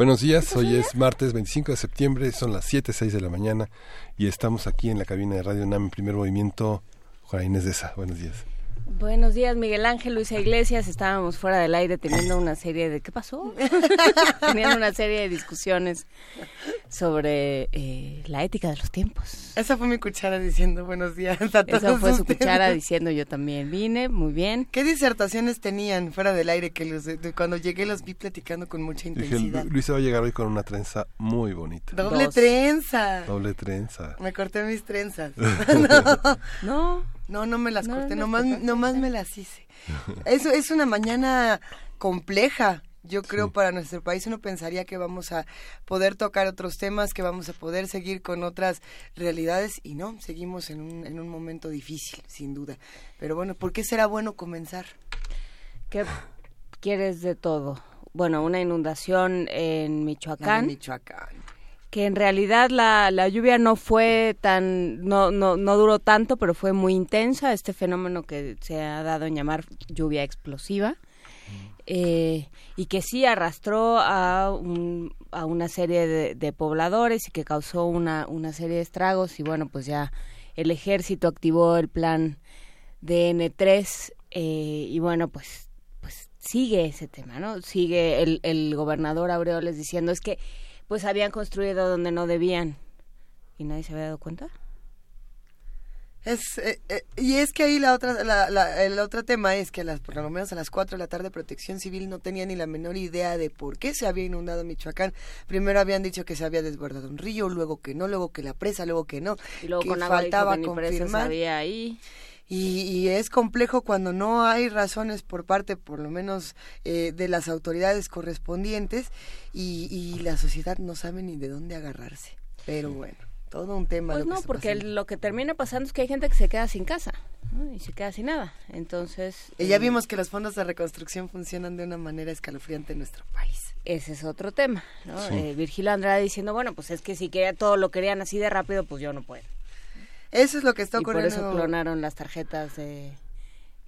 Buenos días, hoy es martes 25 de septiembre, son las 7.06 de la mañana y estamos aquí en la cabina de Radio NAM, primer movimiento. Juana Inés de esa, buenos días. Buenos días, Miguel Ángel, Luisa Iglesias. Estábamos fuera del aire teniendo una serie de... ¿Qué pasó? teniendo una serie de discusiones sobre eh, la ética de los tiempos. Esa fue mi cuchara diciendo buenos días a todos Esa fue su ustedes. cuchara diciendo yo también vine, muy bien. ¿Qué disertaciones tenían fuera del aire que los, de- cuando llegué los vi platicando con mucha Dije, intensidad? Lu- Luisa va a llegar hoy con una trenza muy bonita. Doble Dos. trenza. Doble trenza. Me corté mis trenzas. No, No, no me las No, corté, no nomás, me las hice. Eso es una mañana compleja. Yo creo para nuestro país uno pensaría que vamos a poder tocar otros temas, que vamos a poder seguir con otras realidades y no, seguimos en un, en un momento difícil, sin duda. Pero bueno, ¿por qué será bueno comenzar? ¿qué quieres de todo? Bueno, una inundación en Michoacán. de Michoacán. Que en realidad la, la lluvia no fue tan, no, no, no duró tanto, pero fue muy intensa, este fenómeno que se ha dado en llamar lluvia explosiva, eh, y que sí arrastró a, un- a una serie de, pobladores y que causó una, una serie de estragos, y bueno, pues ya el ejército activó el plan DN3, eh, y bueno, pues pues sigue ese tema, ¿no? Sigue el, el gobernador Aureoles diciendo es que pues habían construido donde no debían y nadie se había dado cuenta. Es, eh, eh, y es que ahí la otra, la, la- el otro tema es que a las, por lo menos a las 4 de la tarde Protección Civil no tenía ni la menor idea de por qué se había inundado Michoacán. Primero habían dicho que se había desbordado un río, luego que no, luego que la presa, luego que no. Y luego que con agua dijo faltaba que ni confirmar. había ahí. Y, y es complejo cuando no hay razones por parte, por lo menos, eh, de las autoridades correspondientes y, y la sociedad no sabe ni de dónde agarrarse. Pero bueno, todo un tema. Pues no, porque pasando. lo que termina pasando es que hay gente que se queda sin casa ¿no? y se queda sin nada. Entonces... Y ya eh, vimos que los fondos de reconstrucción funcionan de una manera escalofriante en nuestro país. Ese es otro tema, ¿no? Eh, Virgilio Andrade diciendo, bueno, pues es que si quería, todo lo querían así de rápido, pues yo no puedo. Eso es lo que está Y por ocurriendo. eso clonaron las tarjetas de,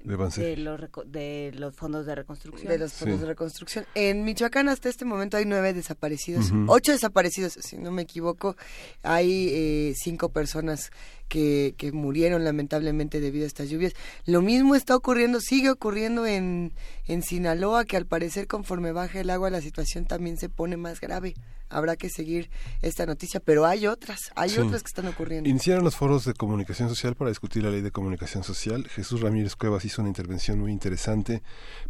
De los, reco- de los fondos de reconstrucción. de los fondos Sí. de reconstrucción. En Michoacán hasta este momento hay nueve desaparecidos, ocho desaparecidos, si no me equivoco. Hay eh, cinco personas que, que murieron lamentablemente debido a estas lluvias. Lo mismo está ocurriendo, sigue ocurriendo en, en Sinaloa, que al parecer conforme baja el agua la situación también se pone más grave. Habrá que seguir esta noticia, pero hay otras, hay Sí. otras que están ocurriendo. Iniciaron los foros de comunicación social para discutir la ley de comunicación social. Jesús Ramírez Cuevas hizo una intervención muy interesante,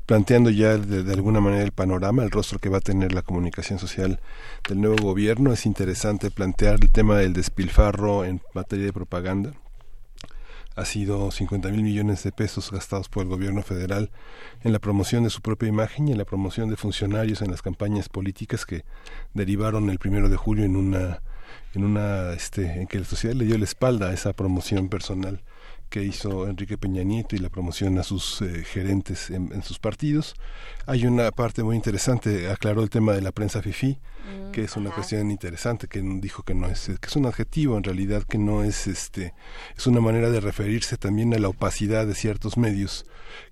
planteando ya de, de alguna manera el panorama, el rostro que va a tener la comunicación social del nuevo gobierno. Es interesante plantear el tema del despilfarro en materia de propaganda. Ha sido 50 mil millones de pesos gastados por el gobierno federal en la promoción de su propia imagen y en la promoción de funcionarios en las campañas políticas que derivaron el primero de julio en una en una este en que la sociedad le dio la espalda a esa promoción personal que hizo Enrique Peña Nieto y la promoción a sus eh, gerentes en, en sus partidos. Hay una parte muy interesante, aclaró el tema de la prensa FIFI, que es una cuestión interesante, que dijo que no es, que es un adjetivo en realidad, que no es este, es una manera de referirse también a la opacidad de ciertos medios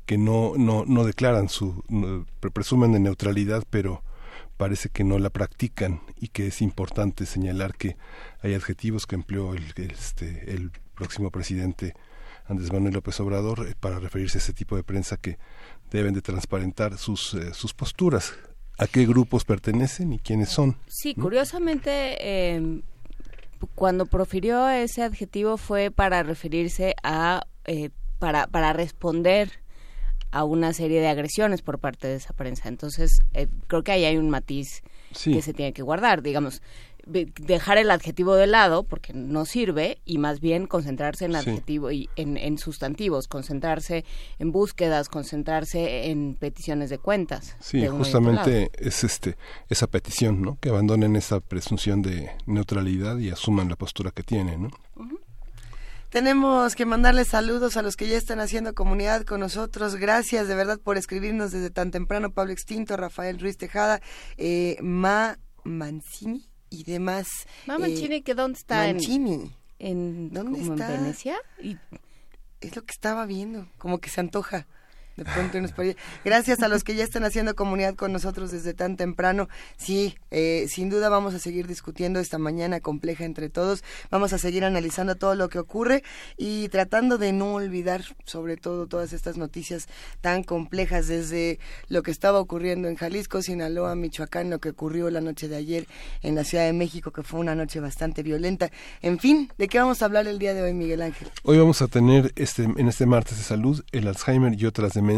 que no, no, no declaran su, no, presumen de neutralidad, pero parece que no la practican y que es importante señalar que hay adjetivos que empleó el, este, el próximo presidente Andrés Manuel López Obrador eh, para referirse a ese tipo de prensa que deben de transparentar sus, eh, sus posturas, a qué grupos pertenecen y quiénes son. Sí, curiosamente, eh, cuando profirió ese adjetivo fue para referirse a, eh, para, para responder a una serie de agresiones por parte de esa prensa. Entonces, eh, creo que ahí hay un matiz Sí. que se tiene que guardar. Digamos, dejar el adjetivo de lado porque no sirve y más bien concentrarse en adjetivo y en, sustantivos, concentrarse en búsquedas, concentrarse en peticiones de cuentas. Sí, justamente es este esa petición, ¿no? Que abandonen esa presunción de neutralidad y asuman la postura que tienen, ¿no? Tenemos que mandarles saludos a los que ya están haciendo comunidad con nosotros. Gracias de verdad por escribirnos desde tan temprano. Pablo Extinto, Rafael Ruiz Tejada, eh, Ma Mancini y demás. Ma Mancini, eh, ¿que dónde está? Mancini. En, ¿Dónde está? ¿En Venecia? Y... Es lo que estaba viendo, como que se antoja. Gracias a los que ya están haciendo comunidad con nosotros desde tan temprano. Sí, eh, sin duda vamos a seguir discutiendo esta mañana compleja entre todos. Vamos a seguir analizando todo lo que ocurre y tratando de no olvidar, sobre todo, todas estas noticias tan complejas desde lo que estaba ocurriendo en Jalisco, Sinaloa, Michoacán, lo que ocurrió la noche de ayer en la Ciudad de México, que fue una noche bastante violenta. En fin, ¿de qué vamos a hablar el día de hoy, Miguel Ángel? Hoy vamos a tener este, en este martes de salud el Alzheimer y otras demencias,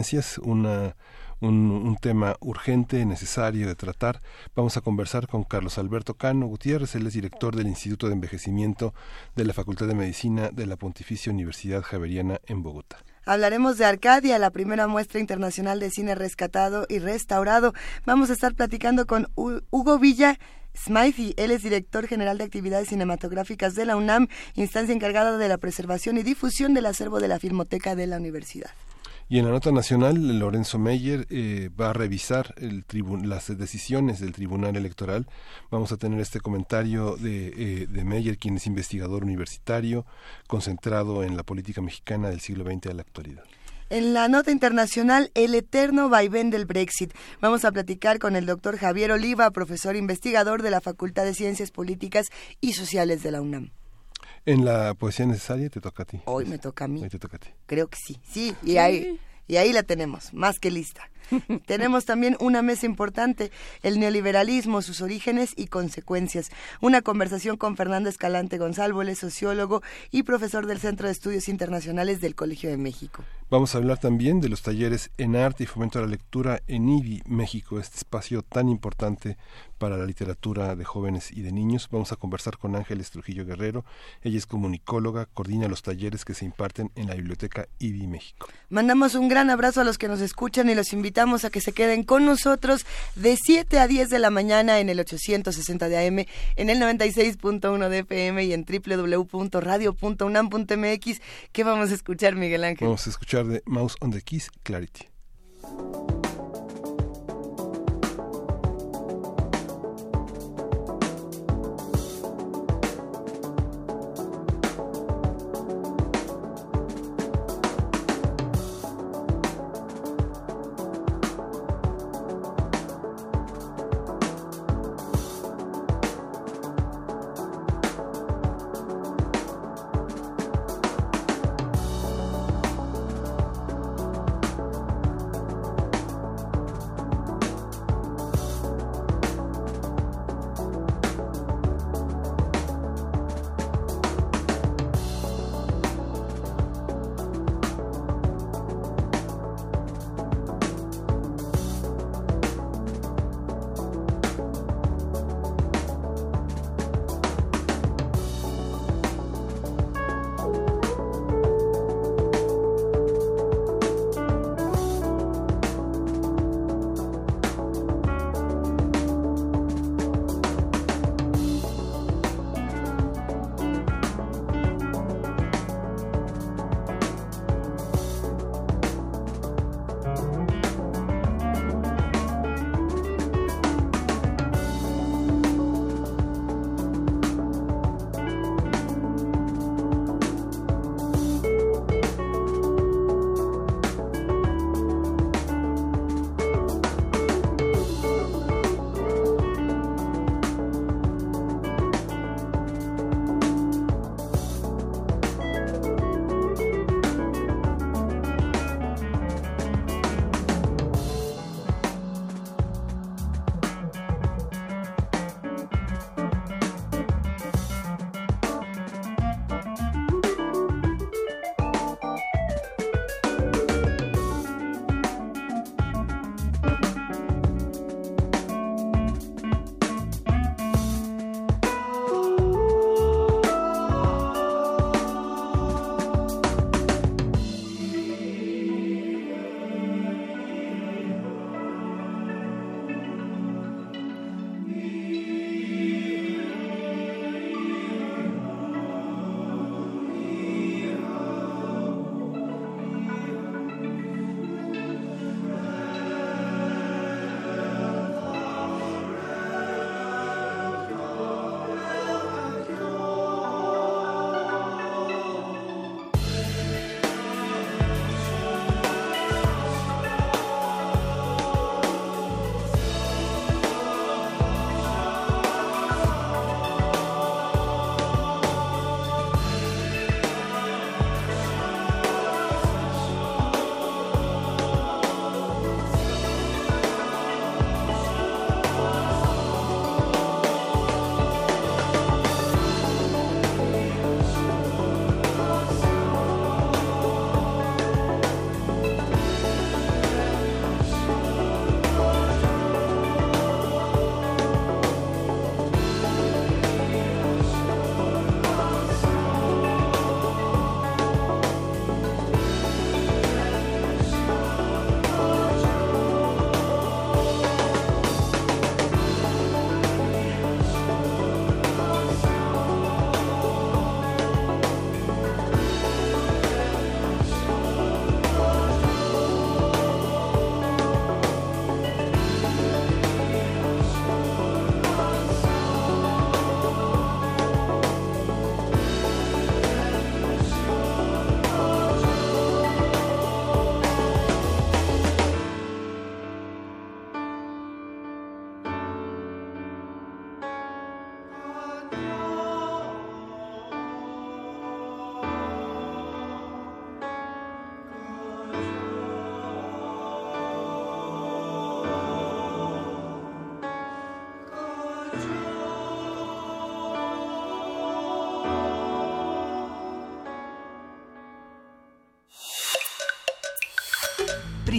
una, un, tema urgente, necesario de tratar. Vamos a conversar con Carlos Alberto Cano Gutiérrez, él es director del Instituto de Envejecimiento de la Facultad de Medicina de la Pontificia Universidad Javeriana en Bogotá. Hablaremos de Arcadia, la primera muestra internacional de cine rescatado y restaurado. Vamos a estar platicando con Hugo Villa. Smythe, él es director general de actividades cinematográficas de la UNAM, instancia encargada de la preservación y difusión del acervo de la Filmoteca de la Universidad. Y en la nota nacional, Lorenzo Meyer eh, va a revisar las decisiones del Tribunal Electoral. Vamos a tener este comentario de, eh, de Meyer, quien es investigador universitario, concentrado en la política mexicana del siglo XX a la actualidad. En la nota internacional, el eterno vaivén del Brexit. Vamos a platicar con el doctor Javier Oliva, profesor investigador de la Facultad de Ciencias Políticas y Sociales de la UNAM. En la poesía necesaria te toca a ti. Hoy me toca a mí. Hoy te toca a ti. Creo que sí. Sí, y ahí, y ahí la tenemos, más que lista. Tenemos también una mesa importante, el neoliberalismo, sus orígenes y consecuencias. Una conversación con Fernando Escalante González, sociólogo y profesor del Centro de Estudios Internacionales del Colegio de México. Vamos a hablar también de los talleres en arte y fomento a la lectura en IBI México, este espacio tan importante para la literatura de jóvenes y de niños. Vamos a conversar con Ángeles Trujillo Guerrero. Ella es comunicóloga, coordina los talleres que se imparten en la Biblioteca IBI México. Mandamos un gran abrazo a los que nos escuchan y los invitamos a que se queden con nosotros de 7 a 10 de la mañana en el 860 de AM, en el 96.1 de FM y en www.radio.unam.mx. ¿Qué vamos a escuchar, Miguel Ángel? Vamos a escuchar de Mouse on the Keys Clarity.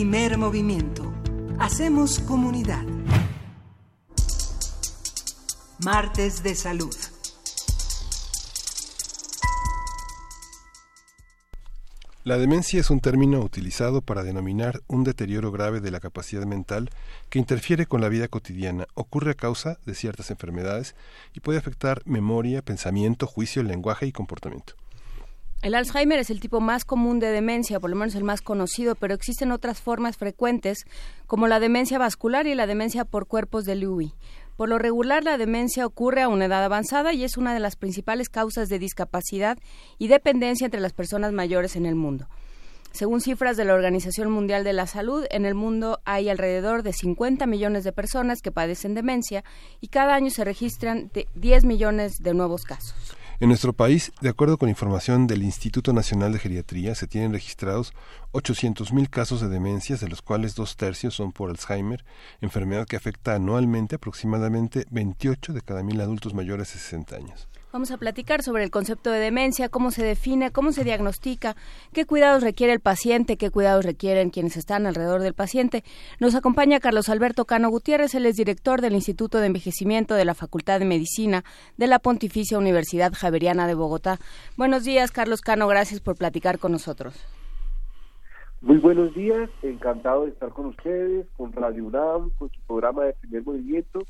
Primer movimiento. Hacemos comunidad. Martes de Salud. La demencia es un término utilizado para denominar un deterioro grave de la capacidad mental que interfiere con la vida cotidiana, ocurre a causa de ciertas enfermedades y puede afectar memoria, pensamiento, juicio, lenguaje y comportamiento. El Alzheimer es el tipo más común de demencia, por lo menos el más conocido, pero existen otras formas frecuentes como la demencia vascular y la demencia por cuerpos de Lewy. Por lo regular, la demencia ocurre a una edad avanzada y es una de las principales causas de discapacidad y dependencia entre las personas mayores en el mundo. Según cifras de la Organización Mundial de la Salud, en el mundo hay alrededor de 50 millones de personas que padecen demencia y cada año se registran 10 millones de nuevos casos. En nuestro país, de acuerdo con información del Instituto Nacional de Geriatría, se tienen registrados 800.000 casos de demencias, de los cuales dos tercios son por Alzheimer, enfermedad que afecta anualmente aproximadamente 28 de cada mil adultos mayores de 60 años. Vamos a platicar sobre el concepto de demencia, cómo se define, cómo se diagnostica, qué cuidados requiere el paciente, qué cuidados requieren quienes están alrededor del paciente. Nos acompaña Carlos Alberto Cano Gutiérrez, él es director del Instituto de Envejecimiento de la Facultad de Medicina de la Pontificia Universidad Javeriana de Bogotá. Buenos días, Carlos Cano, gracias por platicar con nosotros. Muy buenos días, encantado de estar con ustedes, con Radio UNAM, con su programa de primer movimiento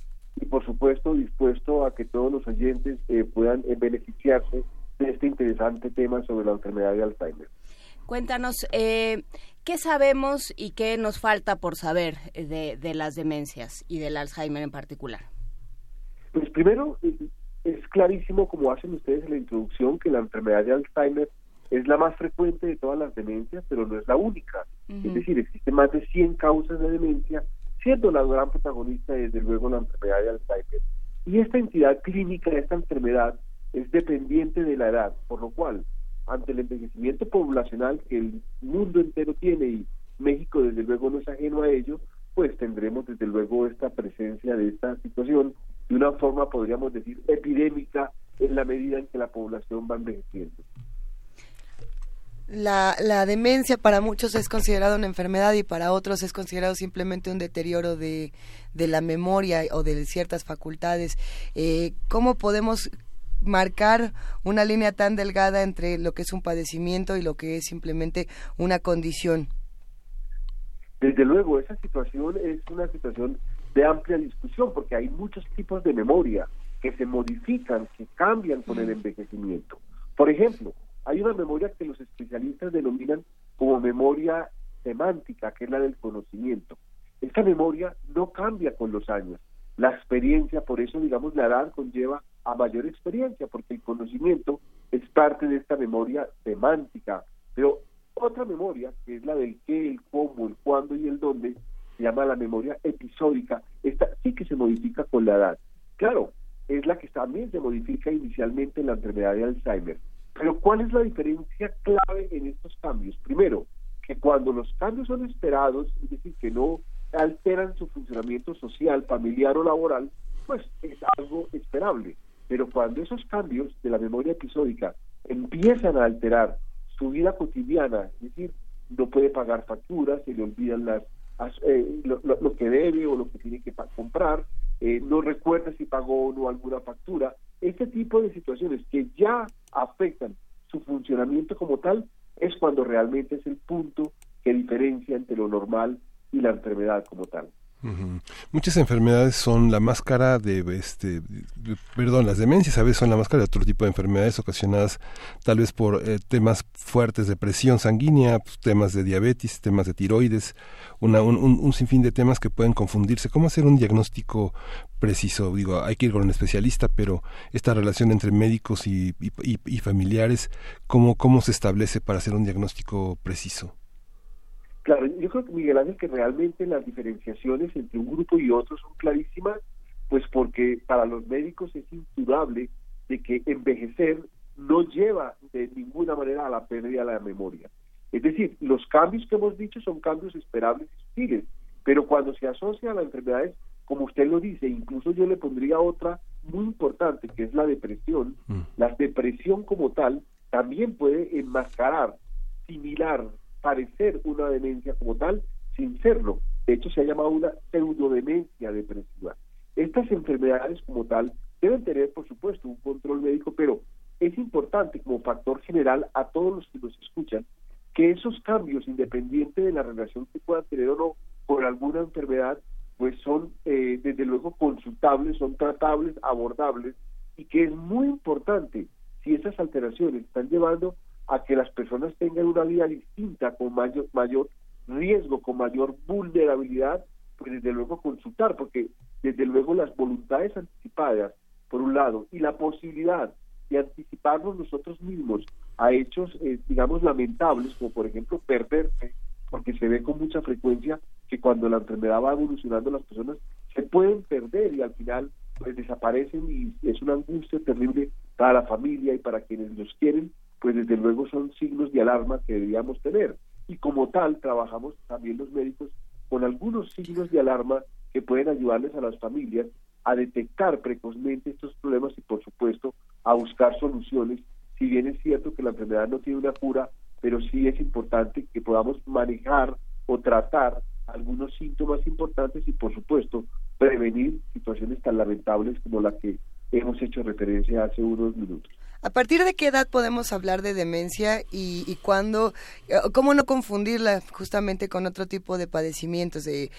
y por supuesto dispuesto a que todos los oyentes eh, puedan eh, beneficiarse de este interesante tema sobre la enfermedad de Alzheimer. Cuéntanos, eh, ¿qué sabemos y qué nos falta por saber de, de, las demencias y del Alzheimer en particular? Pues primero, es clarísimo, como hacen ustedes en la introducción, que la enfermedad de Alzheimer es la más frecuente de todas las demencias, pero no es la única. Es decir, existen más de 100 causas de demencia siendo la gran protagonista desde luego la enfermedad de Alzheimer. Y esta entidad clínica, esta enfermedad, es dependiente de la edad, por lo cual, ante el envejecimiento poblacional que el mundo entero tiene y México desde luego no es ajeno a ello, pues tendremos desde luego esta presencia de esta situación de una forma, podríamos decir, epidémica en la medida en que la población va envejeciendo. La, la, demencia para muchos es considerada una enfermedad y para otros es considerado simplemente un deterioro de, de la memoria o de ciertas facultades. Eh, ¿Cómo podemos marcar una línea tan delgada entre lo que es un padecimiento y lo que es simplemente una condición? Desde luego, esa situación es una situación de amplia discusión porque hay muchos tipos de memoria que se modifican, que cambian con el envejecimiento. Por ejemplo, hay una memoria que los especialistas denominan como memoria semántica, que es la del conocimiento. Esta memoria no cambia con los años. La experiencia, por eso, digamos, la edad conlleva a mayor experiencia, porque el conocimiento es parte de esta memoria semántica. Pero otra memoria, que es la del qué, el cómo, el cuándo y el dónde, se llama la memoria episódica. Esta sí que se modifica con la edad. Claro, es la que también se modifica inicialmente en la enfermedad de Alzheimer. Pero ¿cuál es la diferencia clave en estos cambios? Primero, que cuando los cambios son esperados, es decir, que no alteran su funcionamiento social, familiar o laboral, pues es algo esperable. Pero cuando esos cambios de la memoria episódica empiezan a alterar su vida cotidiana, es decir, no puede pagar facturas, se le olvidan las, eh, lo, que debe o lo que tiene que comprar, eh, no recuerda si pagó o no alguna factura, este tipo de situaciones que ya afectan su funcionamiento como tal es cuando realmente es el punto que diferencia entre lo normal y la enfermedad como tal. Muchas enfermedades son la máscara de, este, perdón, las demencias a veces son la máscara de otro tipo de enfermedades ocasionadas tal vez por eh, temas fuertes de presión sanguínea, pues, temas de diabetes, temas de tiroides, una, un, sinfín de temas que pueden confundirse. ¿Cómo hacer un diagnóstico preciso? Digo, hay que ir con un especialista, pero esta relación entre médicos y, familiares, ¿cómo, ¿cómo se establece para hacer un diagnóstico preciso? Claro, yo creo que Miguel Ángel que realmente las diferenciaciones entre un grupo y otro son clarísimas, pues porque para los médicos es indudable de que envejecer no lleva de ninguna manera a la pérdida de la memoria. Es decir, los cambios que hemos dicho son cambios esperables y sutiles, pero cuando se asocia a las enfermedades, como usted lo dice, incluso yo le pondría otra muy importante, que es la depresión. Mm. La depresión como tal también puede enmascarar, similar parecer una demencia como tal sin serlo. De hecho, se ha llamado una pseudodemencia depresiva. Estas enfermedades como tal deben tener, por supuesto, un control médico, pero es importante como factor general a todos los que nos escuchan que esos cambios, independiente de la relación que puedan tener o no con alguna enfermedad, pues son eh, desde luego consultables, son tratables, abordables y que es muy importante si esas alteraciones están llevando a que las personas tengan una vida distinta con mayor, mayor riesgo, con mayor vulnerabilidad, pues desde luego consultar, porque desde luego las voluntades anticipadas, por un lado, y la posibilidad de anticiparnos nosotros mismos a hechos, eh, digamos, lamentables, como por ejemplo perderse, porque se ve con mucha frecuencia que cuando la enfermedad va evolucionando las personas se pueden perder y al final pues desaparecen y es una angustia terrible para la familia y para quienes los quieren, pues desde luego son signos de alarma que deberíamos tener. Y como tal, trabajamos también los médicos con algunos signos de alarma que pueden ayudarles a las familias a detectar precozmente estos problemas y por supuesto a buscar soluciones, si bien es cierto que la enfermedad no tiene una cura, pero sí es importante que podamos manejar o tratar algunos síntomas importantes y por supuesto prevenir situaciones tan lamentables como la que hemos hecho referencia hace unos minutos. ¿A partir de qué edad podemos hablar de demencia y, y cuándo, eh, cómo no confundirla justamente con otro tipo de padecimientos? De,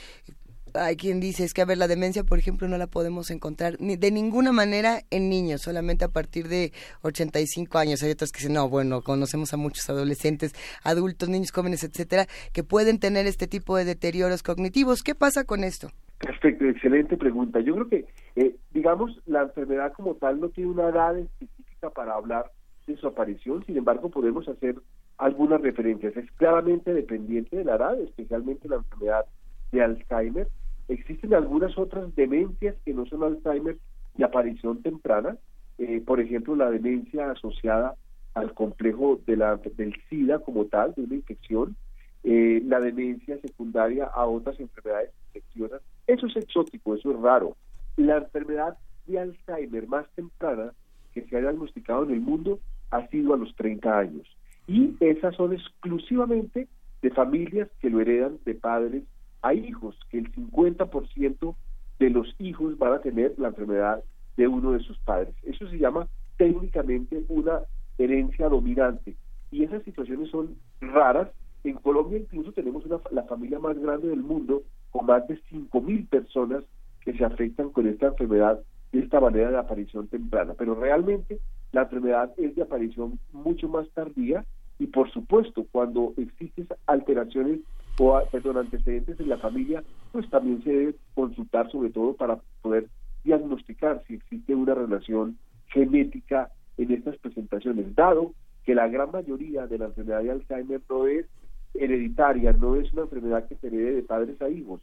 hay quien dice, es que a ver, la demencia, por ejemplo, no la podemos encontrar ni, de ninguna manera en niños, solamente a partir de 85 años. Hay otros que dicen, no, bueno, conocemos a muchos adolescentes, adultos, niños jóvenes, etcétera, que pueden tener este tipo de deterioros cognitivos. ¿Qué pasa con esto? Perfecto, excelente pregunta. Yo creo que, eh, digamos, la enfermedad como tal no tiene una edad específica para hablar de su aparición, sin embargo, podemos hacer algunas referencias. Es claramente dependiente de la edad, especialmente la enfermedad de Alzheimer. Existen algunas otras demencias que no son Alzheimer de aparición temprana, eh, por ejemplo, la demencia asociada al complejo de la, del SIDA como tal, de una infección, eh, la demencia secundaria a otras enfermedades infecciosas. Eso es exótico, eso es raro. La enfermedad de Alzheimer más temprana que se ha diagnosticado en el mundo ha sido a los 30 años. Y esas son exclusivamente de familias que lo heredan de padres a hijos, que el 50% de los hijos van a tener la enfermedad de uno de sus padres. Eso se llama técnicamente una herencia dominante. Y esas situaciones son raras en Colombia incluso tenemos una, la familia más grande del mundo, con más de 5.000 personas que se afectan con esta enfermedad de esta manera de aparición temprana. Pero realmente la enfermedad es de aparición mucho más tardía y por supuesto cuando existen alteraciones o perdón, antecedentes en la familia, pues también se debe consultar sobre todo para poder diagnosticar si existe una relación genética en estas presentaciones, dado que la gran mayoría de la enfermedad de Alzheimer no es hereditaria, no es una enfermedad que se herede de padres a hijos.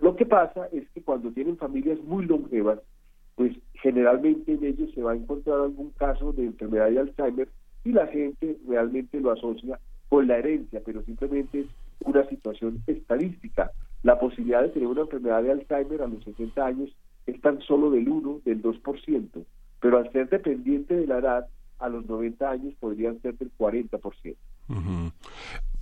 Lo que pasa es que cuando tienen familias muy longevas, pues generalmente en ellos se va a encontrar algún caso de enfermedad de Alzheimer y la gente realmente lo asocia con la herencia, pero simplemente es una situación estadística. La posibilidad de tener una enfermedad de Alzheimer a los 60 años es tan solo del 1, del 2%, pero al ser dependiente de la edad, a los 90 años podrían ser del 40%.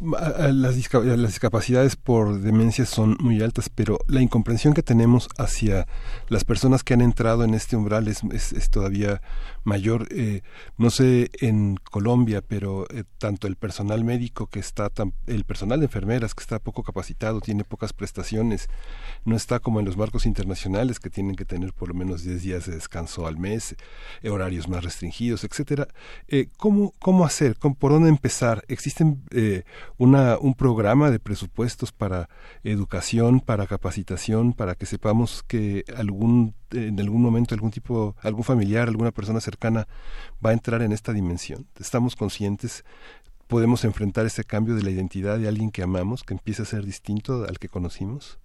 Las, discapacidades por demencia son muy altas, pero la incomprensión que tenemos hacia las personas que han entrado en este umbral es, es, todavía mayor. Eh, no sé en Colombia, pero eh, tanto el personal médico que está, el personal de enfermeras que está poco capacitado, tiene pocas prestaciones, no está como en los marcos internacionales que tienen que tener por lo menos 10 días de descanso al mes, eh, horarios más restringidos, etcétera. ¿cómo, ¿Cómo hacer? ¿Por dónde empezar? ¿Existen una, un programa de presupuestos para educación, para capacitación, para que sepamos que algún en algún momento algún tipo, algún familiar, alguna persona cercana va a entrar en esta dimensión. Estamos conscientes, podemos enfrentar ese cambio de la identidad de alguien que amamos, que empieza a ser distinto al que conocimos.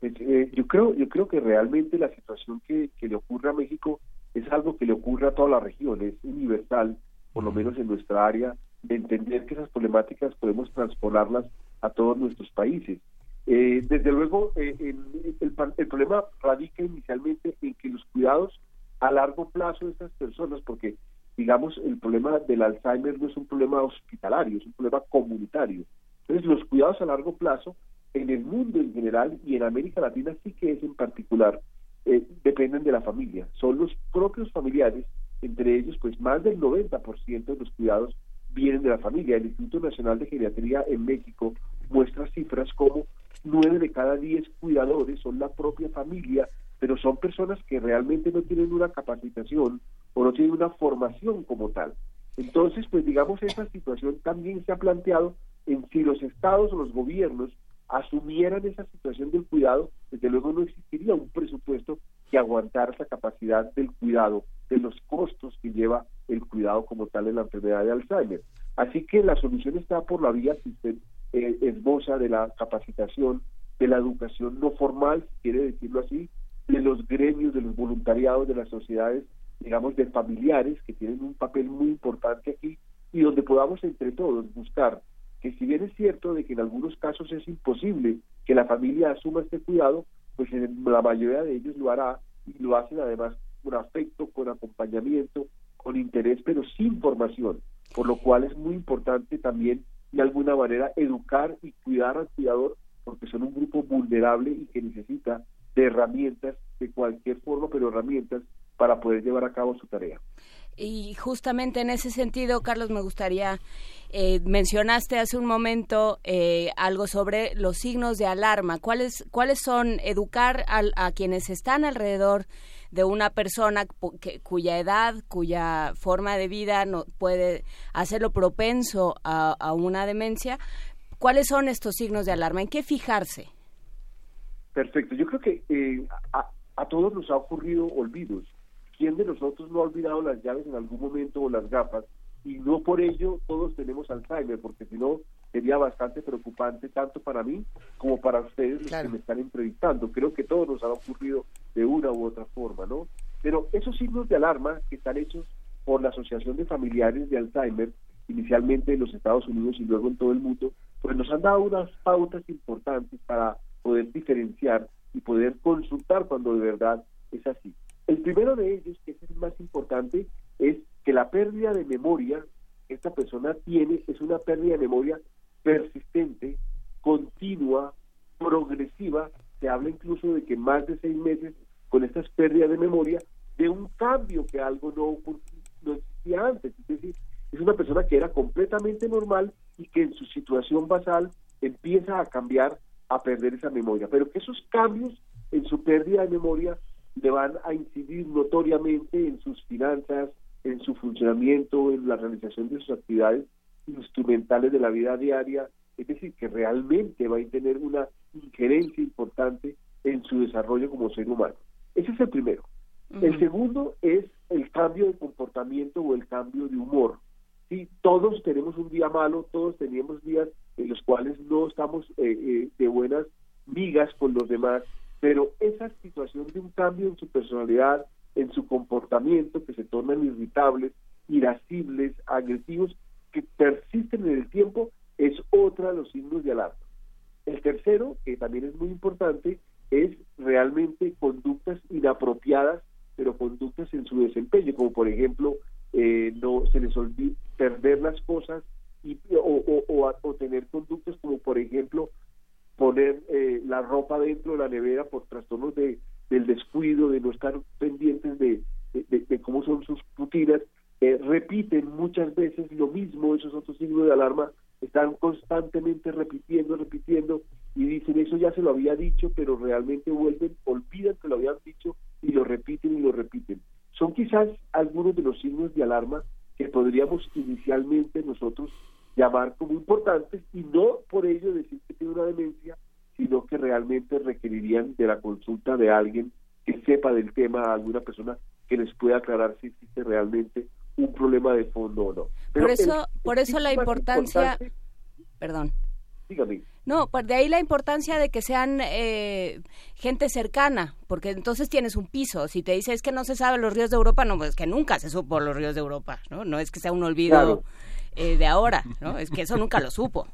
Pues, eh, yo creo, yo creo que realmente la situación que, que le ocurre a México es algo que le ocurre a toda la región, es universal, por lo menos en nuestra área de entender que esas problemáticas podemos transponerlas a todos nuestros países. Eh, desde luego, eh, el, el, problema radica inicialmente en que los cuidados a largo plazo de estas personas, porque digamos el problema del Alzheimer no es un problema hospitalario, es un problema comunitario. Entonces, los cuidados a largo plazo en el mundo en general y en América Latina sí que es en particular, eh, dependen de la familia. Son los propios familiares, entre ellos pues más del 90% de los cuidados vienen de la familia. El Instituto Nacional de Geriatría en México muestra cifras como 9 de cada 10 cuidadores son la propia familia, pero son personas que realmente no tienen una capacitación o no tienen una formación como tal. Entonces, pues digamos, esa situación también se ha planteado en si los estados o los gobiernos asumieran esa situación del cuidado, desde luego no existiría un presupuesto que aguantara esa capacidad del cuidado, de los costos que lleva el cuidado como tal en la enfermedad de Alzheimer. Así que la solución está por la vía que usted eh, esboza de la capacitación, de la educación no formal, si quiere decirlo así, de los gremios, de los voluntariados, de las sociedades, digamos, de familiares que tienen un papel muy importante aquí y donde podamos entre todos buscar que si bien es cierto de que en algunos casos es imposible que la familia asuma este cuidado, pues en la mayoría de ellos lo hará y lo hacen además con afecto, con acompañamiento, con interés, pero sin formación, por lo cual es muy importante también de alguna manera educar y cuidar al cuidador porque son un grupo vulnerable y que necesita de herramientas de cualquier forma, pero herramientas para poder llevar a cabo su tarea. Y justamente en ese sentido, Carlos, me gustaría, eh, mencionaste hace un momento eh, algo sobre los signos de alarma. ¿Cuáles, cuáles son educar a quienes están alrededor de una persona cuya edad, cuya forma de vida no, puede hacerlo propenso a, una demencia? ¿Cuáles son estos signos de alarma? ¿En qué fijarse? Perfecto. Yo creo que eh, a, a todos nos ha ocurrido olvidos ¿Quién de nosotros no ha olvidado las llaves en algún momento o las gafas? Y no por ello todos tenemos Alzheimer, porque si no sería bastante preocupante tanto para mí como para ustedes los que me están entrevistando. Creo que todos nos ha ocurrido de una u otra forma, ¿no? Pero esos signos de alarma que están hechos por la Asociación de Familiares de Alzheimer, inicialmente en los Estados Unidos y luego en todo el mundo, pues nos han dado unas pautas importantes para poder diferenciar y poder consultar cuando de verdad es así. El primero de ellos, que es el más importante, es que la pérdida de memoria que esta persona tiene es una pérdida de memoria persistente, continua, progresiva. Se habla incluso de que más de seis meses con estas pérdidas de memoria, de un cambio que algo no, no existía antes. Es decir, es una persona que era completamente normal y que en su situación basal empieza a cambiar, a perder esa memoria. Pero que esos cambios en su pérdida de memoria le van a incidir notoriamente en sus finanzas, en su funcionamiento, en la realización de sus actividades instrumentales de la vida diaria, es decir, que realmente va a tener una injerencia importante en su desarrollo como ser humano. Ese es el primero. El segundo es el cambio de comportamiento o el cambio de humor. Sí, todos tenemos un día malo, todos tenemos días en los cuales no estamos eh, eh, de buenas migas con los demás, pero esa situación de un cambio en su personalidad, en su comportamiento, que se tornan irritables, irascibles, agresivos, que persisten en el tiempo, es otra de los signos de alarma. El tercero, que también es muy importante, es realmente conductas inapropiadas, pero conductas en su desempeño, como por ejemplo, eh, no se les olvide perder las cosas y, o, o tener conductas como por ejemplo poner eh, la ropa dentro de la nevera por trastornos de, del descuido, de no estar pendientes de, de, cómo son sus rutinas, eh, repiten muchas veces lo mismo, esos otros signos de alarma están constantemente repitiendo, repitiendo y dicen eso ya se lo había dicho, pero realmente vuelven, olvidan que lo habían dicho y lo repiten y lo repiten. Son quizás algunos de los signos de alarma que podríamos inicialmente nosotros llamar como importantes y no por ello decir que tiene una demencia, sino que realmente requerirían de la consulta de alguien que sepa del tema, alguna persona que les pueda aclarar si existe realmente un problema de fondo o no. por eso, por eso la importancia, perdón. Dígame. No, pues de ahí la importancia de que sean eh, gente cercana, porque entonces tienes un piso. Si te dice es que no se sabe los ríos de Europa, no, pues que nunca se supo los ríos de Europa, ¿no? No es que sea un olvido eh, de ahora, ¿no? Es que eso nunca lo supo.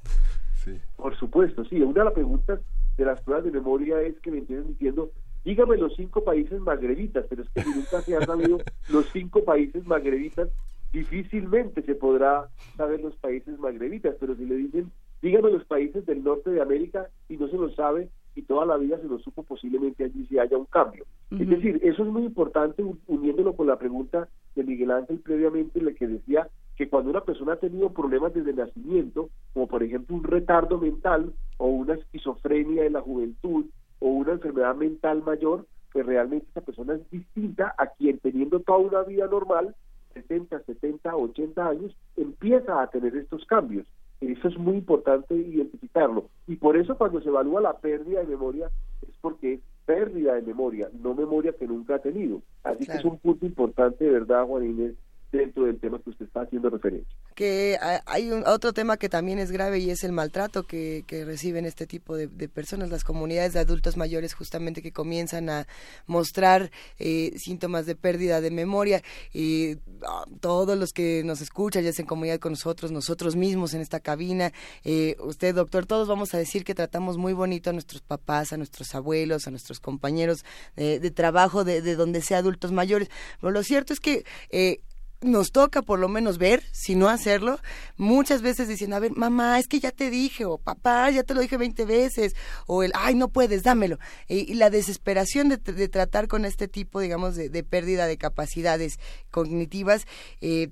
Sí. Por supuesto, sí. Una de las preguntas de las pruebas de memoria es que me entienden diciendo, dígame los cinco países magrebitas, pero es que si nunca se han sabido los cinco países magrebitas, difícilmente se podrá saber los países magrebitas, pero si le dicen Dígame los países del norte de América y no se lo sabe y toda la vida se lo supo, posiblemente allí sí haya un cambio. Es decir, eso es muy importante uniéndolo con la pregunta de Miguel Ángel previamente, la que decía que cuando una persona ha tenido problemas desde el nacimiento, como por ejemplo un retardo mental o una esquizofrenia en la juventud o una enfermedad mental mayor, pues realmente esa persona es distinta a quien teniendo toda una vida normal, 60, 70, 80 años, empieza a tener estos cambios. Eso es muy importante identificarlo. Y por eso cuando se evalúa la pérdida de memoria es porque es pérdida de memoria, no memoria que nunca ha tenido. Así que es un punto importante, de verdad, Juan Inés, dentro del tema que usted está haciendo referencia. Que hay otro tema que también es grave y es el maltrato que, reciben este tipo de, personas, las comunidades de adultos mayores justamente que comienzan a mostrar eh, síntomas de pérdida de memoria y ah, todos los que nos escuchan, ya sea en comunidad con nosotros, nosotros mismos en esta cabina, eh, usted doctor, todos vamos a decir que tratamos muy bonito a nuestros papás, a nuestros abuelos, a nuestros compañeros de, trabajo de, de, donde sea adultos mayores, pero lo cierto es que eh, nos toca por lo menos ver, si no hacerlo, muchas veces diciendo, a ver, mamá, es que ya te dije, o papá, ya te lo dije 20 veces, o el, ay, no puedes, dámelo. Y, la desesperación de, tratar con este tipo, digamos, de, pérdida de capacidades cognitivas, eh,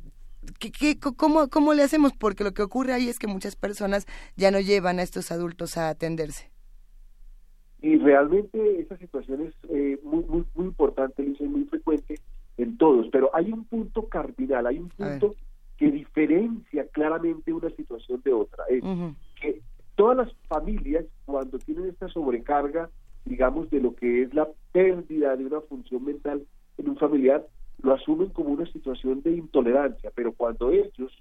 ¿qué, cómo, ¿cómo le hacemos? Porque lo que ocurre ahí es que muchas personas ya no llevan a estos adultos a atenderse. Y realmente esa situación es eh, muy, muy, muy importante, Luis, muy frecuente en todos, pero hay un punto cardinal, hay un punto que diferencia claramente una situación de otra. Es que todas las familias, cuando tienen esta sobrecarga, digamos, de lo que es la pérdida de una función mental en un familiar, lo asumen como una situación de intolerancia, pero cuando ellos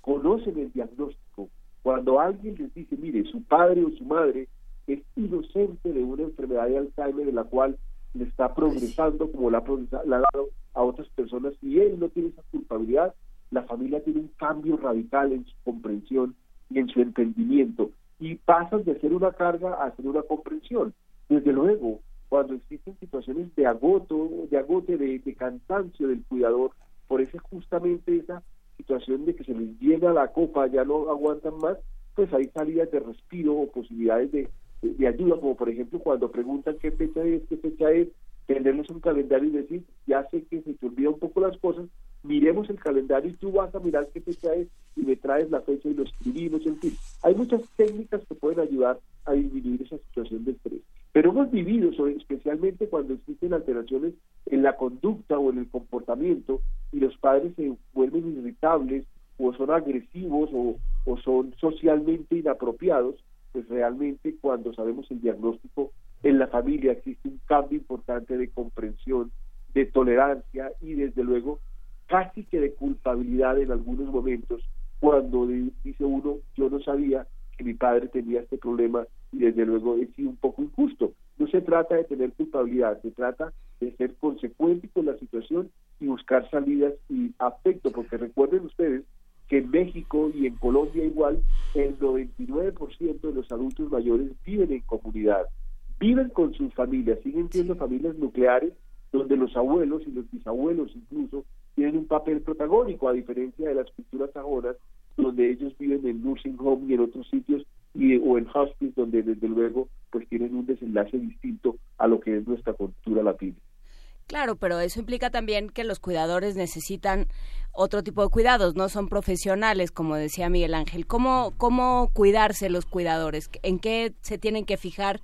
conocen el diagnóstico, cuando alguien les dice, mire, su padre o su madre es inocente de una enfermedad de Alzheimer de la cual le está progresando como la, la ha dado a otras personas y él no tiene esa culpabilidad, la familia tiene un cambio radical en su comprensión y en su entendimiento y pasan de ser una carga a ser una comprensión. Desde luego, cuando existen situaciones de agoto, de agote, de, cansancio del cuidador, por eso justamente esa situación de que se les llena la copa, ya no aguantan más, pues hay salidas de respiro o posibilidades de, de ayuda, como por ejemplo cuando preguntan qué fecha es, qué fecha es, tenerles un calendario y decir, ya sé que se te olvida un poco las cosas, miremos el calendario y tú vas a mirar qué fecha es y me traes la fecha y lo escribimos, en fin. Hay muchas técnicas que pueden ayudar a disminuir esa situación de estrés. Pero hemos vivido, especialmente cuando existen alteraciones en la conducta o en el comportamiento y los padres se vuelven irritables o son agresivos o, o son socialmente inapropiados, pues realmente cuando sabemos el diagnóstico en la familia existe un cambio importante de comprensión, de tolerancia y desde luego casi que de culpabilidad en algunos momentos cuando dice uno yo no sabía que mi padre tenía este problema y desde luego es un poco injusto. No se trata de tener culpabilidad, se trata de ser consecuente con la situación y buscar salidas y afecto, porque recuerden ustedes que en México y en Colombia igual el 99% de los adultos mayores viven en comunidad viven con sus familias, siguen siendo familias nucleares donde los abuelos y los bisabuelos incluso tienen un papel protagónico, a diferencia de las culturas sajonas, donde ellos viven en nursing home y en otros sitios, y, o en hospice, donde desde luego pues tienen un desenlace distinto a lo que es nuestra cultura latina. Claro, pero eso implica también que los cuidadores necesitan otro tipo de cuidados, no son profesionales, como decía Miguel Ángel. ¿Cómo, cómo cuidarse los cuidadores? ¿En qué se tienen que fijar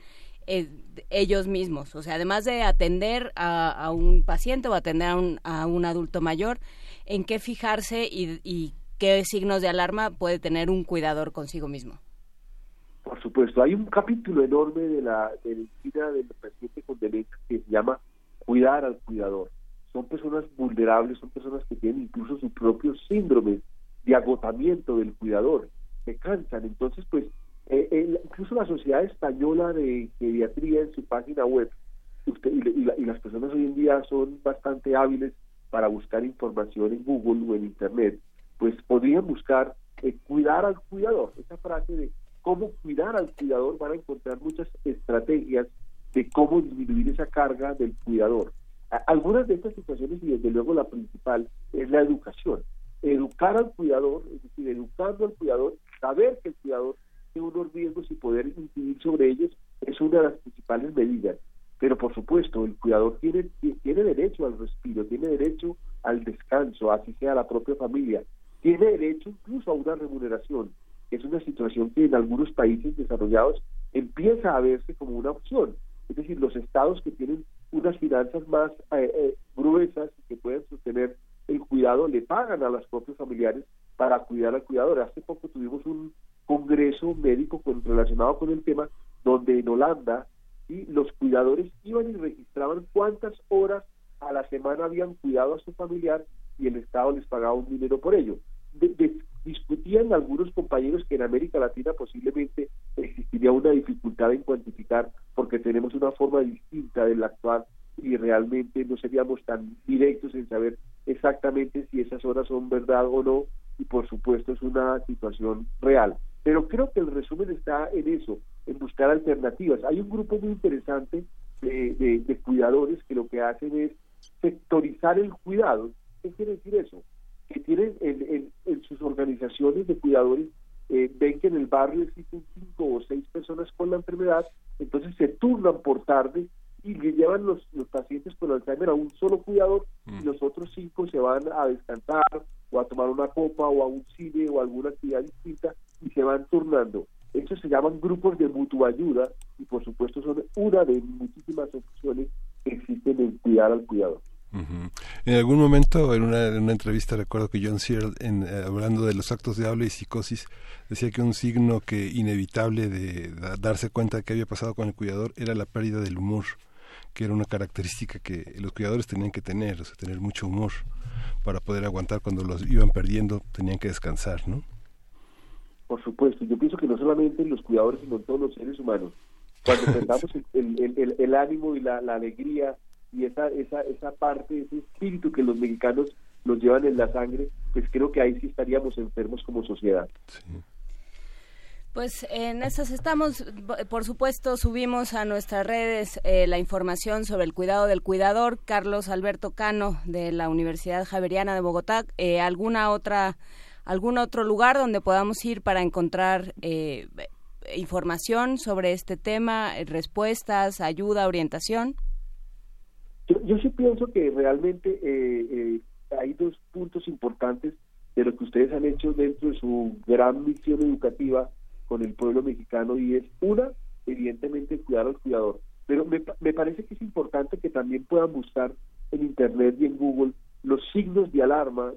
eh, ellos mismos. O sea, además de atender a, un paciente o atender a un, a un, adulto mayor, en qué fijarse y, qué signos de alarma puede tener un cuidador consigo mismo. Por supuesto, hay un capítulo enorme de la medicina del paciente con demencia que se llama cuidar al cuidador. Son personas vulnerables, son personas que tienen incluso su propio síndrome de agotamiento del cuidador, se cansan. Entonces, pues eh, incluso la Sociedad Española de Pediatría en su página web, usted, y, las personas hoy en día son bastante hábiles para buscar información en Google o en Internet, pues podrían buscar eh, cuidar al cuidador. Esa frase de cómo cuidar al cuidador van a encontrar muchas estrategias de cómo disminuir esa carga del cuidador. algunas de estas situaciones, y desde luego la principal, es la educación. Educar al cuidador, es decir, educando al cuidador, saber que el cuidador de unos riesgos y poder incidir sobre ellos es una de las principales medidas. Pero por supuesto, el cuidador tiene, tiene derecho al respiro, tiene derecho al descanso, así sea la propia familia, tiene derecho incluso a una remuneración, es una situación que en algunos países desarrollados empieza a verse como una opción. Es decir, los estados que tienen unas finanzas más eh, eh, gruesas que pueden sostener el cuidado le pagan a los propios familiares para cuidar al cuidador. Hace poco tuvimos un congreso médico con, relacionado con el tema donde en Holanda y los cuidadores iban y registraban cuántas horas a la semana habían cuidado a su familiar y el Estado les pagaba un dinero por ello. Discutían algunos compañeros que en América Latina posiblemente existiría una dificultad en cuantificar porque tenemos una forma distinta del actual y realmente no seríamos tan directos en saber exactamente si esas horas son verdad o no y por supuesto es una situación real. Pero creo que el resumen está en eso, en buscar alternativas. Hay un grupo muy interesante de, cuidadores que lo que hacen es sectorizar el cuidado. ¿Qué quiere decir eso? Que tienen en, sus organizaciones de cuidadores, eh, ven que en el barrio existen cinco o seis personas con la enfermedad, entonces se turnan por tarde y le llevan los, los pacientes con Alzheimer a un solo cuidador y mm. los otros cinco se van a descansar o a tomar una copa o a un cine o alguna actividad distinta y se van turnando. Estos se llaman grupos de mutua ayuda y por supuesto son una de muchísimas opciones que existen en cuidar al cuidador. En algún momento, en una, entrevista, recuerdo que John Searle, en, eh, hablando de los actos de habla y psicosis, decía que un signo que inevitable de darse cuenta de que había pasado con el cuidador era la pérdida del humor que era una característica que los cuidadores tenían que tener, o sea, tener mucho humor para poder aguantar cuando los iban perdiendo, tenían que descansar, ¿no? Por supuesto, yo pienso que no solamente los cuidadores, sino todos los seres humanos. Cuando pensamos el, el, ánimo y la, alegría y esa, esa, esa parte, ese espíritu que los mexicanos nos llevan en la sangre, pues creo que ahí sí estaríamos enfermos como sociedad. Pues en esas estamos, por supuesto, subimos a nuestras redes eh, la información sobre el cuidado del cuidador. Carlos Alberto Cano de la Universidad Javeriana de Bogotá. Eh, ¿Alguna otra, algún otro lugar donde podamos ir para encontrar eh, información sobre este tema, respuestas, ayuda, orientación? Yo, sí pienso que realmente hay dos puntos importantes de lo que ustedes han hecho dentro de su gran misión educativa con el pueblo mexicano y es una, evidentemente, cuidar al cuidador. Pero me, me parece que es importante que también puedan buscar en Internet y en Google los signos de alarma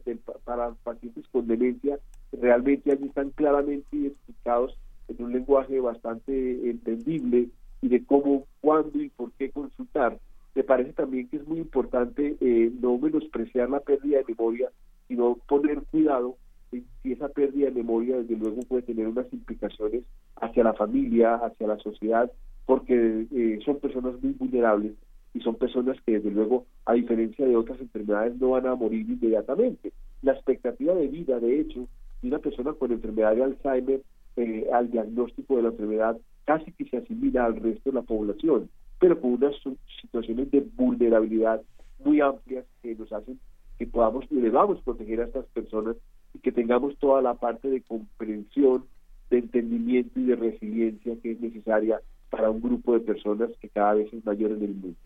para pacientes con demencia. Realmente allí están claramente explicados en un lenguaje bastante entendible y de cómo, cuándo y por qué consultar. Me parece también que es muy importante eh, no menospreciar la pérdida de memoria, sino poner cuidado si esa pérdida de memoria desde luego puede tener unas implicaciones hacia la familia, hacia la sociedad, porque eh, son personas muy vulnerables y son personas que desde luego, a diferencia de otras enfermedades, no van a morir inmediatamente. La expectativa de vida, de hecho, de una persona con enfermedad de Alzheimer eh, al diagnóstico de la enfermedad casi que se asimila al resto de la población, pero con unas situaciones de vulnerabilidad muy amplias que nos hacen que podamos y debamos proteger a estas personas y que tengamos toda la parte de comprensión, de entendimiento y de resiliencia que es necesaria para un grupo de personas que cada vez es mayor en el mundo.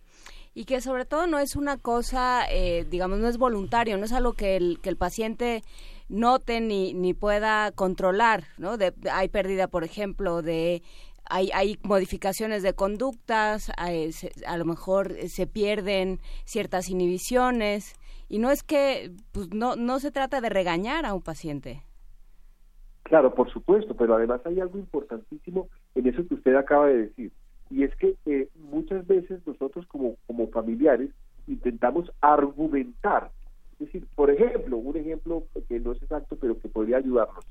Y que sobre todo no es una cosa, eh, digamos, no es voluntario, no es algo que el, que el paciente note ni, ni pueda controlar, ¿no? De, hay pérdida, por ejemplo, de hay, hay modificaciones de conductas, a lo mejor se pierden ciertas inhibiciones, y no es que, pues no, no se trata de regañar a un paciente. Claro, por supuesto, pero además hay algo importantísimo en eso que usted acaba de decir. Y es que eh, muchas veces nosotros como, como familiares intentamos argumentar. Es decir, por ejemplo, un ejemplo que no es exacto, pero que podría ayudarnos.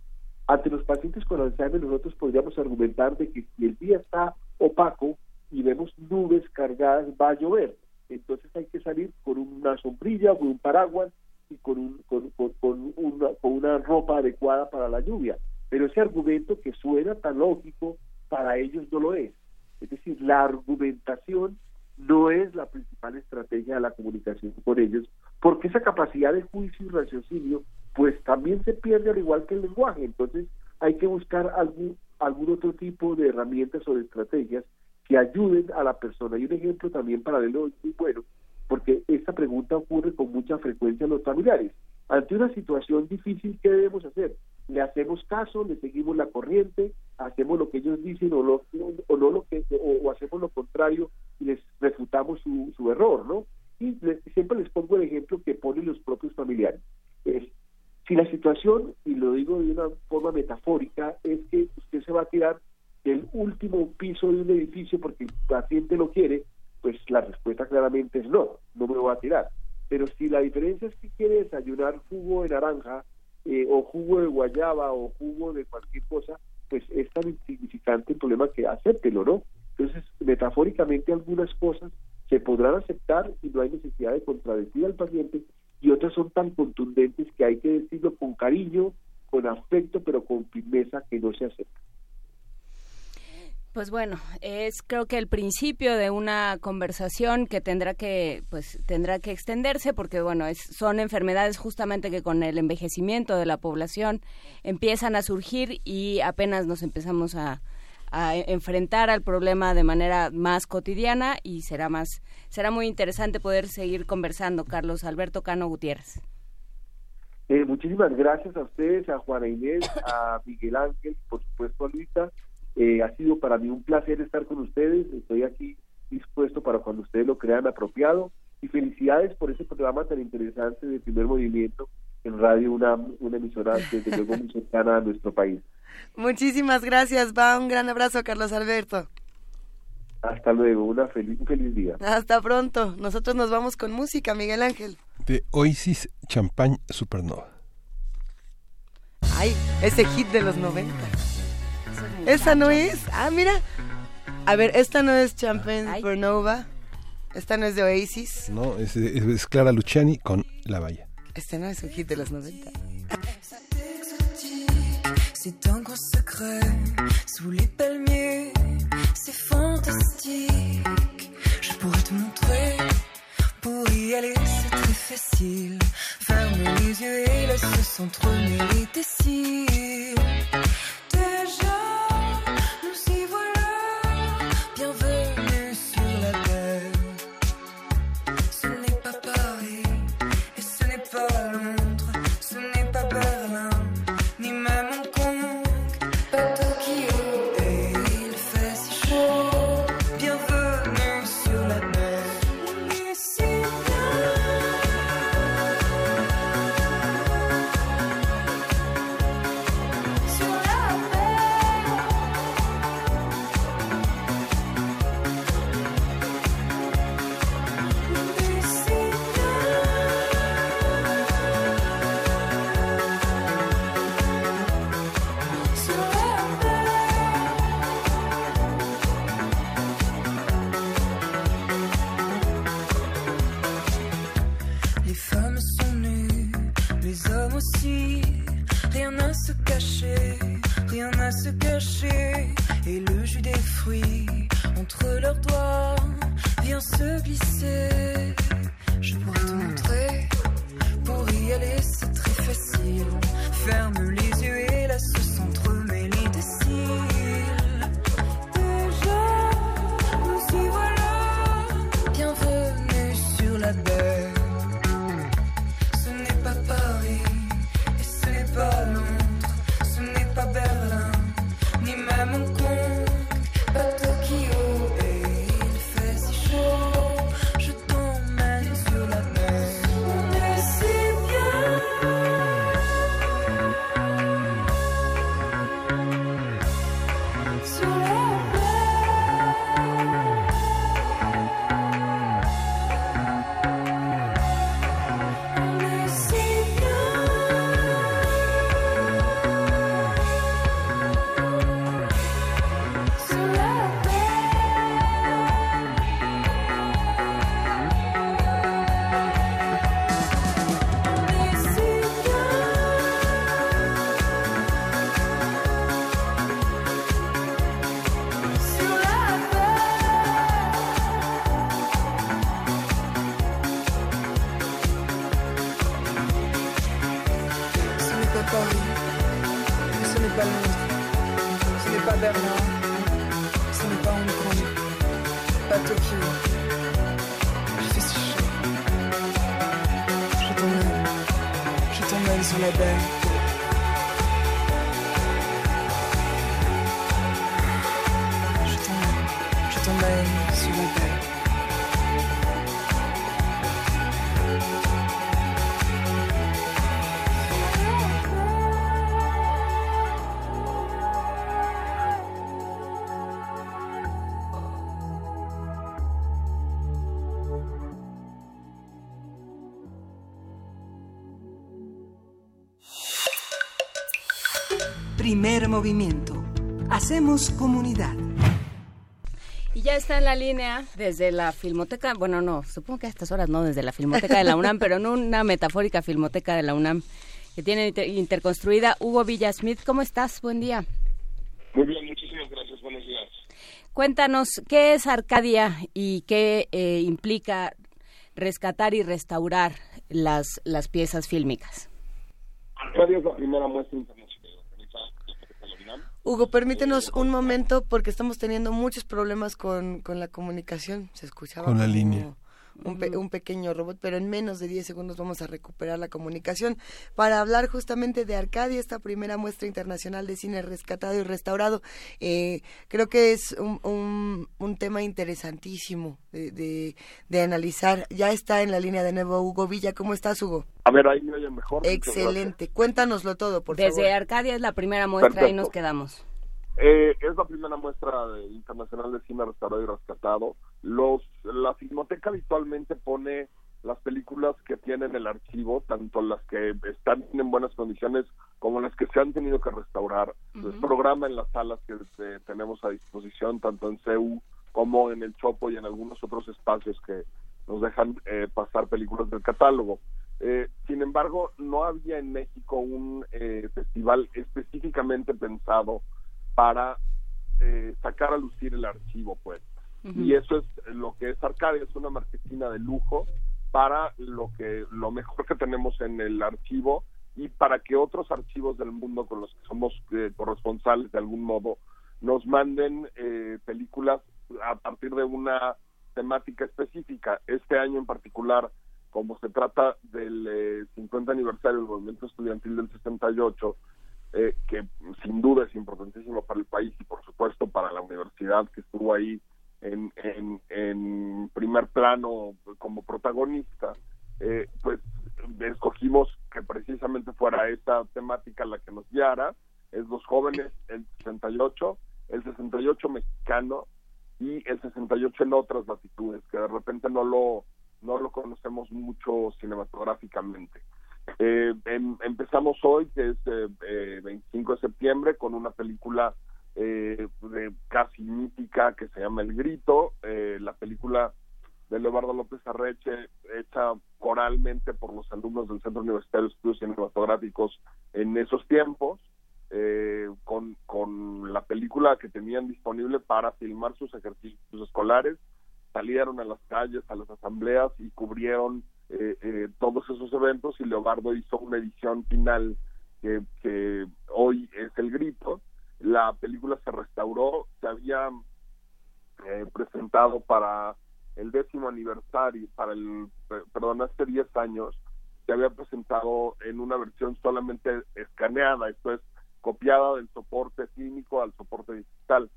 Ante los pacientes con Alzheimer nosotros podríamos argumentar de que si el día está opaco y vemos nubes cargadas, va a llover entonces hay que salir con una sombrilla, con un paraguas y con, un, con, una, con una ropa adecuada para la lluvia. Pero ese argumento que suena tan lógico, para ellos no lo es. Es decir, la argumentación no es la principal estrategia de la comunicación con ellos, porque esa capacidad de juicio y raciocinio, pues también se pierde al igual que el lenguaje. Entonces hay que buscar algún, algún otro tipo de herramientas o de estrategias que ayuden a la persona. Y un ejemplo también paralelo muy bueno, porque esta pregunta ocurre con mucha frecuencia en los familiares. Ante una situación difícil, ¿qué debemos hacer? ¿Le hacemos caso, le seguimos la corriente, hacemos lo que ellos dicen o, lo, o no lo que o, hacemos lo contrario y les refutamos su, su error, ¿no? Y siempre les pongo el ejemplo que ponen los propios familiares. Es, si la situación, y lo digo de una forma metafórica, es que usted se va a tirar del último piso de un edificio porque el paciente lo quiere, pues la respuesta claramente es no, no me voy a tirar. Pero si la diferencia es que quiere desayunar jugo de naranja eh, o jugo de guayaba o jugo de cualquier cosa, pues es tan insignificante el problema que acéptelo, ¿no? Entonces, metafóricamente algunas cosas se podrán aceptar y no hay necesidad de contradecir al paciente y otras son tan contundentes que hay que decirlo con cariño, con afecto, pero con firmeza que no se acepta. Pues bueno, es creo que el principio de una conversación que tendrá que pues tendrá que extenderse porque bueno, es, son enfermedades justamente que con el envejecimiento de la población empiezan a surgir y apenas nos empezamos a, enfrentar al problema de manera más cotidiana y será más será muy interesante poder seguir conversando, Carlos Alberto Cano Gutiérrez. Eh, muchísimas gracias a ustedes, a Juana Inés, a Miguel Ángel, por supuesto a Luisa eh, ha sido para mí un placer estar con ustedes. Estoy aquí dispuesto para cuando ustedes lo crean apropiado. Y felicidades por ese programa tan interesante de primer movimiento en radio, una, una emisora desde luego muy cercana a nuestro país. Muchísimas gracias. Va un gran abrazo, Carlos Alberto. Hasta luego, una feliz, un feliz día. Hasta pronto. Nosotros nos vamos con música, Miguel Ángel. De Oasis Champagne Supernova. Ay, ese hit de los 90. Esa no es. Ah, mira. A ver, esta no es Champagne Supernova. Esta no es de Oasis. No, es, es, Clara Luciani con La Valla. Este no es un hit de los 90. Sous les palmiers, c'est fantastique. Je pourrais te montrer, pour y aller c'est très facile. Ferme les yeux et laisse s'entremêler tes cils. pas entre leurs doigts vient se glisser. Primer movimiento. Hacemos comunidad. Y ya está en la línea desde la Filmoteca, bueno, no, supongo que a estas horas no, desde la Filmoteca de la UNAM, pero en una metafórica Filmoteca de la UNAM que tiene inter- interconstruida. Hugo Villasmith, ¿cómo estás? Buen día. Muy bien, muchísimas gracias. Buenos días. Cuéntanos, ¿qué es Arcadia y qué eh, implica rescatar y restaurar las, las piezas fílmicas? Arcadia es la primera muestra internacional organizada por la UNAM. Hugo, permítenos un momento porque estamos teniendo muchos problemas con, con la comunicación. Se escuchaba Con la como línea. Un, pe- un pequeño robot, pero en menos de 10 segundos vamos a recuperar la comunicación para hablar justamente de Arcadia, esta primera muestra internacional de cine rescatado y restaurado. Eh, creo que es un, un, un tema interesantísimo de, de, de analizar. Ya está en la línea de nuevo Hugo Villa. ¿Cómo estás, Hugo? A ver, ahí me oyen mejor. Excelente. Cuéntanos todo, por Desde favor. Arcadia es la primera muestra, ahí Perfecto. nos quedamos. Eh, es la primera muestra de- internacional de cine restaurado y rescatado. Los, la Filmoteca habitualmente pone las películas que tienen el archivo, tanto las que están en buenas condiciones como las que se han tenido que restaurar. Los programa en las salas que eh, tenemos a disposición, tanto en CEU como en el Chopo y en algunos otros espacios que nos dejan eh, pasar películas del catálogo. Eh, sin embargo, no había en México un eh, festival específicamente pensado para eh, sacar a lucir el archivo, pues. Y eso es lo que es Arcadia, es una marquesina de lujo para lo que lo mejor que tenemos en el archivo y para que otros archivos del mundo con los que somos eh, corresponsales de algún modo nos manden eh, películas a partir de una temática específica. Este año en particular, como se trata del eh, 50 aniversario del movimiento estudiantil del 68, eh, que sin duda es importantísimo para el país y por supuesto para la universidad que estuvo ahí en, en, primer plano como protagonista, eh, pues escogimos que precisamente fuera esta temática la que nos guiara, es los jóvenes, el 68, el 68 mexicano y el 68 en otras latitudes, que de repente no lo, no lo conocemos mucho cinematográficamente. Eh, em- empezamos hoy, que es eh, eh, 25 de septiembre, con una película eh, casi mítica que se llama El Grito, eh, la película de Leobardo López Arreche, hecha coralmente por los alumnos del Centro Universitario de Estudios Cinematográficos en esos tiempos, eh, con, con la película que tenían disponible para filmar sus ejercicios escolares, salieron a las calles, a las asambleas y cubrieron eh, eh, todos esos eventos y Leobardo hizo una edición final que, que hoy es El Grito. La película se restauró, se había eh, presentado para el décimo aniversario, para el, per- perdón, hace 10 años, se había presentado en una versión solamente escaneada, esto es copiada del soporte clínico al soporte digital.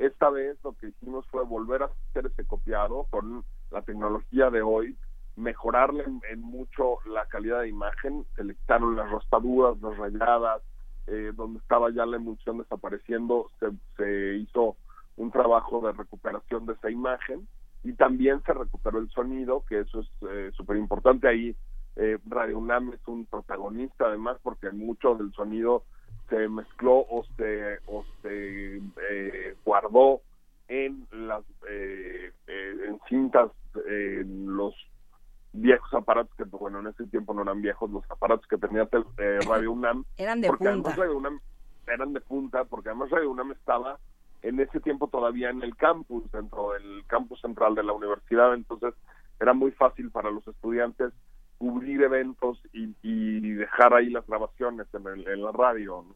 Esta vez lo que hicimos fue volver a hacer ese copiado con la tecnología de hoy, mejorarle en, en mucho la calidad de imagen, se le quitaron las rostaduras, las rayadas, eh, donde estaba ya la emulsión desapareciendo, se, se hizo un trabajo de recuperación de esa imagen y también se recuperó el sonido, que eso es súper importante ahí. Eh, Radio UNAM es un protagonista además porque mucho del sonido se mezcló o se, o se eh, guardó en las eh, eh, en cintas eh, en los viejos aparatos que bueno en ese tiempo no eran viejos los aparatos que tenía eh, Radio UNAM Eran de porque punta. además Radio UNAM eran de punta porque además Radio UNAM estaba en ese tiempo todavía en el campus dentro del campus central de la universidad entonces era muy fácil para los estudiantes cubrir eventos y, y dejar ahí las grabaciones en, el- en la radio ¿no?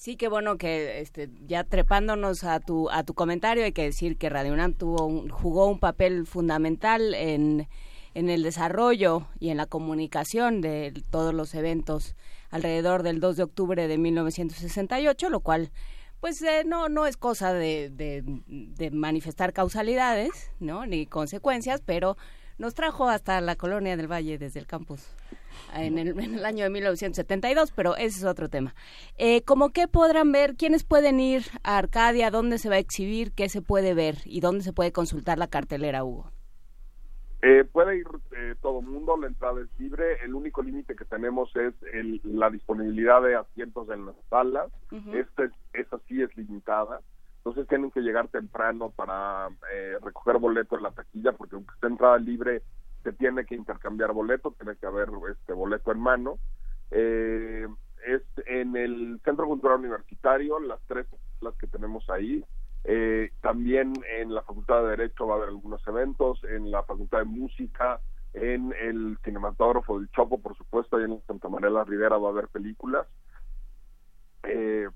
Sí, qué bueno que este, ya trepándonos a tu, a tu comentario, hay que decir que Radio UNAM tuvo un- jugó un papel fundamental en, en el desarrollo y en la comunicación de todos los eventos alrededor del 2 de octubre de 1968, lo cual pues eh, no no es cosa de, de, de manifestar causalidades, ¿no? Ni consecuencias, pero nos trajo hasta la colonia del Valle desde el campus en el, en el año de 1972, pero ese es otro tema. Eh, ¿Cómo qué podrán ver? ¿Quiénes pueden ir a Arcadia? ¿Dónde se va a exhibir? ¿Qué se puede ver? ¿Y dónde se puede consultar la cartelera, Hugo? Eh, puede ir eh, todo mundo, la entrada es libre. El único límite que tenemos es el- la disponibilidad de asientos en las salas. Ujú. Este, esa sí es limitada. Entonces tienen que llegar temprano para eh, recoger boleto en la taquilla, porque aunque esté entrada libre, se tiene que intercambiar boleto, tiene que haber este boleto en mano. Eh, es en el Centro Cultural Universitario, las tres las que tenemos ahí. Eh, también en la Facultad de Derecho va a haber algunos eventos, en la Facultad de Música, en el Cinematógrafo del Chopo, por supuesto, y en Santa María la Rivera va a haber películas. Eh,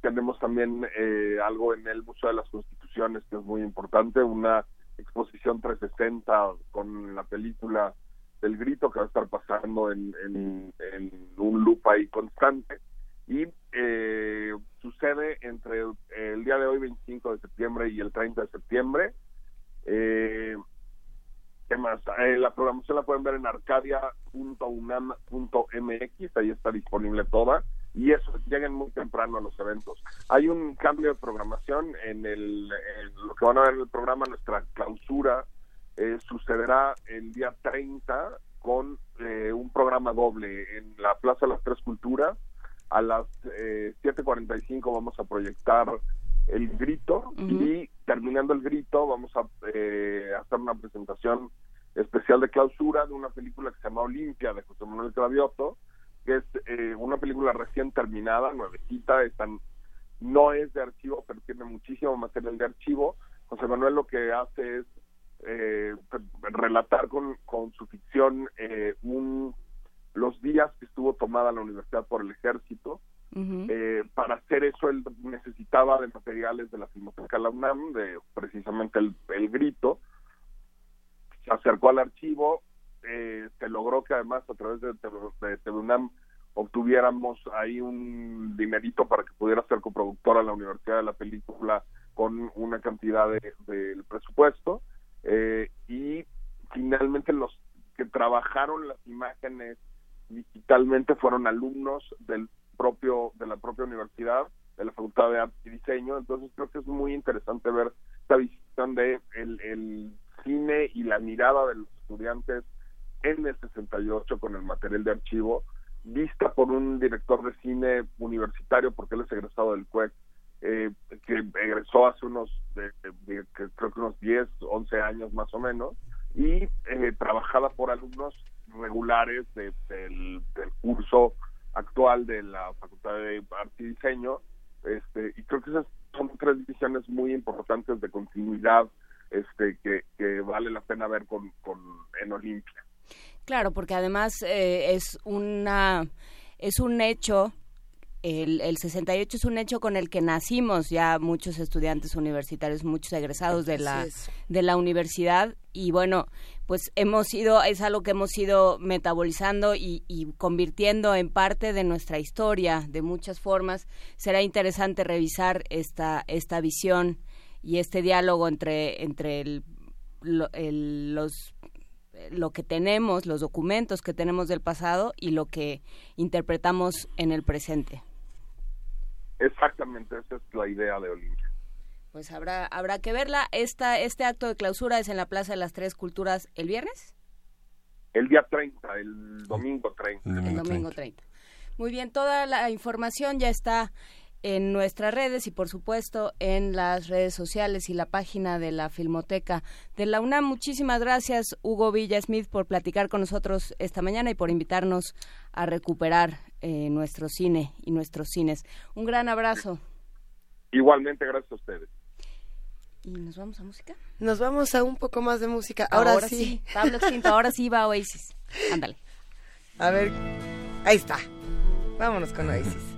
tenemos también eh, algo en el Museo de las Constituciones que es muy importante, una exposición 360 con la película del grito que va a estar pasando en, un loop ahí constante y eh, sucede entre el día de hoy 25 de septiembre y el 30 de septiembre eh, ¿Qué más? Eh, la programación la pueden ver en arcadia.unam.mx, ahí está disponible toda. Y eso, lleguen muy temprano a los eventos. Hay un cambio de programación en, el, en lo que van a ver en el programa, nuestra clausura eh, sucederá el día 30 con eh, un programa doble en la Plaza de las Tres Culturas. A las eh, 7.45 vamos a proyectar el grito y terminando el grito vamos a eh, hacer una presentación especial de clausura de una película que se llama Olimpia de José Manuel Cravioto, que es eh, una película recién terminada, nuevecita, están, no es de archivo, pero tiene muchísimo material de archivo. José Manuel lo que hace es eh, relatar con, con su ficción eh, un, los días que estuvo tomada la universidad por el ejército. Eh, para hacer eso él necesitaba de materiales de la Filmoteca la UNAM, de precisamente el, el grito. Se acercó al archivo, eh, se logró que además a través de, de UNAM obtuviéramos ahí un dinerito para que pudiera ser coproductora la Universidad de la película con una cantidad de- del presupuesto eh, y finalmente los que trabajaron las imágenes digitalmente fueron alumnos del propio de la propia universidad de la facultad de arte y diseño. Entonces creo que es muy interesante ver esta visión de el, el cine y la mirada de los estudiantes en el 68 con el material de archivo vista por un director de cine universitario porque él es egresado del CUEC eh, que egresó hace unos de- que creo que unos 10 11 años más o menos y eh, trabajada por alumnos regulares de- del curso actual de la Facultad de Arte y Diseño este y creo que esas son tres visiones muy importantes de continuidad este que, que vale la pena ver con, con en Olimpia Claro, porque además eh, es una es un hecho el, el 68 es un hecho con el que nacimos ya muchos estudiantes universitarios, muchos egresados de la de la universidad y bueno, pues hemos ido es algo que hemos ido metabolizando y, y convirtiendo en parte de nuestra historia de muchas formas. Será interesante revisar esta esta visión y este diálogo entre entre el, lo- el- los lo que tenemos, los documentos que tenemos del pasado y lo que interpretamos en el presente. exactamente esa es la idea de Olimpia Pues habrá habrá que verla. Esta este acto de clausura es en la Plaza de las Tres Culturas el viernes, el día 30 el domingo 30 el domingo 30. Muy bien, toda la información ya está en nuestras redes y por supuesto en las redes sociales y la página de la Filmoteca de la UNAM. Muchísimas gracias Hugo Villa Smith por platicar con nosotros esta mañana y por invitarnos a recuperar eh, nuestro cine y nuestros cines. Un gran abrazo. igualmente gracias a ustedes ¿Y nos vamos a música? Nos vamos a un poco más de música. Ahora, sí. Pablo Extinto, ahora sí va Oasis. Ándale. A ver, ahí está. Vámonos con Oasis.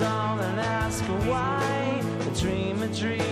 And ask why. A dream, a dream,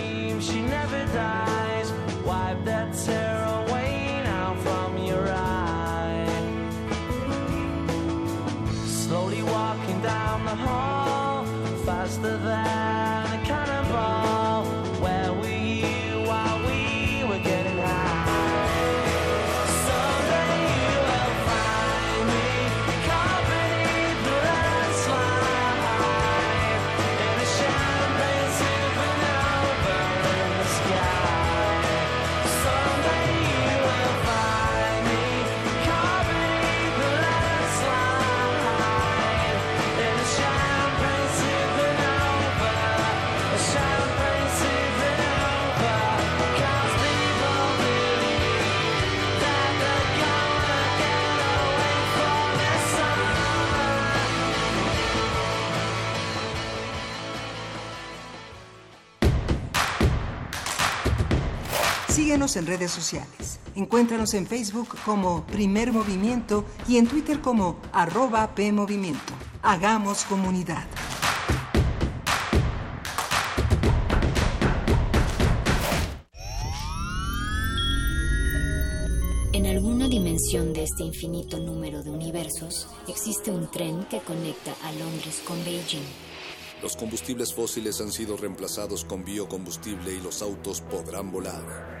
Síguenos en redes sociales. Encuéntranos en Facebook como Primer Movimiento y en Twitter como arroba PMovimiento. Hagamos comunidad. En alguna dimensión de este infinito número de universos existe un tren que conecta a Londres con Beijing. Los combustibles fósiles han sido reemplazados con biocombustible y los autos podrán volar.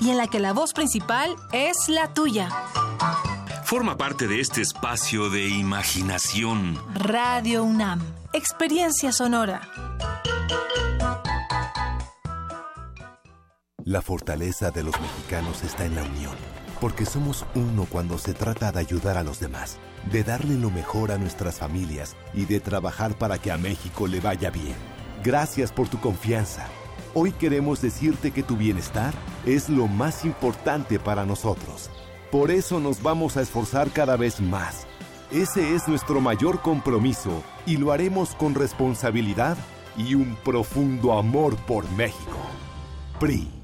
y en la que la voz principal es la tuya. Forma parte de este espacio de imaginación. Radio UNAM, experiencia sonora. La fortaleza de los mexicanos está en la unión, porque somos uno cuando se trata de ayudar a los demás, de darle lo mejor a nuestras familias y de trabajar para que a México le vaya bien. Gracias por tu confianza. Hoy queremos decirte que tu bienestar es lo más importante para nosotros. Por eso nos vamos a esforzar cada vez más. Ese es nuestro mayor compromiso y lo haremos con responsabilidad y un profundo amor por México. PRI.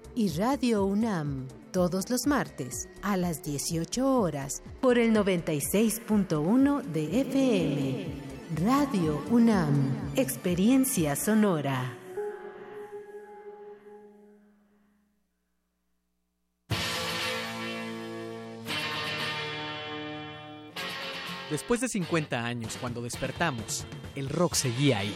y Radio UNAM todos los martes a las 18 horas por el 96.1 de FM. Radio UNAM, Experiencia Sonora. Después de 50 años, cuando despertamos, el rock seguía ahí.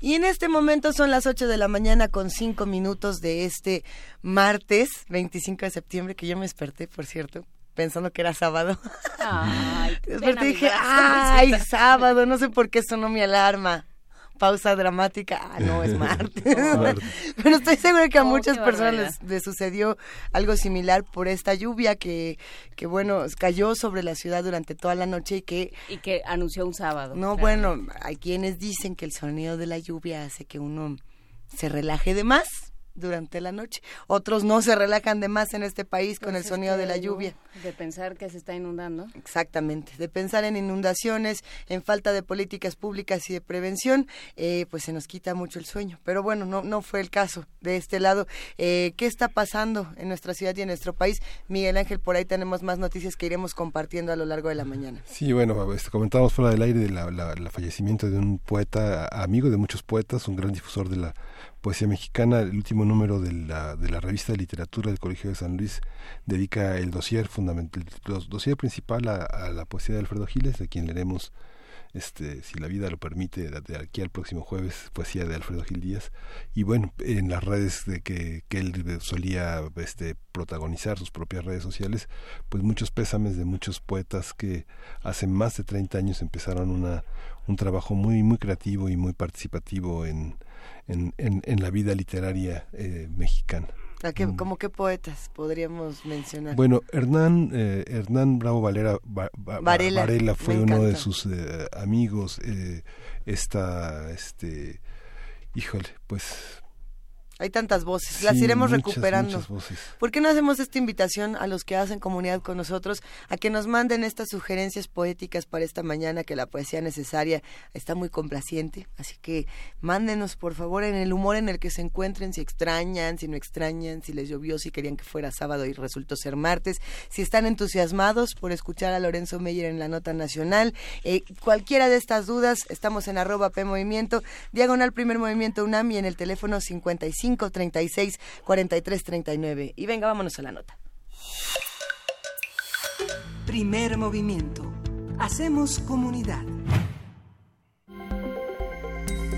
Y en este momento son las 8 de la mañana con 5 minutos de este martes 25 de septiembre, que yo me desperté, por cierto, pensando que era sábado. Ay, Desperté y dije, ay, sábado, no sé por qué sonó mi alarma. Pausa dramática, ah, no, es martes. Pero estoy segura que a Oh, muchas personas les, les sucedió algo similar por esta lluvia que, que, bueno, cayó sobre la ciudad durante toda la noche y que... Y que anunció un sábado. No, claro. bueno, hay quienes dicen que el sonido de la lluvia hace que uno se relaje de más durante la noche. Otros no se relajan de más en este país con Pues el sonido de la lluvia. De pensar que se está inundando. Exactamente, de pensar en inundaciones, en falta de políticas públicas y de prevención, eh, pues se nos quita mucho el sueño. Pero bueno, no, no fue el caso de este lado. Eh, ¿Qué está pasando en nuestra ciudad y en nuestro país? Miguel Ángel, por ahí tenemos más noticias que iremos compartiendo a lo largo de la mañana. Sí, bueno, este, comentábamos fuera del aire el fallecimiento de un poeta, amigo de muchos poetas, un gran difusor de la poesía mexicana. El último número de la, de la revista de literatura del Colegio de San Luis dedica el dossier fundamental, el dossier principal a, la poesía de Alfredo Giles, de quien leeremos este, si la vida lo permite, de aquí al próximo jueves, poesía de Alfredo Gil Díaz. Y bueno, en las redes de que, que él solía este, protagonizar sus propias redes sociales, pues muchos pésames de muchos poetas que hace más de 30 años empezaron una, un trabajo muy, muy creativo y muy participativo en, en, en, en la vida literaria eh, mexicana. ¿A qué, ¿Cómo qué poetas podríamos mencionar? Bueno, Hernán, eh, Hernán Bravo Valera, Va- Va- Varela, Varela fue uno de sus eh, amigos. Eh, esta, este, híjole, pues Hay tantas voces, las iremos muchas, recuperando. muchas voces. ¿Por qué no hacemos esta invitación a los que hacen comunidad con nosotros a que nos manden estas sugerencias poéticas para esta mañana que la poesía necesaria está muy complaciente? Así que mándenos por favor en el humor en el que se encuentren, si extrañan, si no extrañan, si les llovió, si querían que fuera sábado y resultó ser martes, si están entusiasmados por escuchar a Lorenzo Meyer en la nota nacional. Eh, cualquiera de estas dudas, estamos en arroba P Movimiento, diagonal primer movimiento UNAM y en el teléfono 55 36 43 39. Y venga, vámonos a la nota. Primer movimiento. Hacemos comunidad.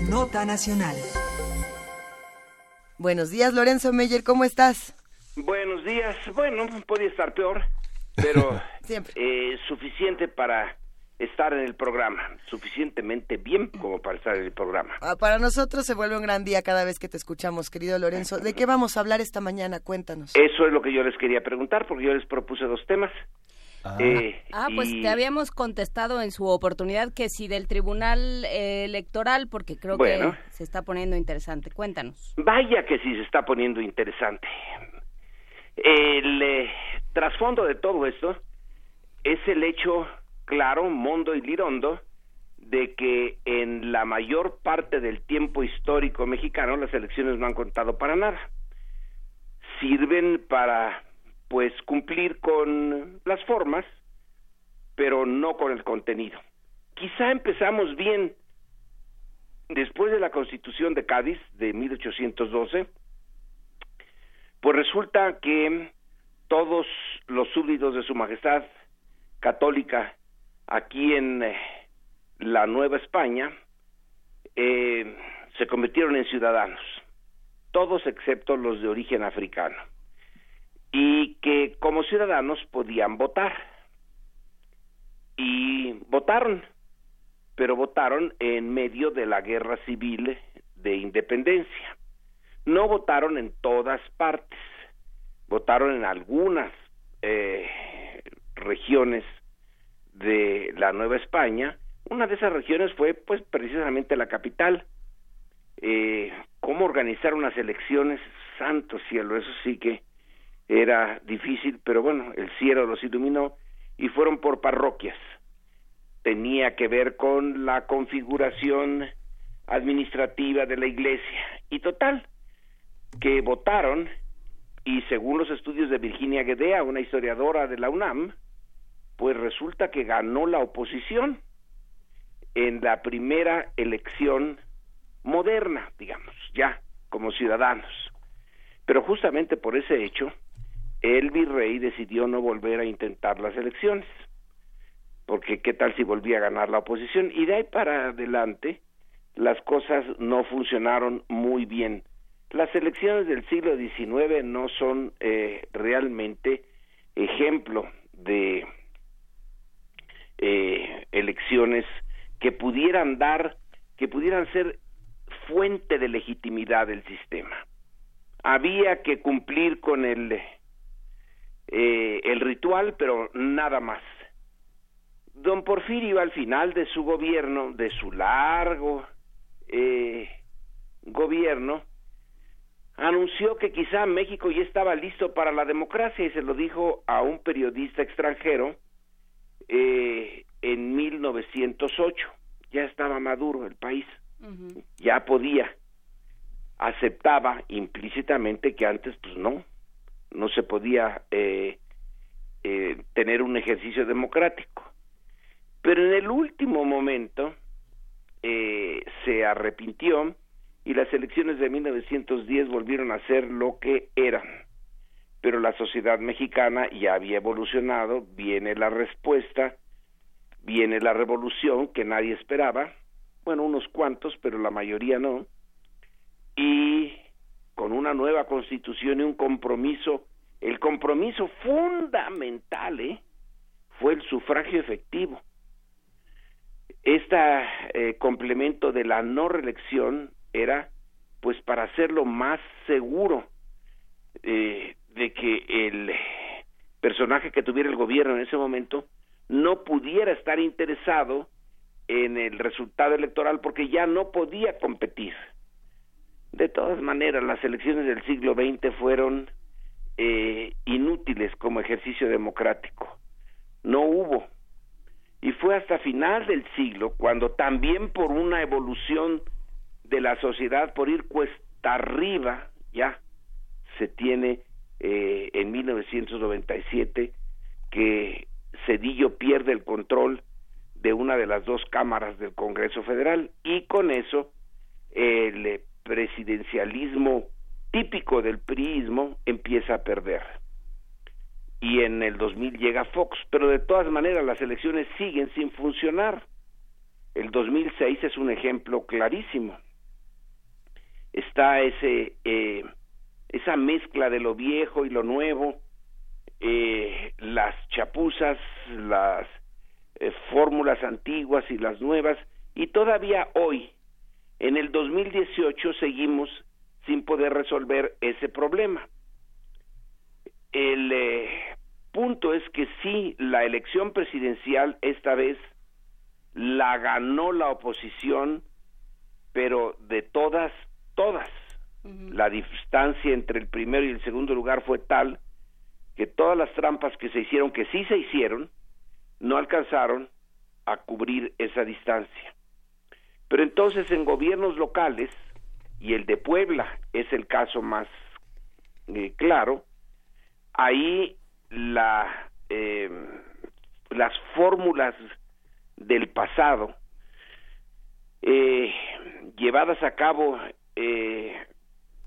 Nota nacional. Buenos días, Lorenzo Meyer, ¿cómo estás? Buenos días. Bueno, podía estar peor, pero Siempre. eh, suficiente para estar en el programa, suficientemente bien como para estar en el programa. Ah, Para nosotros se vuelve un gran día cada vez que te escuchamos, querido Lorenzo. ¿De qué vamos a hablar esta mañana? Cuéntanos. Eso es lo que yo les quería preguntar, porque yo les propuse dos temas. Eh, Ah, pues y- te habíamos contestado en su oportunidad que si del Tribunal eh, Electoral, porque creo Bueno. que se está poniendo interesante. Cuéntanos. Vaya que sí se está poniendo interesante. El eh, trasfondo de todo esto es el hecho claro, Mondo y Lirondo, de que en la mayor parte del tiempo histórico mexicano las elecciones no han contado para nada. Sirven para, pues, cumplir con las formas, pero no con el contenido. Quizá empezamos bien después de la Constitución de Cádiz de 1812, pues resulta que todos los súbditos de Su Majestad Católica aquí en eh, la Nueva España eh, se convirtieron en ciudadanos, todos excepto los de origen africano, y que como ciudadanos podían votar. Y votaron, pero votaron en medio de la guerra civil de independencia. No votaron en todas partes, votaron en algunas eh, regiones de la Nueva España. Una de esas regiones fue, pues, precisamente la capital. Eh, ¿Cómo organizar unas elecciones? Santo cielo, eso sí que era difícil, pero bueno, el cielo los iluminó y fueron por parroquias. Tenía que ver con la configuración administrativa de la iglesia. Y total, que votaron y según los estudios de Virginia Guedea, una historiadora de la UNAM, pues resulta que ganó la oposición en la primera elección moderna, digamos, ya como ciudadanos. Pero justamente por ese hecho, el virrey decidió no volver a intentar las elecciones, porque qué tal si volvía a ganar la oposición. Y de ahí para adelante, las cosas no funcionaron muy bien las elecciones del siglo XIX no son eh, realmente ejemplo de eh, elecciones que pudieran dar, que pudieran ser fuente de legitimidad del sistema. Había que cumplir con el eh, el ritual, pero nada más. Don Porfirio al final de su gobierno, de su largo gobierno, anunció que quizá México ya estaba listo para la democracia y se lo dijo a un periodista extranjero eh, en 1908. Ya estaba maduro el país, ya podía, aceptaba implícitamente que antes pues no, no se podía eh, eh, tener un ejercicio democrático. Pero en el último momento se arrepintió y las elecciones de 1910 volvieron a ser lo que eran. Pero la sociedad mexicana ya había evolucionado, viene la respuesta, viene la revolución que nadie esperaba, bueno, unos cuantos, pero la mayoría no, y con una nueva constitución y un compromiso, el compromiso fundamental ¿eh? fue el sufragio efectivo. Este complemento de la no reelección era pues para hacerlo más seguro eh, de que el personaje que tuviera el gobierno en ese momento no pudiera estar interesado en el resultado electoral porque ya no podía competir. De todas maneras, las elecciones del siglo XX fueron eh, inútiles como ejercicio democrático. No hubo. Y fue hasta final del siglo cuando también por una evolución de la sociedad por ir cuesta arriba, ya se tiene eh, en 1997 que Cedillo pierde el control de una de las dos cámaras del Congreso Federal y con eso el presidencialismo típico del priismo empieza a perder. Y en el 2000 llega Fox, pero de todas maneras las elecciones siguen sin funcionar. El 2006 es un ejemplo clarísimo está ese eh, esa mezcla de lo viejo y lo nuevo, eh, las chapuzas, las eh, fórmulas antiguas y las nuevas, y todavía hoy, en el 2018, seguimos sin poder resolver ese problema. El punto es que sí, la elección presidencial esta vez la ganó la oposición, pero de todas todas. La distancia entre el primero y el segundo lugar fue tal que todas las trampas que se hicieron, que sí se hicieron, no alcanzaron a cubrir esa distancia. Pero entonces en gobiernos locales, y el de Puebla es el caso más eh, claro, ahí la, eh, las fórmulas del pasado eh, llevadas a cabo eh,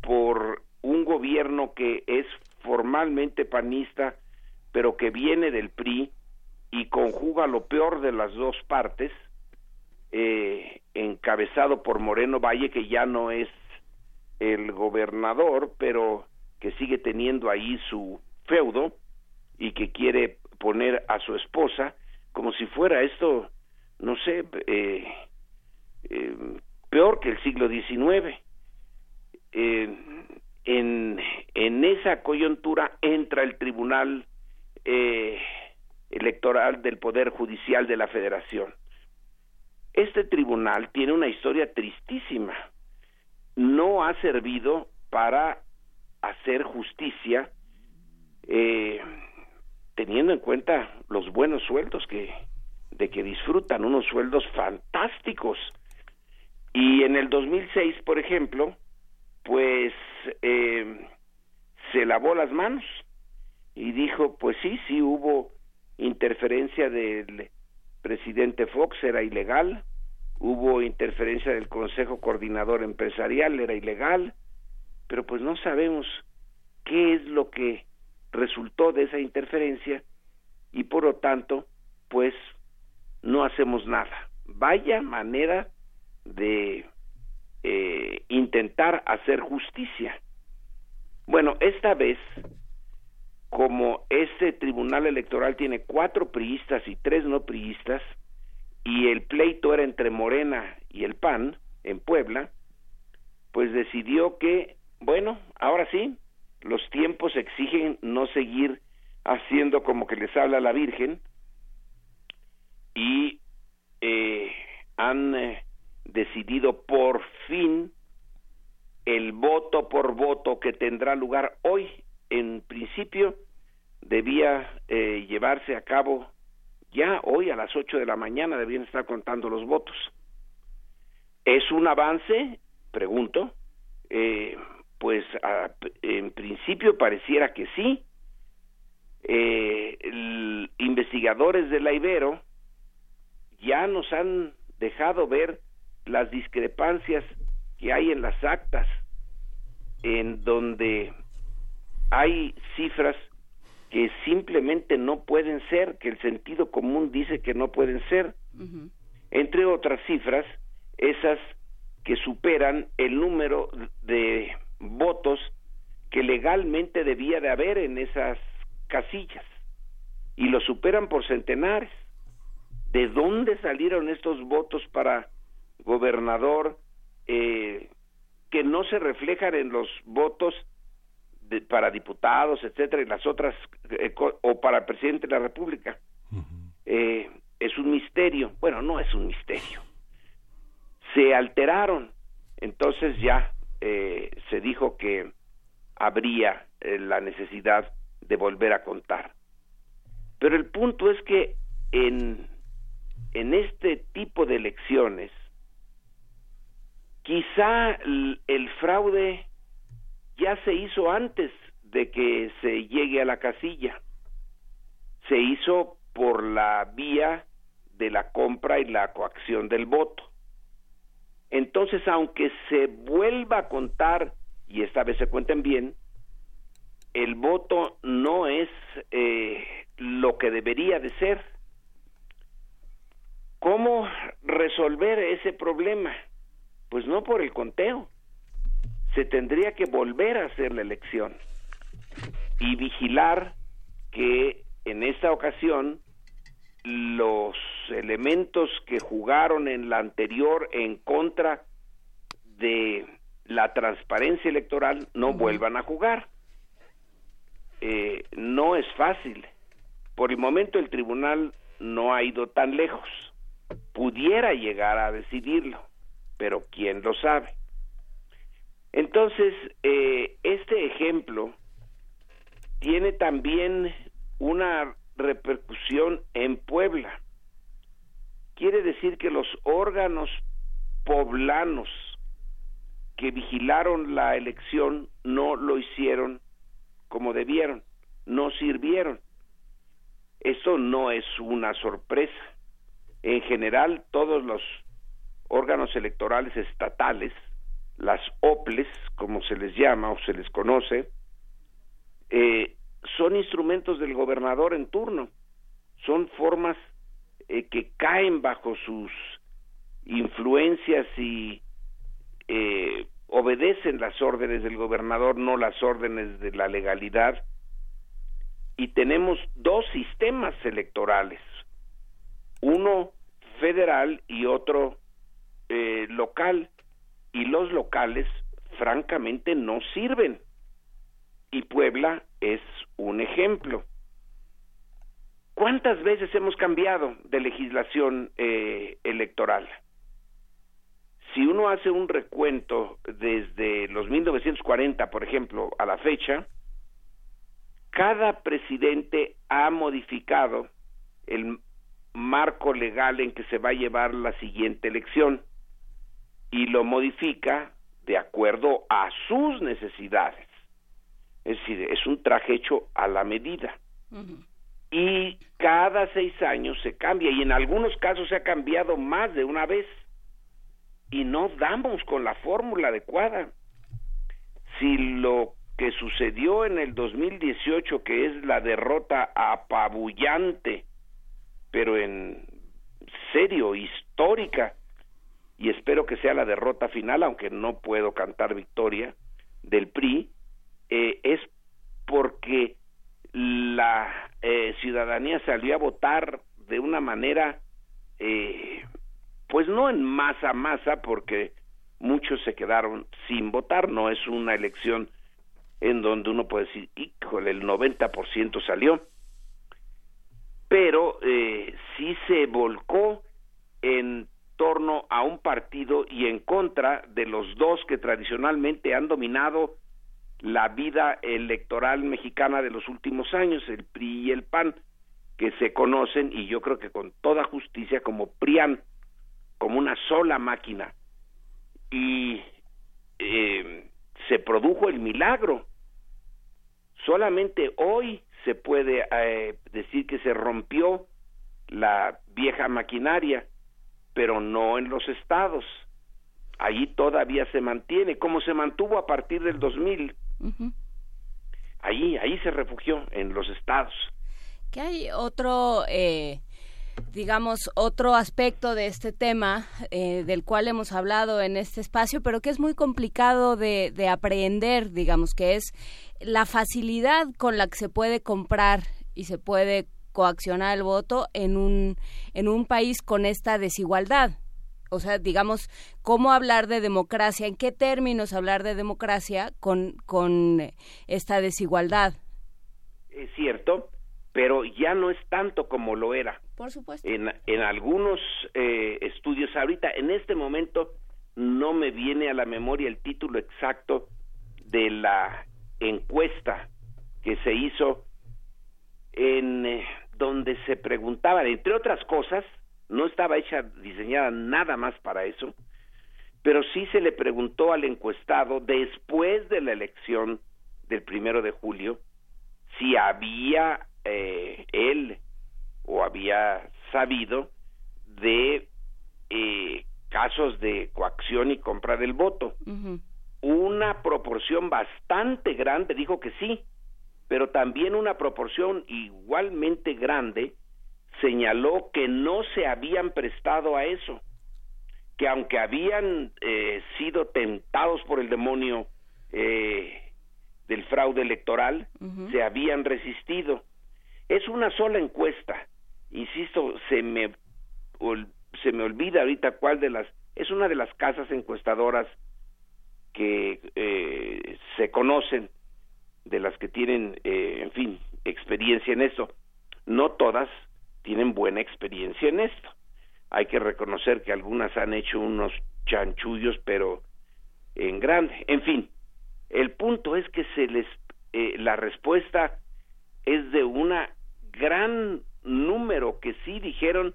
por un gobierno que es formalmente panista, pero que viene del PRI y conjuga lo peor de las dos partes, eh, encabezado por Moreno Valle, que ya no es el gobernador, pero que sigue teniendo ahí su feudo y que quiere poner a su esposa como si fuera esto, no sé, eh, eh, peor que el siglo XIX. Eh, en, en esa coyuntura entra el Tribunal eh, Electoral del Poder Judicial de la Federación. Este tribunal tiene una historia tristísima. No ha servido para hacer justicia eh, teniendo en cuenta los buenos sueldos que de que disfrutan unos sueldos fantásticos y en el 2006 por ejemplo pues eh, se lavó las manos y dijo pues sí sí hubo interferencia del presidente Fox era ilegal hubo interferencia del Consejo Coordinador Empresarial era ilegal pero pues no sabemos qué es lo que resultó de esa interferencia y por lo tanto pues no hacemos nada. Vaya manera de eh, intentar hacer justicia. Bueno esta vez como este tribunal electoral tiene cuatro priistas y tres no priistas y el pleito era entre Morena y el PAN en Puebla pues decidió que bueno ahora sí los tiempos exigen no seguir haciendo como que les habla la Virgen y eh, han eh, decidido por fin el voto por voto que tendrá lugar hoy. En principio debía eh, llevarse a cabo ya hoy a las 8 de la mañana, debían estar contando los votos. ¿Es un avance? Pregunto. Eh, pues en principio pareciera que sí. Eh, el, investigadores de la Ibero ya nos han dejado ver las discrepancias que hay en las actas, en donde hay cifras que simplemente no pueden ser, que el sentido común dice que no pueden ser. Entre otras cifras, esas que superan el número de votos que legalmente debía de haber en esas casillas y lo superan por centenares. ¿De dónde salieron estos votos para gobernador eh, que no se reflejan en los votos de, para diputados, etcétera, y las otras, eh, o para el presidente de la República? eh, es un misterio. Bueno, no es un misterio. Se alteraron. Entonces ya eh, se dijo que habría la necesidad de volver a contar. Pero el punto es que en, en este tipo de elecciones, quizá el, fraude ya se hizo antes de que se llegue a la casilla. Se hizo por la vía de la compra y la coacción del voto. Entonces, aunque se vuelva a contar, y esta vez se cuenten bien, el voto no es eh, lo que debería de ser. ¿Cómo resolver ese problema? Pues no por el conteo. Se tendría que volver a hacer la elección y vigilar que en esta ocasión los elementos que jugaron en la anterior en contra de la transparencia electoral no vuelvan a jugar. Eh, no es fácil. Por el momento el tribunal no ha ido tan lejos. Pudiera llegar a decidirlo, pero quién lo sabe. Entonces, eh, este ejemplo tiene también una repercusión en Puebla. quiere decir que los órganos poblanos que vigilaron la elección no lo hicieron como debieron, no sirvieron. Eso no es una sorpresa. En general, todos los órganos electorales estatales, las OPLES, como se les llama o se les conoce, eh, son instrumentos del gobernador en turno, son formas eh, que caen bajo sus influencias y eh, obedecen las órdenes del gobernador, no las órdenes de la legalidad. Y tenemos dos sistemas electorales, uno federal y otro eh, local. Y los locales, francamente, no sirven. Y Puebla es un ejemplo. ¿Cuántas veces hemos cambiado de legislación eh, electoral? Si uno hace un recuento desde los 1940, por ejemplo, a la fecha, cada presidente ha modificado el marco legal en que se va a llevar la siguiente elección y lo modifica de acuerdo a sus necesidades. Es decir, es un traje hecho a la medida. Y cada seis años se cambia y en algunos casos se ha cambiado más de una vez y no damos con la fórmula adecuada. Si lo que sucedió en el 2018, que es la derrota apabullante, pero en serio, histórica, y espero que sea la derrota final, aunque no puedo cantar victoria, del PRI, eh, es porque la eh, ciudadanía salió a votar de una manera eh, pues no en masa masa porque muchos se quedaron sin votar, no es una elección en donde uno puede decir, híjole, el 90% salió, pero eh, sí se volcó en torno a un partido y en contra de los dos que tradicionalmente han dominado la vida electoral mexicana de los últimos años, el PRI y el PAN, que se conocen y yo creo que con toda justicia como PRIAN, como una sola máquina y eh, se produjo el milagro. Solamente hoy se puede eh, decir que se rompió la vieja maquinaria, pero no en los estados. Allí todavía se mantiene, como se mantuvo a partir del 2000. Allí, ahí se refugió en los estados. ¿Qué hay otro eh, digamos, otro aspecto de este tema eh, del cual hemos hablado en este espacio, pero que es muy complicado de, de aprehender, digamos, que es la facilidad con la que se puede comprar y se puede coaccionar el voto en un, en un país con esta desigualdad. O sea, digamos, ¿cómo hablar de democracia? ¿En qué términos hablar de democracia con, con esta desigualdad? Es cierto, pero ya no es tanto como lo era. Por supuesto. En, en algunos eh, estudios, ahorita, en este momento, no me viene a la memoria el título exacto de la encuesta que se hizo en eh, donde se preguntaban, entre otras cosas, no estaba hecha, diseñada nada más para eso, pero sí se le preguntó al encuestado después de la elección del primero de julio si había eh, él o había sabido de eh, casos de coacción y compra del voto. Una proporción bastante grande dijo que sí, pero también una proporción igualmente grande señaló que no se habían prestado a eso, que aunque habían eh, sido tentados por el demonio eh, del fraude electoral, se habían resistido. Es una sola encuesta, insisto, se me, se me olvida ahorita cuál de las, es una de las casas encuestadoras que eh, se conocen, de las que tienen, eh, en fin, experiencia en esto. No todas tienen buena experiencia en esto. Hay que reconocer que algunas han hecho unos chanchullos, pero en grande. En fin, el punto es que se les, eh, la respuesta es de una gran número que sí dijeron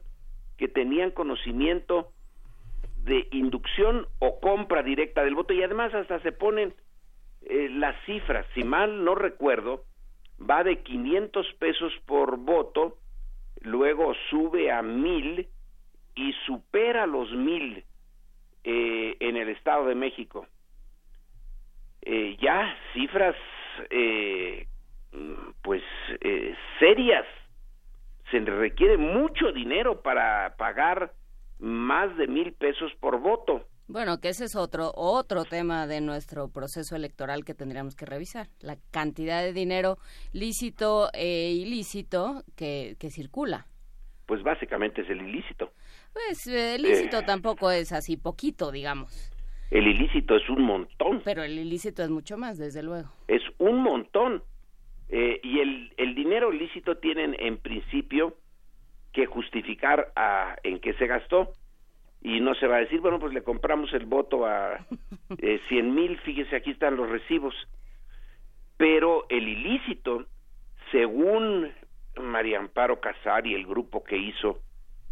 que tenían conocimiento de inducción o compra directa del voto y además hasta se ponen eh, las cifras, si mal no recuerdo, va de 500 pesos por voto, luego sube a mil y supera los mil eh, en el Estado de México. Eh, ya cifras eh, pues eh, serias. Se requiere mucho dinero para pagar más de mil pesos por voto. Bueno, que ese es otro otro tema de nuestro proceso electoral que tendríamos que revisar, la cantidad de dinero lícito e ilícito que, que circula. Pues básicamente es el ilícito. Pues eh, ilícito tampoco es así poquito, digamos, El ilícito es un montón, pero el ilícito es mucho más, desde luego. es un montón. Eh, y el, el dinero lícito tienen en principio que justificar a, en qué se gastó. Y no se va a decir, bueno, pues le compramos el voto a eh, 100 mil, fíjese, aquí están los recibos. Pero el ilícito, según María Amparo Casar y el grupo que hizo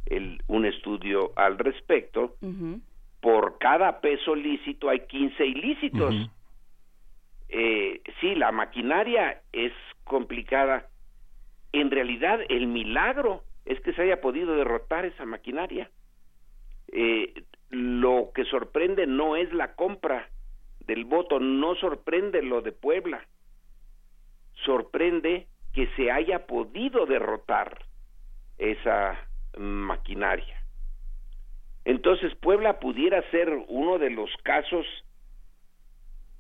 el, un estudio al respecto, por cada peso lícito hay 15 ilícitos. Eh, sí, la maquinaria es complicada. En realidad, el milagro es que se haya podido derrotar esa maquinaria. Eh, lo que sorprende no es la compra del voto, no sorprende lo de Puebla, sorprende que se haya podido derrotar esa maquinaria. Entonces Puebla pudiera ser uno de los casos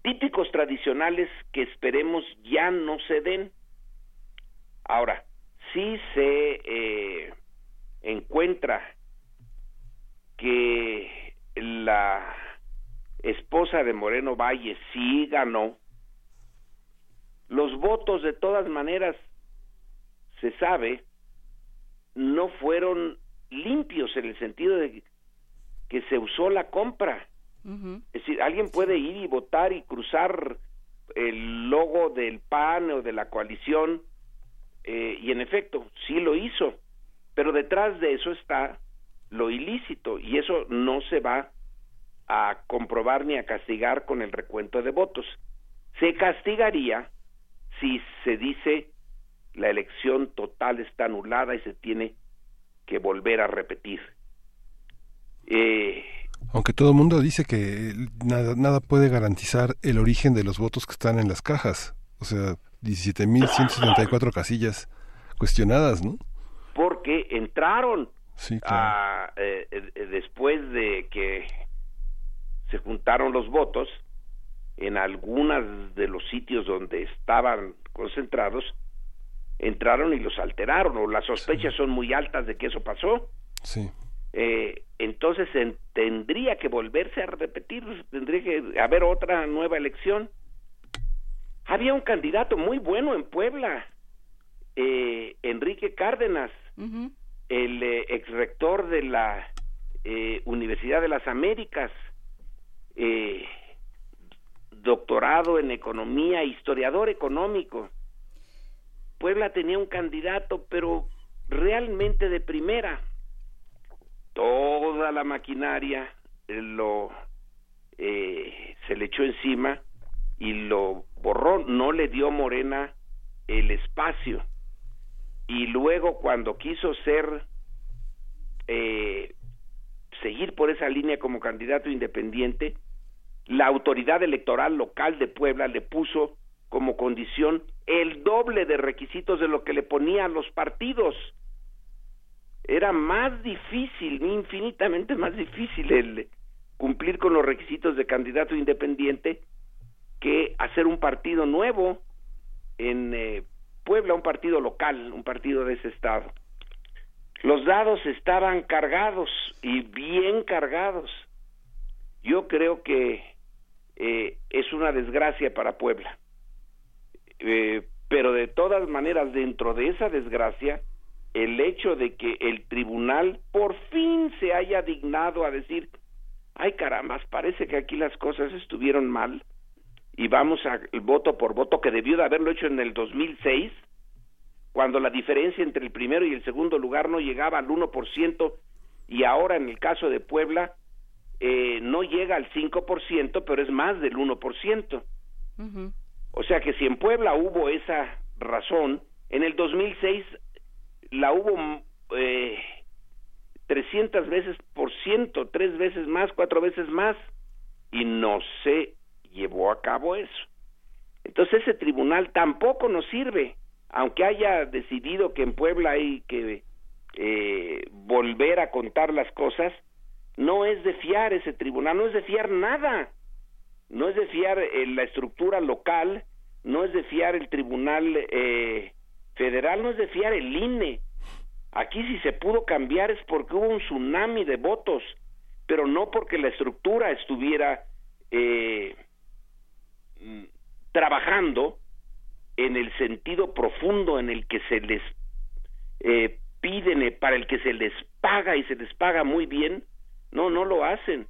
típicos tradicionales que esperemos ya no se den. Ahora, si se eh, encuentra que la esposa de Moreno Valle sí ganó, los votos de todas maneras, se sabe, no fueron limpios en el sentido de que se usó la compra. Es decir, alguien puede ir y votar y cruzar el logo del PAN o de la coalición, eh, y en efecto, sí lo hizo, pero detrás de eso está lo ilícito, y eso no se va a comprobar ni a castigar con el recuento de votos. Se castigaría si se dice la elección total está anulada y se tiene que volver a repetir. Eh, Aunque todo el mundo dice que nada, nada puede garantizar el origen de los votos que están en las cajas. O sea, 17.174 casillas cuestionadas, ¿no? porque entraron Sí, a, eh, eh, después de que se juntaron los votos en algunos de los sitios donde estaban concentrados entraron y los alteraron o las sospechas son muy altas de que eso pasó. Sí. eh, entonces en- tendría que volverse a repetir tendría que haber otra nueva elección. Había un candidato muy bueno en Puebla eh, Enrique Cárdenas el eh, ex rector de la eh, Universidad de las Américas, eh, doctorado en economía, historiador económico. Puebla tenía un candidato, pero realmente de primera. Toda la maquinaria eh, lo eh, se le echó encima y lo borró, no le dio Morena el espacio y luego cuando quiso ser eh, seguir por esa línea como candidato independiente la autoridad electoral local de Puebla le puso como condición el doble de requisitos de lo que le ponían los partidos. Era más difícil infinitamente más difícil el cumplir con los requisitos de candidato independiente que hacer un partido nuevo en eh, Puebla, un partido local, un partido de ese estado. Los dados estaban cargados y bien cargados. Yo creo que eh, es una desgracia para Puebla. Eh, pero de todas maneras, dentro de esa desgracia, el hecho de que el tribunal por fin se haya dignado a decir, ay carambas, parece que aquí las cosas estuvieron mal y vamos al voto por voto que debió de haberlo hecho en el 2006 cuando la diferencia entre el primero y el segundo lugar no llegaba al 1% y ahora en el caso de Puebla eh, no llega al 5%, pero es más del 1%. O sea que si en Puebla hubo esa razón, en el 2006 la hubo eh, 300 veces por ciento, tres veces más, cuatro veces más, y no se llevó a cabo eso. Entonces ese tribunal tampoco nos sirve, aunque haya decidido que en Puebla hay que eh, volver a contar las cosas, no es de fiar ese tribunal, no es de fiar nada, no es de fiar eh, la estructura local, no es de fiar el tribunal eh, federal, no es de fiar el INE. Aquí si se pudo cambiar es porque hubo un tsunami de votos, pero no porque la estructura estuviera eh, mm, trabajando en el sentido profundo en el que se les eh, piden, eh, para el que se les paga y se les paga muy bien, no, no lo hacen.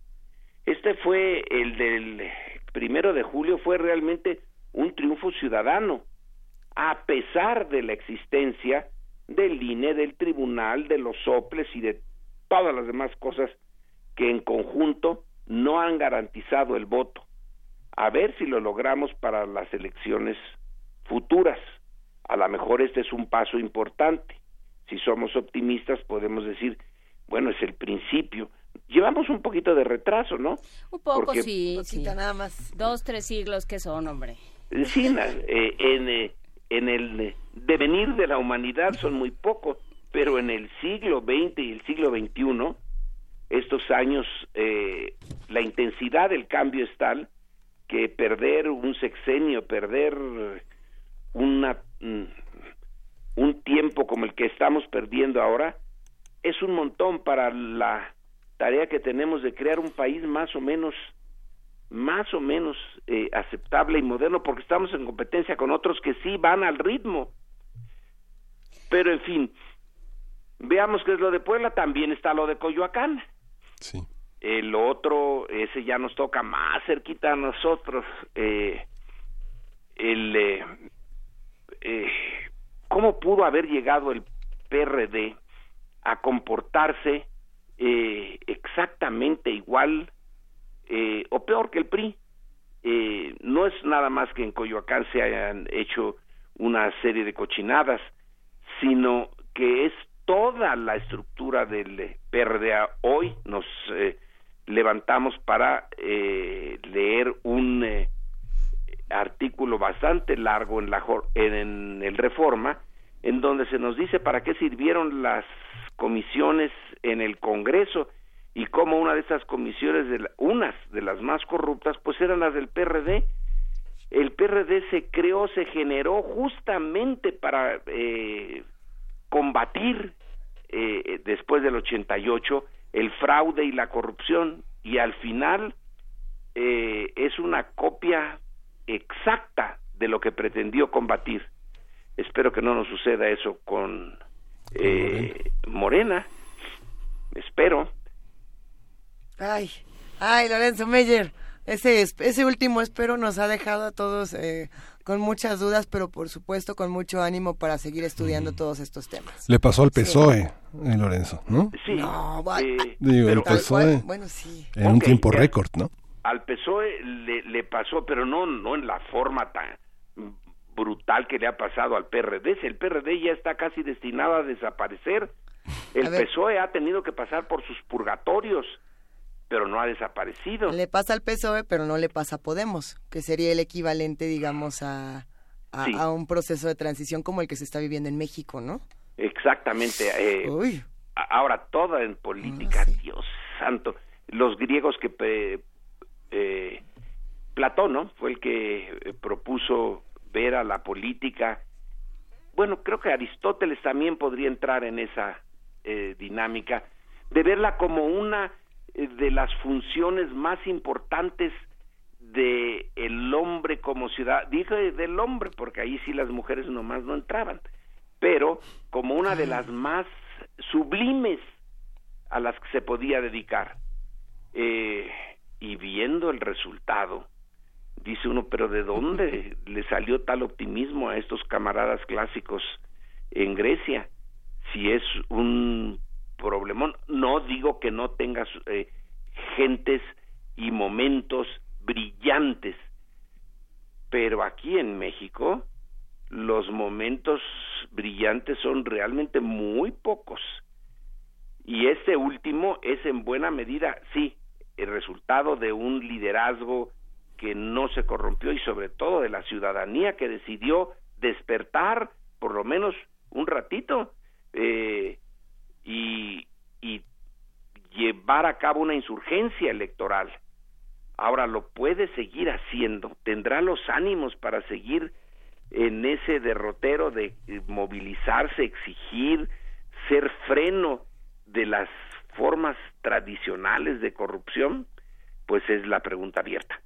Este fue el del primero de julio, fue realmente un triunfo ciudadano, a pesar de la existencia del INE, del tribunal, de los soples y de todas las demás cosas que en conjunto no han garantizado el voto. A ver si lo logramos para las elecciones futuras. A lo mejor este es un paso importante. Si somos optimistas podemos decir, bueno, es el principio. Llevamos un poquito de retraso, ¿no? Un poco, Porque- sí, sí. nada más. Dos, tres siglos que son, hombre. Sí, eh, en, eh, en el devenir de la humanidad son muy pocos, pero en el siglo XX y el siglo XXI, estos años, eh, la intensidad del cambio es tal que perder un sexenio, perder una, mm, un tiempo como el que estamos perdiendo ahora, es un montón para la tarea que tenemos de crear un país más o menos más o menos eh, aceptable y moderno porque estamos en competencia con otros que sí van al ritmo. Pero en fin, veamos qué es lo de Puebla, también está lo de Coyoacán. Sí. El otro, ese ya nos toca más cerquita a nosotros. Eh, el, eh, eh, ¿Cómo pudo haber llegado el PRD a comportarse eh, exactamente igual eh, o peor que el PRI? Eh, no es nada más que en Coyoacán se hayan hecho una serie de cochinadas, sino que es toda la estructura del PRD. Hoy nos eh, levantamos para eh, leer un eh, artículo bastante largo en, la, en, el Reforma, en donde se nos dice para qué sirvieron las comisiones en el Congreso y cómo una de esas comisiones, de unas de las más corruptas, pues eran las del PRD. El PRD se creó, se generó justamente para eh, combatir eh, después del 88 el fraude y la corrupción y al final eh, es una copia exacta de lo que pretendió combatir. Espero que no nos suceda eso con eh, Morena. Espero. Ay, ay, Lorenzo Meyer, ese, es- ese último espero nos ha dejado a todos eh, con muchas dudas, pero por supuesto con mucho ánimo para seguir estudiando todos estos temas. Le pasó al PSOE, eh, Lorenzo, ¿no? Sí. eh, Digo, el PSOE Bueno, sí. en un tiempo récord, ¿no? al PSOE le, le pasó, pero no, no en la forma tan brutal que le ha pasado al PRD. Si El PRD ya está casi destinado a desaparecer. El A. PSOE ha tenido que pasar por sus purgatorios, pero no ha desaparecido. Le pasa al PSOE, pero no le pasa a Podemos, que sería el equivalente, digamos, a, a, Sí. a un proceso de transición como el que se está viviendo en México, ¿no? Exactamente. eh, Uy. Ahora, toda en política, Dios santo. Los griegos que... eh, Platón, ¿no? Fue el que eh, propuso ver a la política. Bueno, creo que Aristóteles también podría entrar en esa eh, dinámica de verla como una de las funciones más importantes de el hombre como ciudad. Dije del hombre porque ahí sí las mujeres nomás no entraban, pero como una de las más sublimes a las que se podía dedicar. Eh, y viendo el resultado, dice uno, pero ¿de dónde le salió tal optimismo a estos camaradas clásicos en Grecia? Si es un problemón. No digo que no tengas eh, gentes y momentos brillantes, pero aquí en México los momentos brillantes son realmente muy pocos. Y este último es en buena medida, sí, el resultado de un liderazgo que no se corrompió y sobre todo de la ciudadanía que decidió despertar por lo menos un ratito eh, y, y llevar a cabo una insurgencia electoral. Ahora lo puede seguir haciendo, tendrá los ánimos para seguir en ese derrotero de movilizarse, exigir, ser freno de las formas tradicionales de corrupción, pues es la pregunta abierta.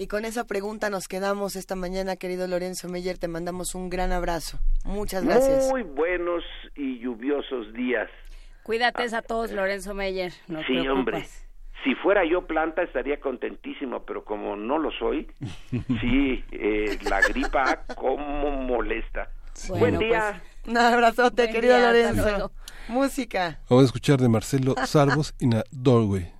Y con esa pregunta nos quedamos esta mañana, querido Lorenzo Meyer. Te mandamos un gran abrazo. Muchas gracias. Muy buenos y lluviosos días. Cuídate a todos, Lorenzo Meyer. No sí, hombre. Si fuera yo planta estaría contentísimo, pero como no lo soy, sí, eh, la gripa como molesta. Buen día. Pues, un abrazote, querido Lorenzo. Música. Vamos a escuchar de Marcelo Sarvos a Doorway.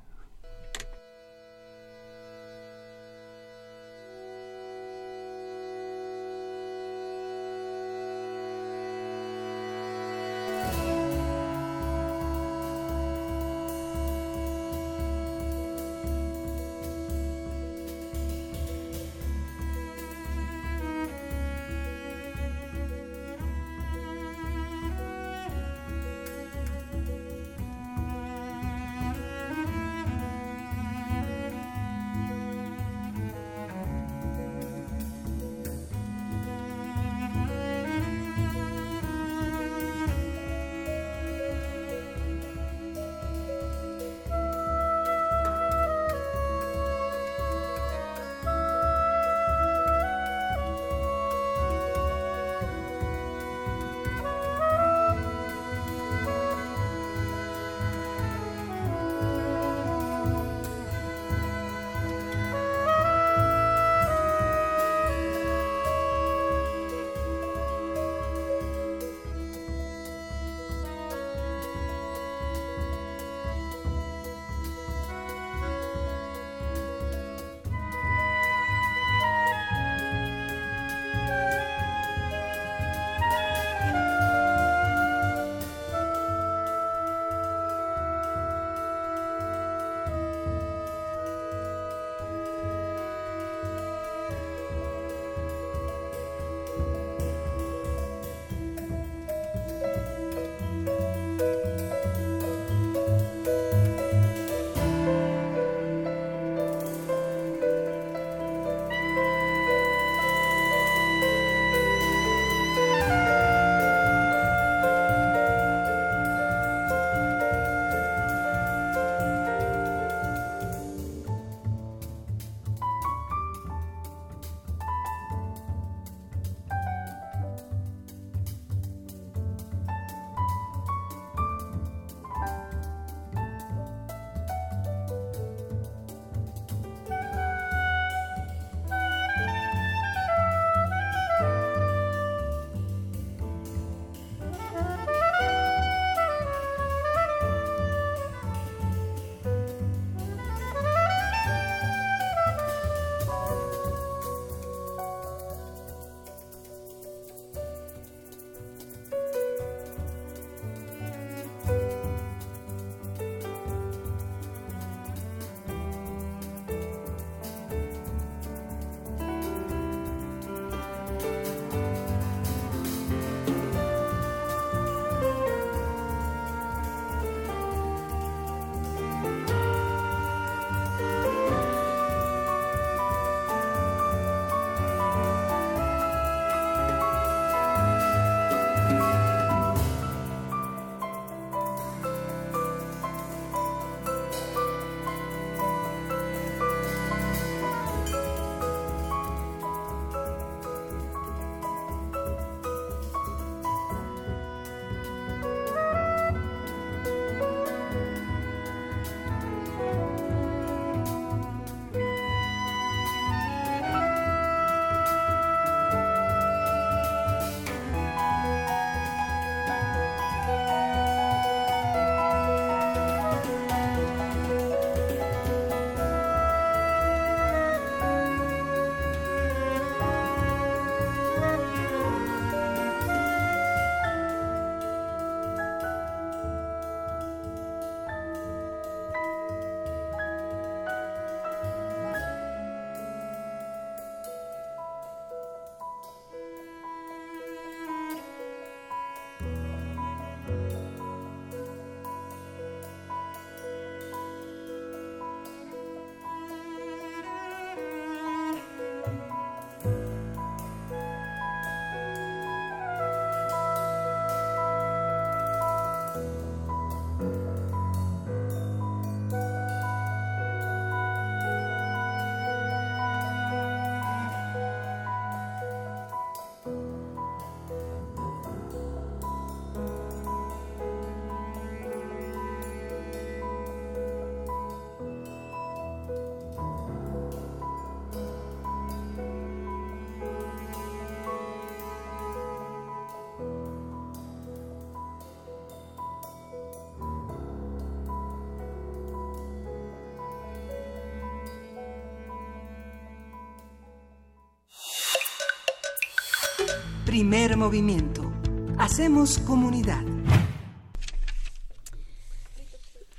Primer movimiento. Hacemos comunidad.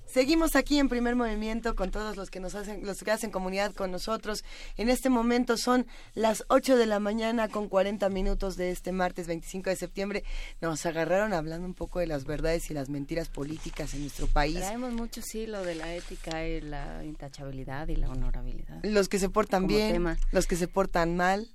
Seguimos aquí en primer movimiento con todos los que nos hacen, los que hacen comunidad con nosotros. En este momento son las 8 de la mañana con 40 minutos de este martes 25 de septiembre. Nos agarraron hablando un poco de las verdades y las mentiras políticas en nuestro país. Traemos mucho, sí, lo de la ética y la intachabilidad y la honorabilidad. Los que se portan Como bien, tema. los que se portan mal,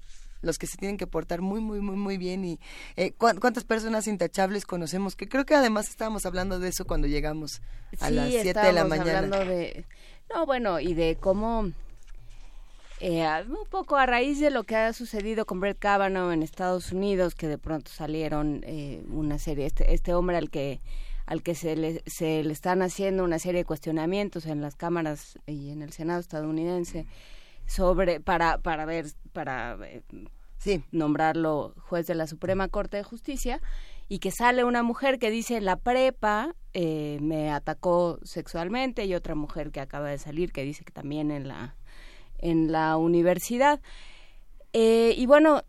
los que se tienen que portar muy, muy, muy, muy bien. Y eh, ¿cuán- ¿Cuántas personas intachables conocemos? Que creo que además estábamos hablando de eso cuando llegamos a Sí, las 7 de la mañana. hablando de... No, bueno, y de cómo... eh, un poco a raíz de lo que ha sucedido con Brett Kavanaugh en Estados Unidos, que de pronto salieron eh, una serie, este, este hombre al que al que se le, se le están haciendo una serie de cuestionamientos en las cámaras y en el Senado estadounidense sobre para para ver para eh, nombrarlo juez de la Suprema Corte de Justicia y que sale una mujer que dice la prepa eh, me atacó sexualmente y otra mujer que acaba de salir que dice que también en la en la universidad. Eh, y bueno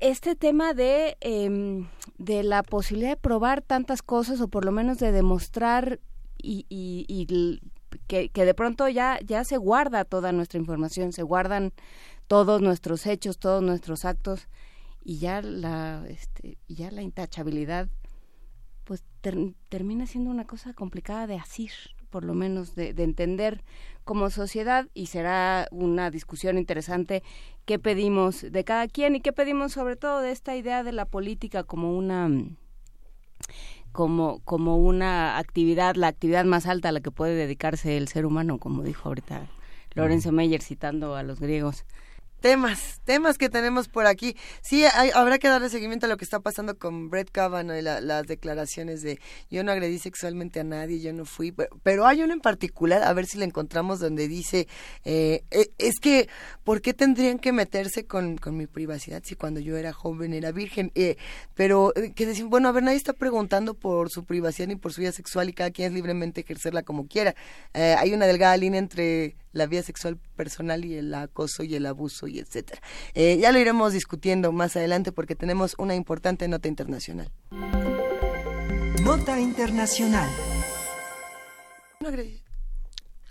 este tema de em, de la posibilidad de probar tantas cosas o por lo menos de demostrar y, y, que, de pronto ya ya se guarda toda nuestra información se guardan todos nuestros hechos todos nuestros actos y ya la este ya la intachabilidad pues ter- termina siendo una cosa complicada de asir por lo menos de, de entender como sociedad y será una discusión interesante qué pedimos de cada quien y qué pedimos sobre todo de esta idea de la política como una como como una actividad la actividad más alta a la que puede dedicarse el ser humano como dijo ahorita Lorenzo Meyer citando a los griegos Temas, temas que tenemos por aquí. Sí, hay- habrá que darle seguimiento a lo que está pasando con Brett Kavanaugh y la- las declaraciones de yo no agredí sexualmente a nadie, yo no fui, pero, hay uno en particular, a ver si la encontramos, donde dice, eh, eh, es que, ¿por qué tendrían que meterse con, con mi privacidad si cuando yo era joven era virgen? Eh, pero eh, que decimos, bueno, a ver, nadie está preguntando por su privacidad ni por su vida sexual y cada quien es libremente ejercerla como quiera. Eh, hay una delgada línea entre la vida sexual personal y el acoso y el abuso y etcétera. Eh, ya lo iremos discutiendo más adelante porque tenemos una importante nota internacional. Nota internacional.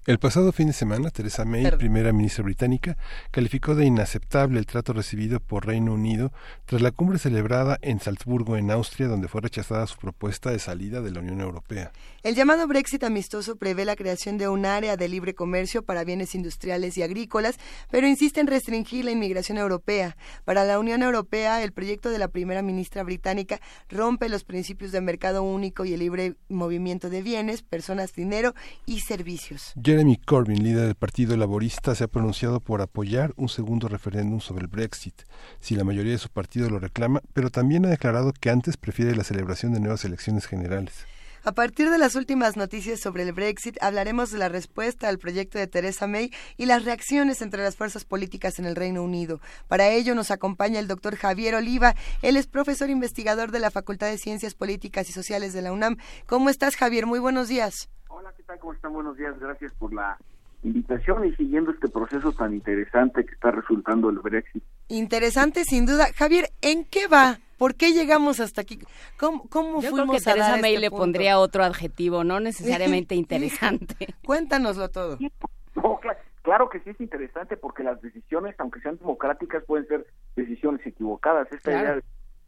El pasado fin de semana, Theresa May, Perdón. primera ministra británica, calificó de inaceptable el trato recibido por Reino Unido tras la cumbre celebrada en Salzburgo, en Austria, donde fue rechazada su propuesta de salida de la Unión Europea. El llamado Brexit amistoso prevé la creación de un área de libre comercio para bienes industriales y agrícolas, pero insiste en restringir la inmigración europea. Para la Unión Europea, el proyecto de la primera ministra británica rompe los principios de mercado único y el libre movimiento de bienes, personas, dinero y servicios. Jeremy Corbyn, líder del Partido Laborista, se ha pronunciado por apoyar un segundo referéndum sobre el Brexit, si la mayoría de su partido lo reclama, pero también ha declarado que antes prefiere la celebración de nuevas elecciones generales. A partir de las últimas noticias sobre el Brexit, hablaremos de la respuesta al proyecto de Theresa May y las reacciones entre las fuerzas políticas en el Reino Unido. Para ello nos acompaña el doctor Javier Oliva. Él es profesor investigador de la Facultad de Ciencias Políticas y Sociales de la UNAM. ¿Cómo estás, Javier? Muy buenos días. Hola, ¿qué tal? ¿Cómo están? Buenos días. Gracias por la invitación y siguiendo este proceso tan interesante que está resultando el Brexit. Interesante, sin duda. Javier, ¿en qué va? ¿Por qué llegamos hasta aquí? ¿Cómo, cómo Yo creo fuimos que a Teresa dar May este le punto? pondría otro adjetivo, no necesariamente interesante. Cuéntanoslo todo. No, claro que sí es interesante porque las decisiones, aunque sean democráticas, pueden ser decisiones equivocadas. Esta Claro. idea de-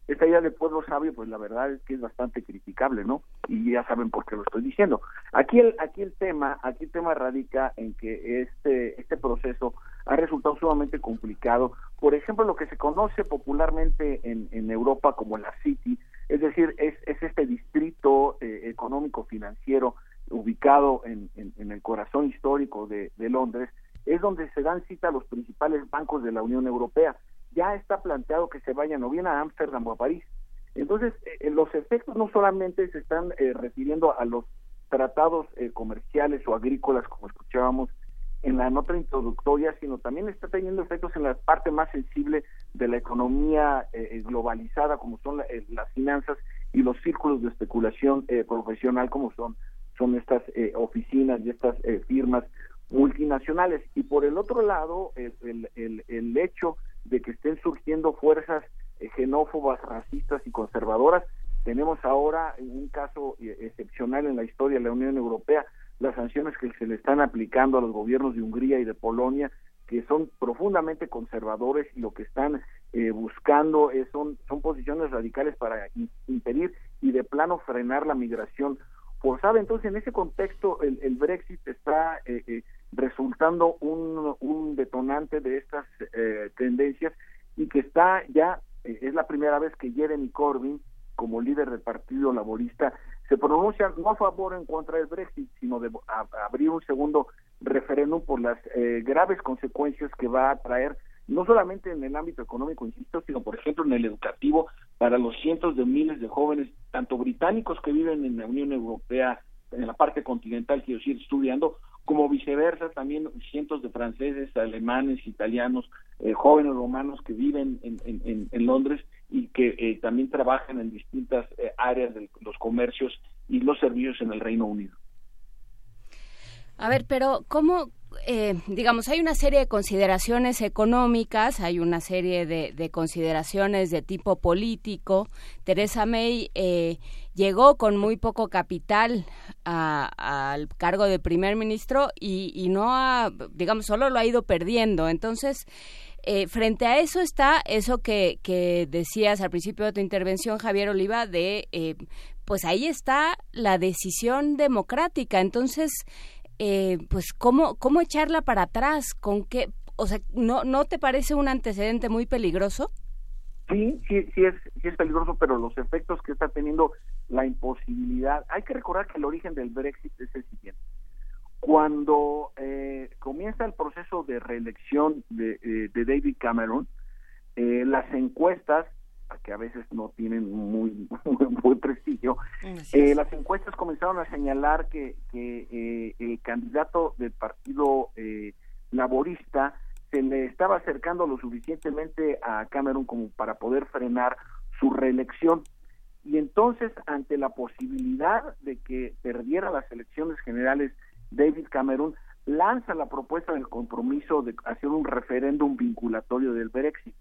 esta idea de pueblo sabio, pues la verdad es que es bastante criticable, ¿no? Y ya saben por qué lo estoy diciendo. Aquí el aquí el tema, aquí el tema radica en que este este proceso ha resultado sumamente complicado. Por ejemplo, lo que se conoce popularmente en, Europa como la City, es decir, es, es este distrito eh, económico financiero ubicado en, el corazón histórico de, Londres, es donde se dan cita los principales bancos de la Unión Europea. Ya está planteado que se vayan o bien a Ámsterdam o a París. Entonces, eh, los efectos no solamente se están eh, refiriendo a los tratados eh, comerciales o agrícolas, como escuchábamos en la nota introductoria, sino también está teniendo efectos en la parte más sensible de la economía eh, eh, globalizada, como son la- eh, las finanzas y los círculos de especulación eh, profesional, como son, son estas eh, oficinas y estas firmas multinacionales. Y por el otro lado, el, el, el, el hecho de que estén surgiendo fuerzas xenófobas, racistas y conservadoras. Tenemos ahora un caso excepcional en la historia de la Unión Europea, las sanciones que se le están aplicando a los gobiernos de Hungría y de Polonia, que son profundamente conservadores y lo que están eh, buscando es, son, son posiciones radicales para impedir y de plano frenar la migración forzada. Entonces, en ese contexto, el, el Brexit está eh, eh, resultando un, un, detonante de estas tendencias y que está ya, es la primera vez que Jeremy Corbyn, como líder del Partido Laborista, se pronuncia no a favor o en contra del Brexit, sino de abrir un segundo referéndum por las eh, graves consecuencias que va a traer no solamente en el ámbito económico, insisto, sino por ejemplo en el educativo para los cientos de miles de jóvenes, tanto británicos que viven en la Unión Europea, en la parte continental, quiero decir, estudiando, como viceversa, también cientos de franceses, alemanes, italianos, eh, jóvenes romanos que viven en, en, en Londres y que eh, también trabajan en distintas eh, áreas de los comercios y los servicios en el Reino Unido. A ver, pero ¿cómo, eh, digamos, hay una serie de consideraciones económicas, hay una serie de, consideraciones de tipo político. Teresa May eh, llegó con muy poco capital al cargo de primer ministro y, y, no ha, digamos, solo lo ha ido perdiendo. Entonces, eh, frente a eso está eso que, que, decías al principio de tu intervención, Javier Oliva, de, eh, pues ahí está la decisión democrática. Entonces, eh, pues, ¿cómo, ¿cómo echarla para atrás? ¿Con qué? O sea, ¿no, ¿no te parece un antecedente muy peligroso? Sí, sí, sí es, sí es peligroso, pero los efectos que está teniendo la imposibilidad, hay que recordar que el origen del Brexit es el siguiente cuando eh, comienza el proceso de reelección de, eh, David Cameron, eh, las encuestas, que a veces no tienen muy, buen prestigio, las encuestas comenzaron a señalar que, que el candidato del partido laborista se le estaba acercando lo suficientemente a Cameron como para poder frenar su reelección. Y entonces, ante la posibilidad de que perdiera las elecciones generales David Cameron lanza la propuesta del compromiso de hacer un referéndum vinculatorio del Brexit.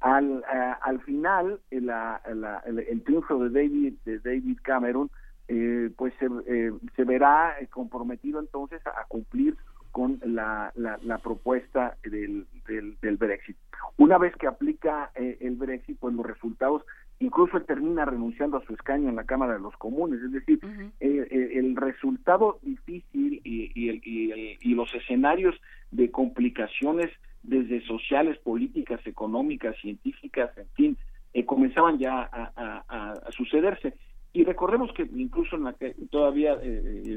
Al, eh, al final, el, el, triunfo de David, de David Cameron, eh, pues se, eh, se verá comprometido entonces a, cumplir con la, la, propuesta del, del, del, Brexit. Una vez que aplica el Brexit, pues los resultados incluso él termina renunciando a su escaño en la Cámara de los Comunes, es decir, eh, eh, el resultado difícil y, y, los escenarios de complicaciones desde sociales, políticas, económicas, científicas, en fin, eh, comenzaban ya a, sucederse. Y recordemos que incluso en la que todavía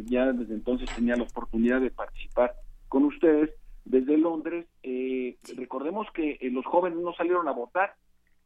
ya desde entonces tenía la oportunidad de participar con ustedes desde Londres, recordemos que los jóvenes no salieron a votar,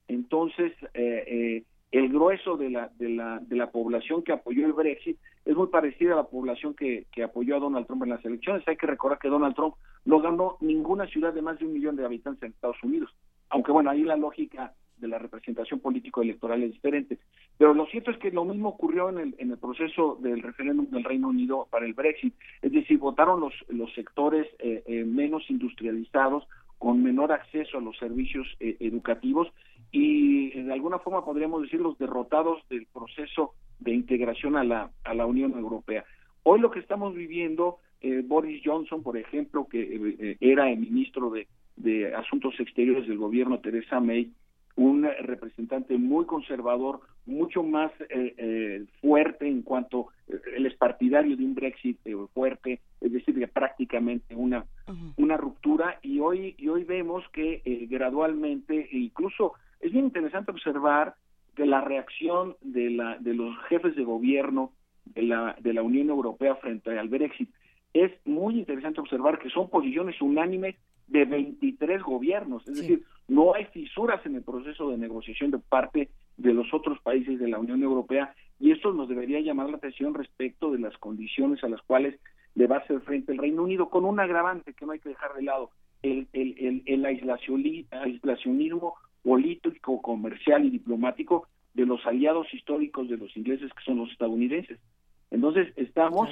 entonces, eh, eh, el grueso de la, de, la, de la población que apoyó el Brexit es muy parecida a la población que, que apoyó a Donald Trump en las elecciones. Hay que recordar que Donald Trump no ganó ninguna ciudad de más de un millón de habitantes en Estados Unidos. Aunque bueno, ahí la lógica de la representación político-electoral es diferente. Pero lo cierto es que lo mismo ocurrió en el, en el proceso del referéndum del Reino Unido para el Brexit. Es decir, votaron los, los sectores eh, menos industrializados, con menor acceso a los servicios educativos y de alguna forma podríamos decir los derrotados del proceso de integración a la, a la Unión Europea. Hoy lo que estamos viviendo, eh, Boris Johnson, por ejemplo, que eh, era el ministro de, de Asuntos Exteriores del gobierno, Teresa May, un representante muy conservador, mucho más eh, fuerte en cuanto él es partidario de un Brexit fuerte, es decir, que prácticamente una una ruptura y hoy y hoy vemos que gradualmente e incluso es bien interesante observar que la reacción de, la, de los jefes de gobierno de la, de la Unión Europea frente al Brexit. Es muy interesante observar que son posiciones unánimes de 23 gobiernos, es decir, no hay fisuras en el proceso de negociación de parte de los otros países de la Unión Europea y esto nos debería llamar la atención respecto de las condiciones a las cuales le va a hacer frente el Reino Unido, con un agravante que no hay que dejar de lado, el, el, el, el aislacionismo político, comercial y diplomático de los aliados históricos de los ingleses que son los estadounidenses. Entonces estamos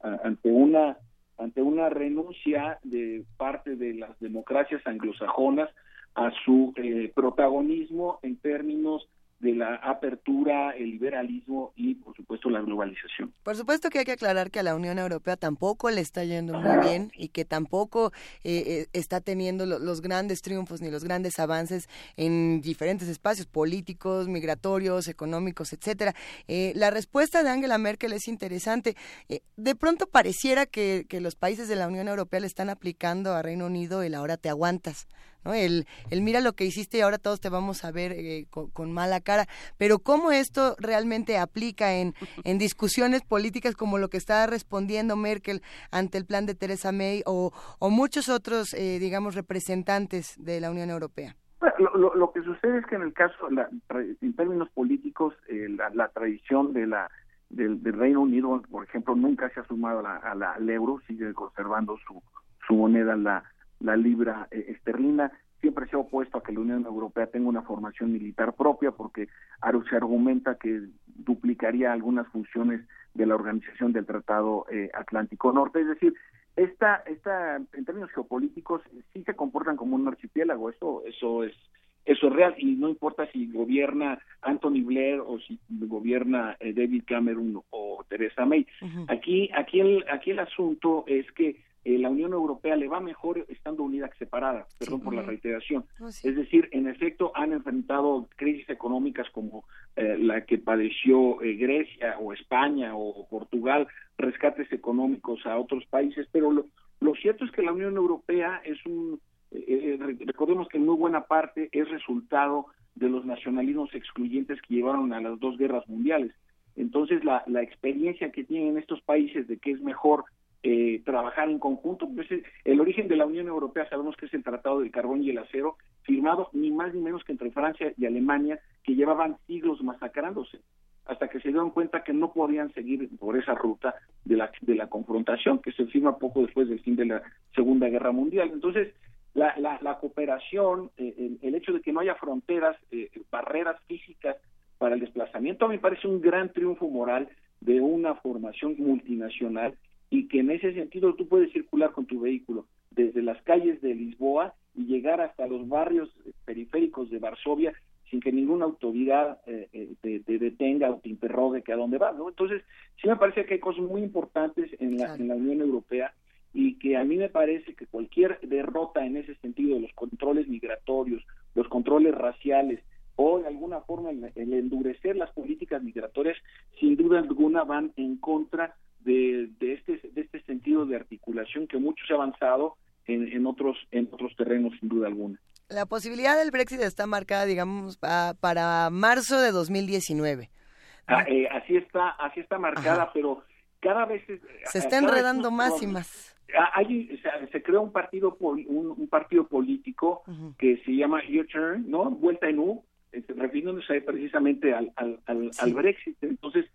ante una ante una renuncia de parte de las democracias anglosajonas a su eh, protagonismo en términos de la apertura, el liberalismo y, por supuesto, la globalización. Por supuesto que hay que aclarar que a la Unión Europea tampoco le está yendo muy bien y que tampoco eh, eh, está teniendo lo- los grandes triunfos ni los grandes avances en diferentes espacios políticos, migratorios, económicos, etcétera. Eh, la respuesta de Angela Merkel es interesante. Eh, de pronto pareciera que, que los países de la Unión Europea le están aplicando a Reino Unido el ahora te aguantas. ¿No? El, el mira lo que hiciste y ahora todos te vamos a ver eh, con, con mala cara. Pero cómo esto realmente aplica en, en discusiones políticas como lo que está respondiendo Merkel ante el plan de Theresa May o, o muchos otros, eh, digamos, representantes de la Unión Europea. Bueno, Lo, lo- lo que sucede es que en el caso, la- en términos políticos, eh, la, la tradición de la del, del Reino Unido, por ejemplo, nunca se ha sumado a la- a la- al euro, sigue conservando su, su moneda, la, la libra eh, esterlina. Siempre se ha opuesto a que la Unión Europea tenga una formación militar propia, porque se argumenta que duplicaría algunas funciones de la organización del Tratado eh, Atlántico Norte. Es decir, esta, esta, en términos geopolíticos, sí se comportan como un archipiélago. Eso, eso es, eso es real y no importa si gobierna Anthony Blair o si gobierna eh, David Cameron o Theresa May. Aquí, aquí el, aquí el asunto es que eh, la Unión Europea le va mejor estando unida que separada, perdón por la reiteración. Sí. Es decir, en efecto han enfrentado crisis económicas como eh, la que padeció eh, Grecia o España o Portugal, rescates económicos a otros países, pero lo, lo cierto es que la Unión Europea es un, eh, eh, re- recordemos que en muy buena parte es resultado de los nacionalismos excluyentes que llevaron a las dos guerras mundiales. Entonces, la, la experiencia que tienen estos países de que es mejor eh, trabajar en conjunto, pues el origen de la Unión Europea sabemos que es el Tratado del Carbón y el Acero, firmado ni más ni menos que entre Francia y Alemania, que llevaban siglos masacrándose, hasta que se dieron cuenta que no podían seguir por esa ruta de la, de la confrontación, que se firma poco después del fin de la Segunda Guerra Mundial. Entonces, la, la, la cooperación, eh, el, el hecho de que no haya fronteras, eh, barreras físicas para el desplazamiento, me parece un gran triunfo moral de una formación multinacional y que en ese sentido tú puedes circular con tu vehículo desde las calles de Lisboa y llegar hasta los barrios periféricos de Varsovia sin que ninguna autoridad eh, eh, te, te detenga o te interrogue que a dónde vas, ¿no? Entonces, sí me parece que hay cosas muy importantes en la, en la Unión Europea y que a mí me parece que cualquier derrota en ese sentido de los controles migratorios, los controles raciales o de alguna forma el, el endurecer las políticas migratorias, sin duda alguna van en contra de, de este de este sentido de articulación que mucho se ha avanzado en, en otros en otros terrenos sin duda alguna. La posibilidad del Brexit está marcada, digamos, pa- para marzo de 2019. Ah, eh, así está así está marcada, pero cada vez Se está vez enredando más y más. Ah, hay, se creó un partido un, un partido político que se llama U-Turn, ¿no? Vuelta en U, eh, refiriéndose precisamente al, al, al, al Brexit. Entonces,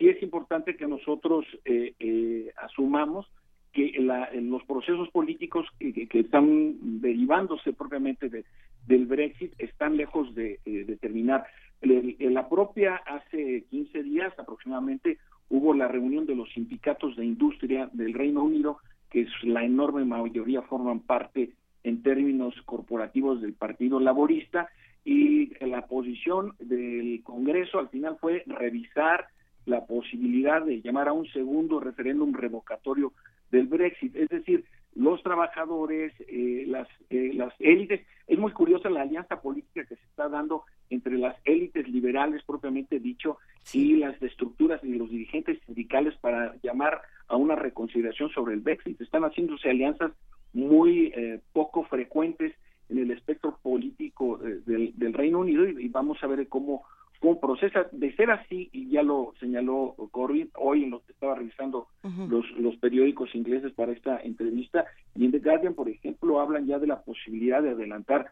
sí es importante que nosotros eh, eh, asumamos que la- los procesos políticos que, están derivándose propiamente de- del Brexit están lejos de, eh, terminar. El- la propia, hace 15 días aproximadamente, hubo la reunión de los sindicatos de industria del Reino Unido, que es la enorme mayoría forman parte en términos corporativos del Partido Laborista, y la posición del Congreso al final fue revisar la posibilidad de llamar a un segundo referéndum revocatorio del Brexit, es decir, los trabajadores, eh, las, eh, las élites. Es muy curiosa la alianza política que se está dando entre las élites liberales propiamente dicho y las estructuras y los dirigentes sindicales para llamar a una reconsideración sobre el Brexit. Están haciéndose alianzas muy eh, poco frecuentes en el espectro político eh, del, del Reino Unido y, y vamos a ver cómo, cómo procesa. De ser así, y ya lo señaló Corbyn hoy en lo que estaba revisando los, los periódicos ingleses para esta entrevista, y en The Guardian, por ejemplo, hablan ya de la posibilidad de adelantar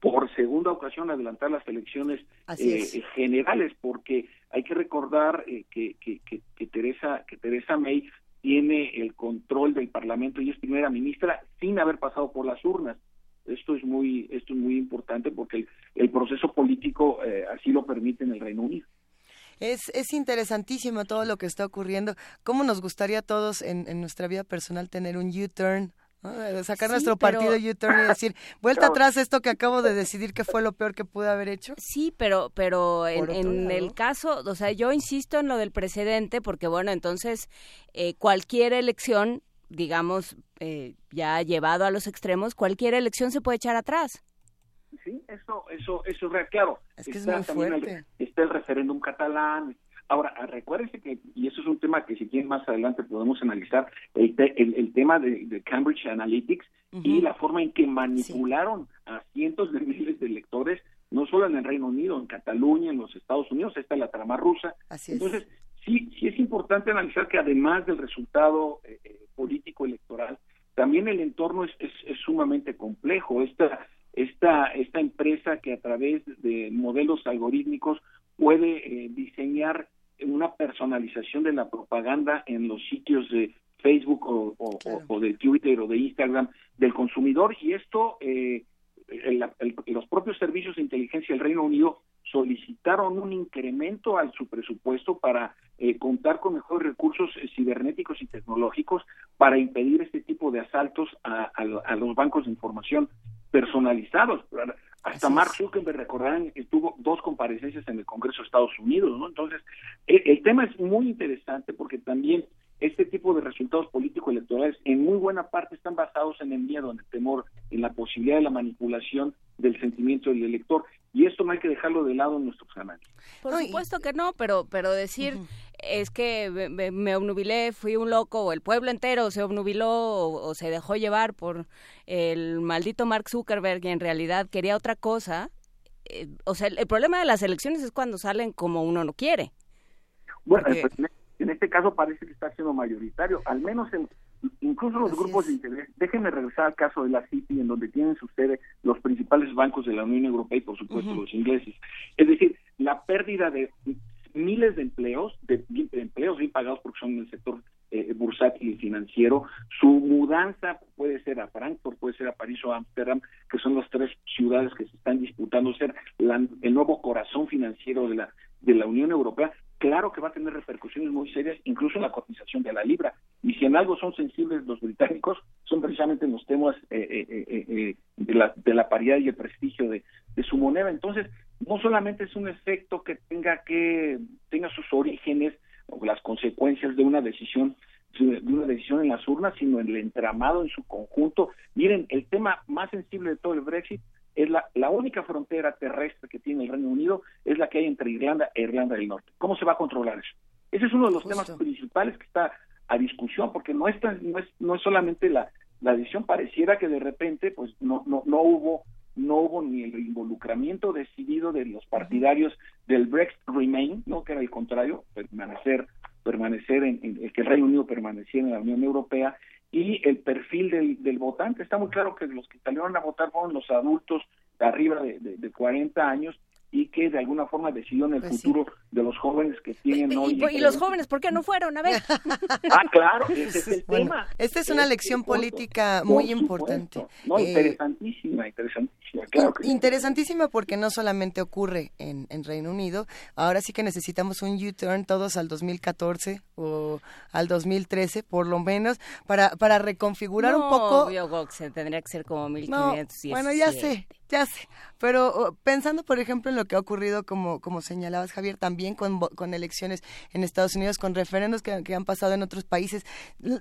por segunda ocasión adelantar las elecciones eh, es. eh, generales porque hay que recordar eh, que, que, que, que Teresa que Teresa May tiene el control del Parlamento y es primera ministra sin haber pasado por las urnas esto es muy esto es muy importante porque el, el proceso político eh, así lo permite en el Reino Unido Es, es interesantísimo todo lo que está ocurriendo. ¿Cómo nos gustaría a todos en, en nuestra vida personal tener un U-turn ¿no? De sacar Sí, nuestro pero- partido U-turn y decir, vuelta Claro. atrás esto que acabo de decidir que fue lo peor que pude haber hecho. Sí, pero, pero en, en el caso, o sea, yo insisto en lo del precedente, porque bueno, entonces eh, cualquier elección, digamos, eh, ya llevado a los extremos, cualquier elección se puede echar atrás. Sí, eso, eso, eso es real, claro. Es que es Está muy también el- está el referéndum catalán. Ahora, ah, recuérdese que, y eso es un tema que si quieren más adelante podemos analizar, el, te- el, el tema de, de Cambridge Analytics y la forma en que manipularon a cientos de miles de electores, no solo en el Reino Unido, en Cataluña, en los Estados Unidos, esta es la trama rusa. Así es. Entonces, sí, sí es importante analizar que además del resultado eh, eh, político electoral, también el entorno es, es, es sumamente complejo. Esta, esta, esta empresa que a través de modelos algorítmicos puede eh, diseñar una personalización de la propaganda en los sitios de Facebook o, o- o- o de Twitter o de Instagram del consumidor y esto eh, el- el- los propios servicios de inteligencia del Reino Unido solicitaron un incremento a su presupuesto para eh, contar con mejores recursos eh, cibernéticos y tecnológicos para impedir este tipo de asaltos a, a- a los bancos de información personalizados. Hasta Mark Zuckerberg, recordarán, tuvo dos comparecencias en el Congreso de Estados Unidos, ¿no? Entonces, el, el tema es muy interesante porque también este tipo de resultados político-electorales en muy buena parte están basados en el miedo, en el temor, en la posibilidad de la manipulación del sentimiento del elector. Y esto no hay que dejarlo de lado en nuestros análisis. Por supuesto que no, pero, pero decir es que me- me, me obnubilé, fui un loco, o el pueblo entero se obnubiló o, o se dejó llevar por el maldito Mark Zuckerberg y en realidad quería otra cosa. eh, o sea, el, el problema de las elecciones es cuando salen como uno no quiere. Bueno, Porque- pues, en- este caso parece que está siendo mayoritario, al menos en incluso los grupos de interés. Déjenme regresar al caso de la City, en donde tienen su sede los principales bancos de la Unión Europea y, por supuesto, los ingleses. Es decir, la pérdida de miles de empleos, de, de empleos bien pagados porque son en el sector eh, bursátil y financiero, su mudanza puede ser a Frankfurt, puede ser a París o a Ámsterdam, que son las tres ciudades que se están disputando ser la- el nuevo corazón financiero de la, de la Unión Europea, claro que va a tener repercusiones muy serias, incluso en la cotización de la libra. Y si en algo son sensibles los británicos, son precisamente en los temas eh, eh, eh, eh, de, la, de la paridad y el prestigio de, de su moneda. Entonces, no solamente es un efecto que tenga que tenga sus orígenes o las consecuencias de una decisión de una decisión en las urnas, sino en el entramado en su conjunto. Miren, el tema más sensible de todo el Brexit es la, la única frontera terrestre que tiene el Reino Unido, es la que hay entre Irlanda e Irlanda del Norte. ¿Cómo se va a controlar eso? Ese es uno de los temas principales que está a discusión, porque no es, tan- no es, no es solamente la, la decisión, pareciera que de repente pues no, no, no hubo no hubo ni el involucramiento decidido de los partidarios del Brexit Remain, no que era el contrario, permanecer permanecer en, en- que el Reino Unido permaneciera en la Unión Europea y el perfil del, del votante. Está muy claro que los que salieron a votar fueron los adultos arriba de, de, de 40 años y que de alguna forma decidieron el Pues sí. futuro de los jóvenes que tienen hoy. Y, y los jóvenes, ¿por qué no fueron? A ver. Ah, claro, ese es el Bueno, tema. esta es una Ese lección punto. política muy importante. No, Eh, interesantísima, interesantísima, claro que sí. Interesantísima porque no solamente ocurre en, en Reino Unido, ahora sí que necesitamos un U-turn todos al 2014 o al 2013 por lo menos para, para reconfigurar un No, poco creo que se tendría que ser como No, 1517. bueno, ya sé, ya sé. Pero oh, pensando, por ejemplo, en lo que ha ocurrido, como, como señalabas, Javier, también con, con elecciones en Estados Unidos, con referendos que, que han pasado en otros países,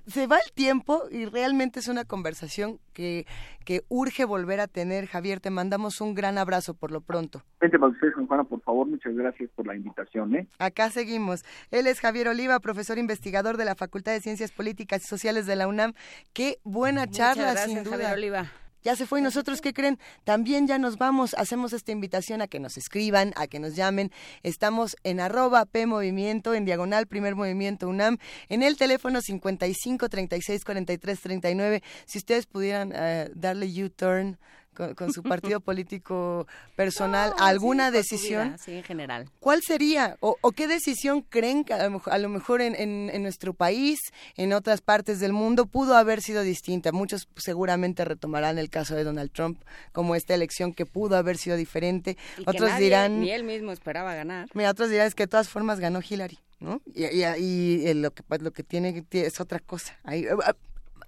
se va el tiempo y realmente es una conversación que, que urge volver a tener. Javier, te mandamos un gran abrazo por lo pronto. Vente para ustedes, Juan Juana, por favor, muchas gracias por la invitación. ¿eh? Acá seguimos. Él es Javier Oliva, profesor investigador de la Facultad de Ciencias Políticas y Sociales de la UNAM. Qué buena Muchas charla, gracias, sin duda. Javier Oliva. Ya se fue y nosotros, ¿qué creen? También ya nos vamos, hacemos esta invitación a que nos escriban, a que nos llamen. Estamos en arroba P Movimiento, en diagonal Primer Movimiento UNAM, en el teléfono 55 36 43 39. Si ustedes pudieran eh, darle U-turn con, con su partido político personal, No, alguna sí, decisión. vida, sí, en general. ¿Cuál sería o, o qué decisión creen que a lo mejor, a lo mejor en, en- en nuestro país, en otras partes del mundo, pudo haber sido distinta? Muchos seguramente retomarán el caso de Donald Trump como esta elección que pudo haber sido diferente. Y que Otros nadie, dirán, Ni él mismo esperaba ganar. mira, otros dirán es que de todas formas ganó Hillary, ¿no? Y, y- y, eh, lo que pues, lo que tiene es otra cosa. Ahí, eh,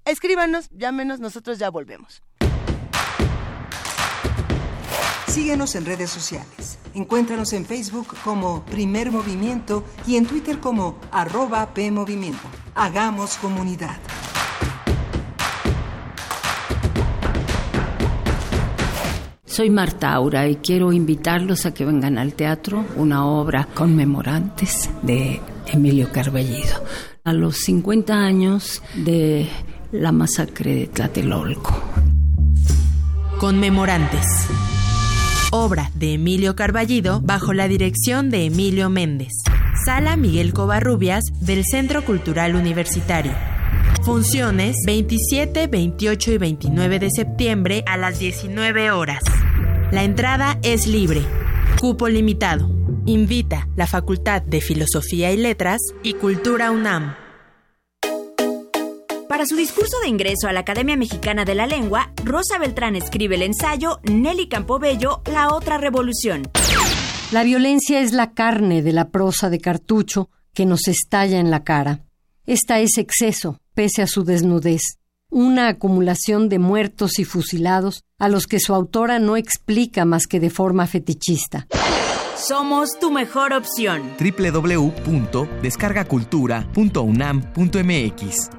Escríbanos, llámenos, nosotros ya volvemos. Síguenos en redes sociales. Encuéntranos en Facebook como Primer Movimiento y en Twitter como arroba PMovimiento. Hagamos comunidad. Soy Marta Aura y quiero invitarlos a que vengan al teatro una obra conmemorantes de Emilio Carballido. A los 50 años de la masacre de Tlatelolco. Conmemorantes. Obra de Emilio Carballido bajo la dirección de Emilio Méndez. Sala Miguel Covarrubias del Centro Cultural Universitario. Funciones 27, 28 y 29 de septiembre a las 19 horas. La entrada es libre. Cupo limitado. Invita la Facultad de Filosofía y Letras y Cultura UNAM. Para su discurso de ingreso a la Academia Mexicana de la Lengua, Rosa Beltrán escribe el ensayo Nelly Campobello, La otra revolución. La violencia es la carne de la prosa de cartucho que nos estalla en la cara. Esta es exceso, pese a su desnudez, una acumulación de muertos y fusilados a los que su autora no explica más que de forma fetichista. Somos tu mejor opción. www.descargacultura.unam.mx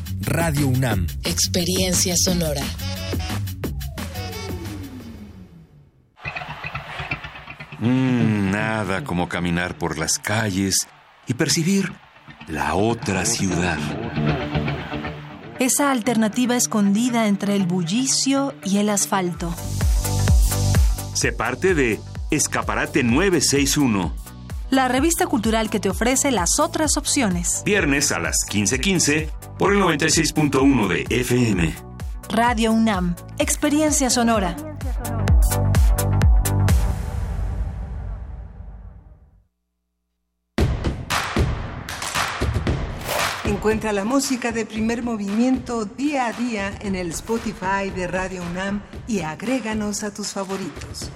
Radio UNAM. Experiencia sonora. Mm, nada como caminar por las calles y percibir la otra ciudad. Esa alternativa escondida entre el bullicio y el asfalto. Se parte de Escaparate 961, La revista cultural que te ofrece las otras opciones. viernes a las 15:15 por el 96.1 de FM. Radio UNAM. Experiencia sonora. Encuentra la música de primer movimiento día a día en el Spotify de Radio UNAM y agréganos a tus favoritos.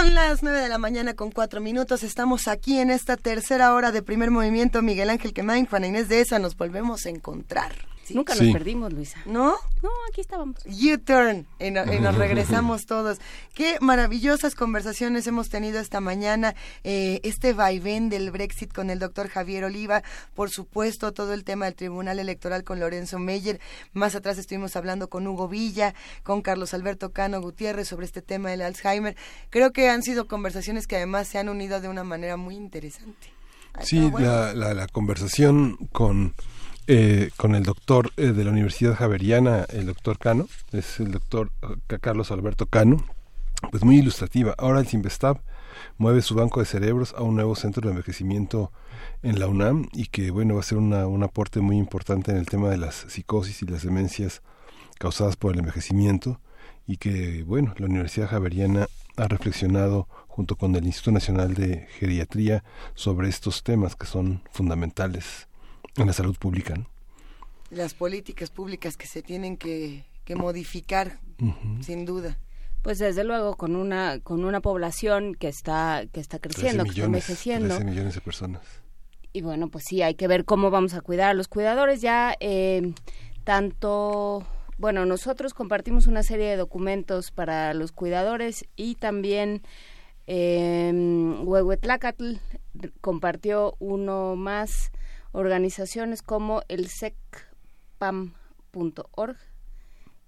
Son las 9 de la mañana con 4 minutos. Estamos aquí en esta tercera hora de primer movimiento. Miguel Ángel Quemain, Juana Inés de esa, nos volvemos a encontrar. Nunca Sí. nos perdimos, Luisa. ¿No? No, aquí estábamos. U-turn y, no- y nos regresamos todos. Qué maravillosas conversaciones hemos tenido esta mañana. Eh, este vaivén del Brexit con el doctor Javier Oliva, por supuesto, todo el tema del Tribunal Electoral con Lorenzo Meyer. Más atrás estuvimos hablando con Hugo Villa, con Carlos Alberto Cano Gutiérrez sobre este tema del Alzheimer. Creo que han sido conversaciones que además se han unido de una manera muy interesante. Sí, estado bueno. la, la, la conversación con, eh, con el doctor eh, de la Universidad Javeriana, el doctor Cano, es el doctor eh, Carlos Alberto Cano, pues muy ilustrativa. Ahora el Simvestab mueve su banco de cerebros a un nuevo centro de envejecimiento en la UNAM y que bueno va a ser una, un aporte muy importante en el tema de las psicosis y las demencias causadas por el envejecimiento y que bueno la Universidad Javeriana ha reflexionado junto con el Instituto Nacional de Geriatría sobre estos temas que son fundamentales en la salud pública. Las políticas públicas que se tienen que, modificar, sin duda. Pues desde luego con una con una población que está que está creciendo, que está envejeciendo. 13 millones de personas. Y bueno, pues sí, hay que ver cómo vamos a cuidar a los cuidadores. Ya eh, tanto, bueno, nosotros compartimos una serie de documentos para los cuidadores y también eh, Huehuetlacatl compartió uno más organizaciones como el secpam.org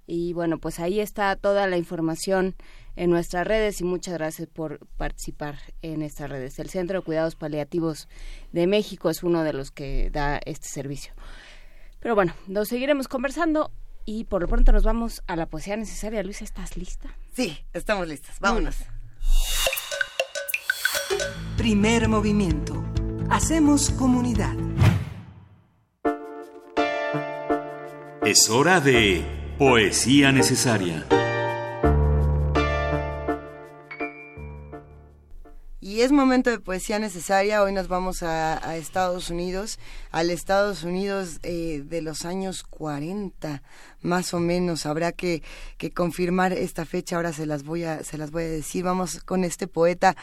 y bueno, pues ahí está toda la información en nuestras redes y muchas gracias por participar en estas redes. El Centro de Cuidados Paliativos de México es uno de los que da este servicio. Pero bueno, nos seguiremos conversando y por lo pronto nos vamos a la poesía necesaria. Luisa, ¿estás lista? Sí, estamos listas. Vámonos. Primer movimiento. Hacemos comunidad. Es hora de poesía necesaria. Y es momento de poesía necesaria. Hoy nos vamos a, Estados Unidos, al Estados Unidos eh, de los años 40, más o menos. Habrá que, confirmar esta fecha. Ahora se las voy a se las voy a decir. Vamos con este poeta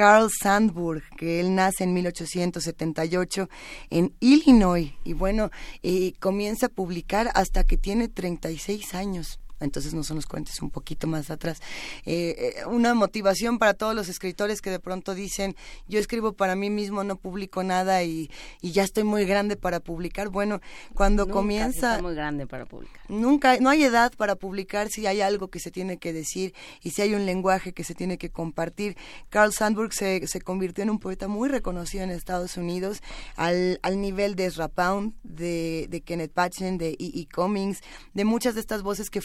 Carl Sandburg, que él nace en 1878 en Illinois. Y bueno, eh, comienza a publicar hasta que tiene 36 años entonces no son los cuentes un poquito más atrás. Eh, eh, una motivación para todos los escritores que de pronto dicen, yo escribo para mí mismo, no publico nada y, y ya estoy muy grande para publicar. Bueno, cuando comienza... muy grande para publicar. Nunca, no hay edad para publicar si hay algo que se tiene que decir y si hay un lenguaje que se tiene que compartir. Carl Sandburg se, se convirtió en un poeta muy reconocido en Estados Unidos al, al nivel de Ezra Pound, de, de Kenneth Patchen, de E. E. Cummings, de muchas de estas voces que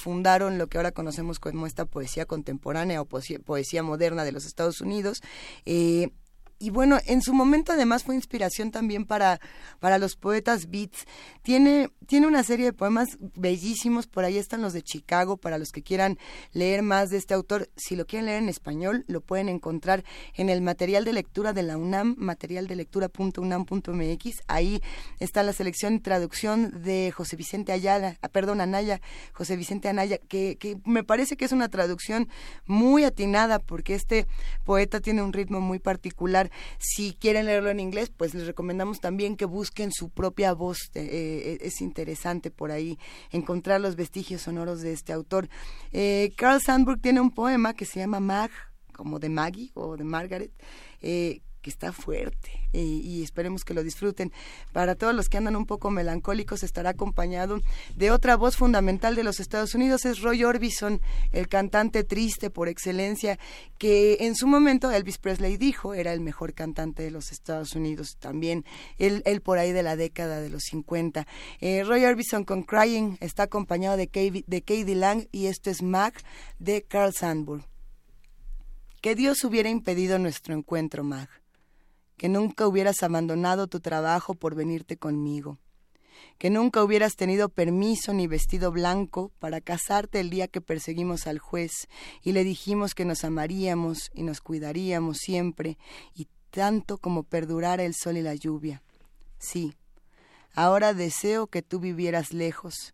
lo que ahora conocemos como esta poesía contemporánea o poesía, moderna de los Estados Unidos. Eh, y bueno, en su momento además fue inspiración también para, para los poetas beats. Tiene, tiene una serie de poemas bellísimos, por ahí están los de Chicago, para los que quieran leer más de este autor. Si lo quieren leer en español, lo pueden encontrar en el material de lectura de la UNAM, materialdelectura.unam.mx. Ahí está la selección y traducción de José Vicente Ayala, ah, perdón, Anaya, José Vicente Anaya, que, que me parece que es una traducción muy atinada porque este poeta tiene un ritmo muy particular si quieren leerlo en inglés, pues les recomendamos también que busquen su propia voz. Eh, eh, es interesante por ahí encontrar los vestigios sonoros de este autor. Eh, Carl Sandburg tiene un poema que se llama Mag, como de Maggie o de Margaret, que está fuerte y, esperemos que lo disfruten. Para todos los que andan un poco melancólicos estará acompañado de otra voz fundamental de los Estados Unidos, es Roy Orbison, el cantante triste por excelencia, que en su momento Elvis Presley dijo era el mejor cantante de los Estados Unidos también, él, él por ahí de la década de los 50. Eh, Roy Orbison con Crying está acompañado de de Katie Lang y esto es Mac de Carl Sandburg. Que Dios hubiera impedido nuestro encuentro, Mag que nunca hubieras abandonado tu trabajo por venirte conmigo, que nunca hubieras tenido permiso ni vestido blanco para casarte el día que perseguimos al juez y le dijimos que nos amaríamos y nos cuidaríamos siempre y tanto como perdurara el sol y la lluvia. Sí, ahora deseo que tú vivieras lejos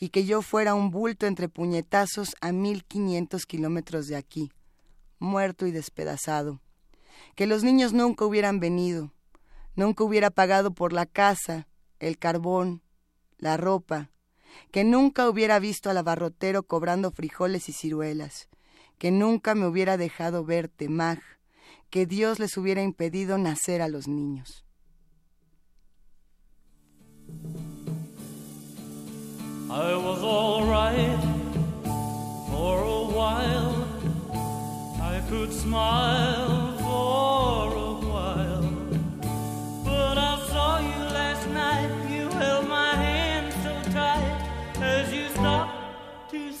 y que yo fuera un bulto entre puñetazos a mil quinientos kilómetros de aquí, muerto y despedazado que los niños nunca hubieran venido, nunca hubiera pagado por la casa, el carbón, la ropa, que nunca hubiera visto al abarrotero cobrando frijoles y ciruelas, que nunca me hubiera dejado verte, Mag, que Dios les hubiera impedido nacer a los niños. I was all right for a while. I could smile.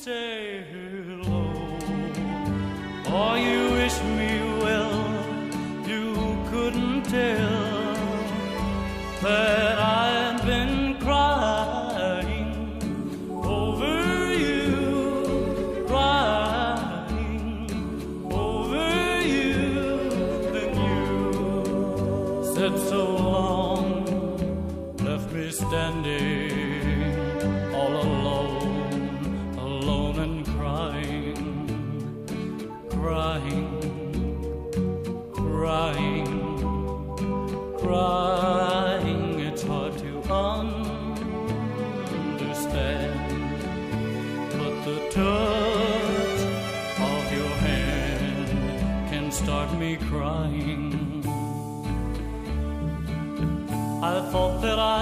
Say hello. Oh, you I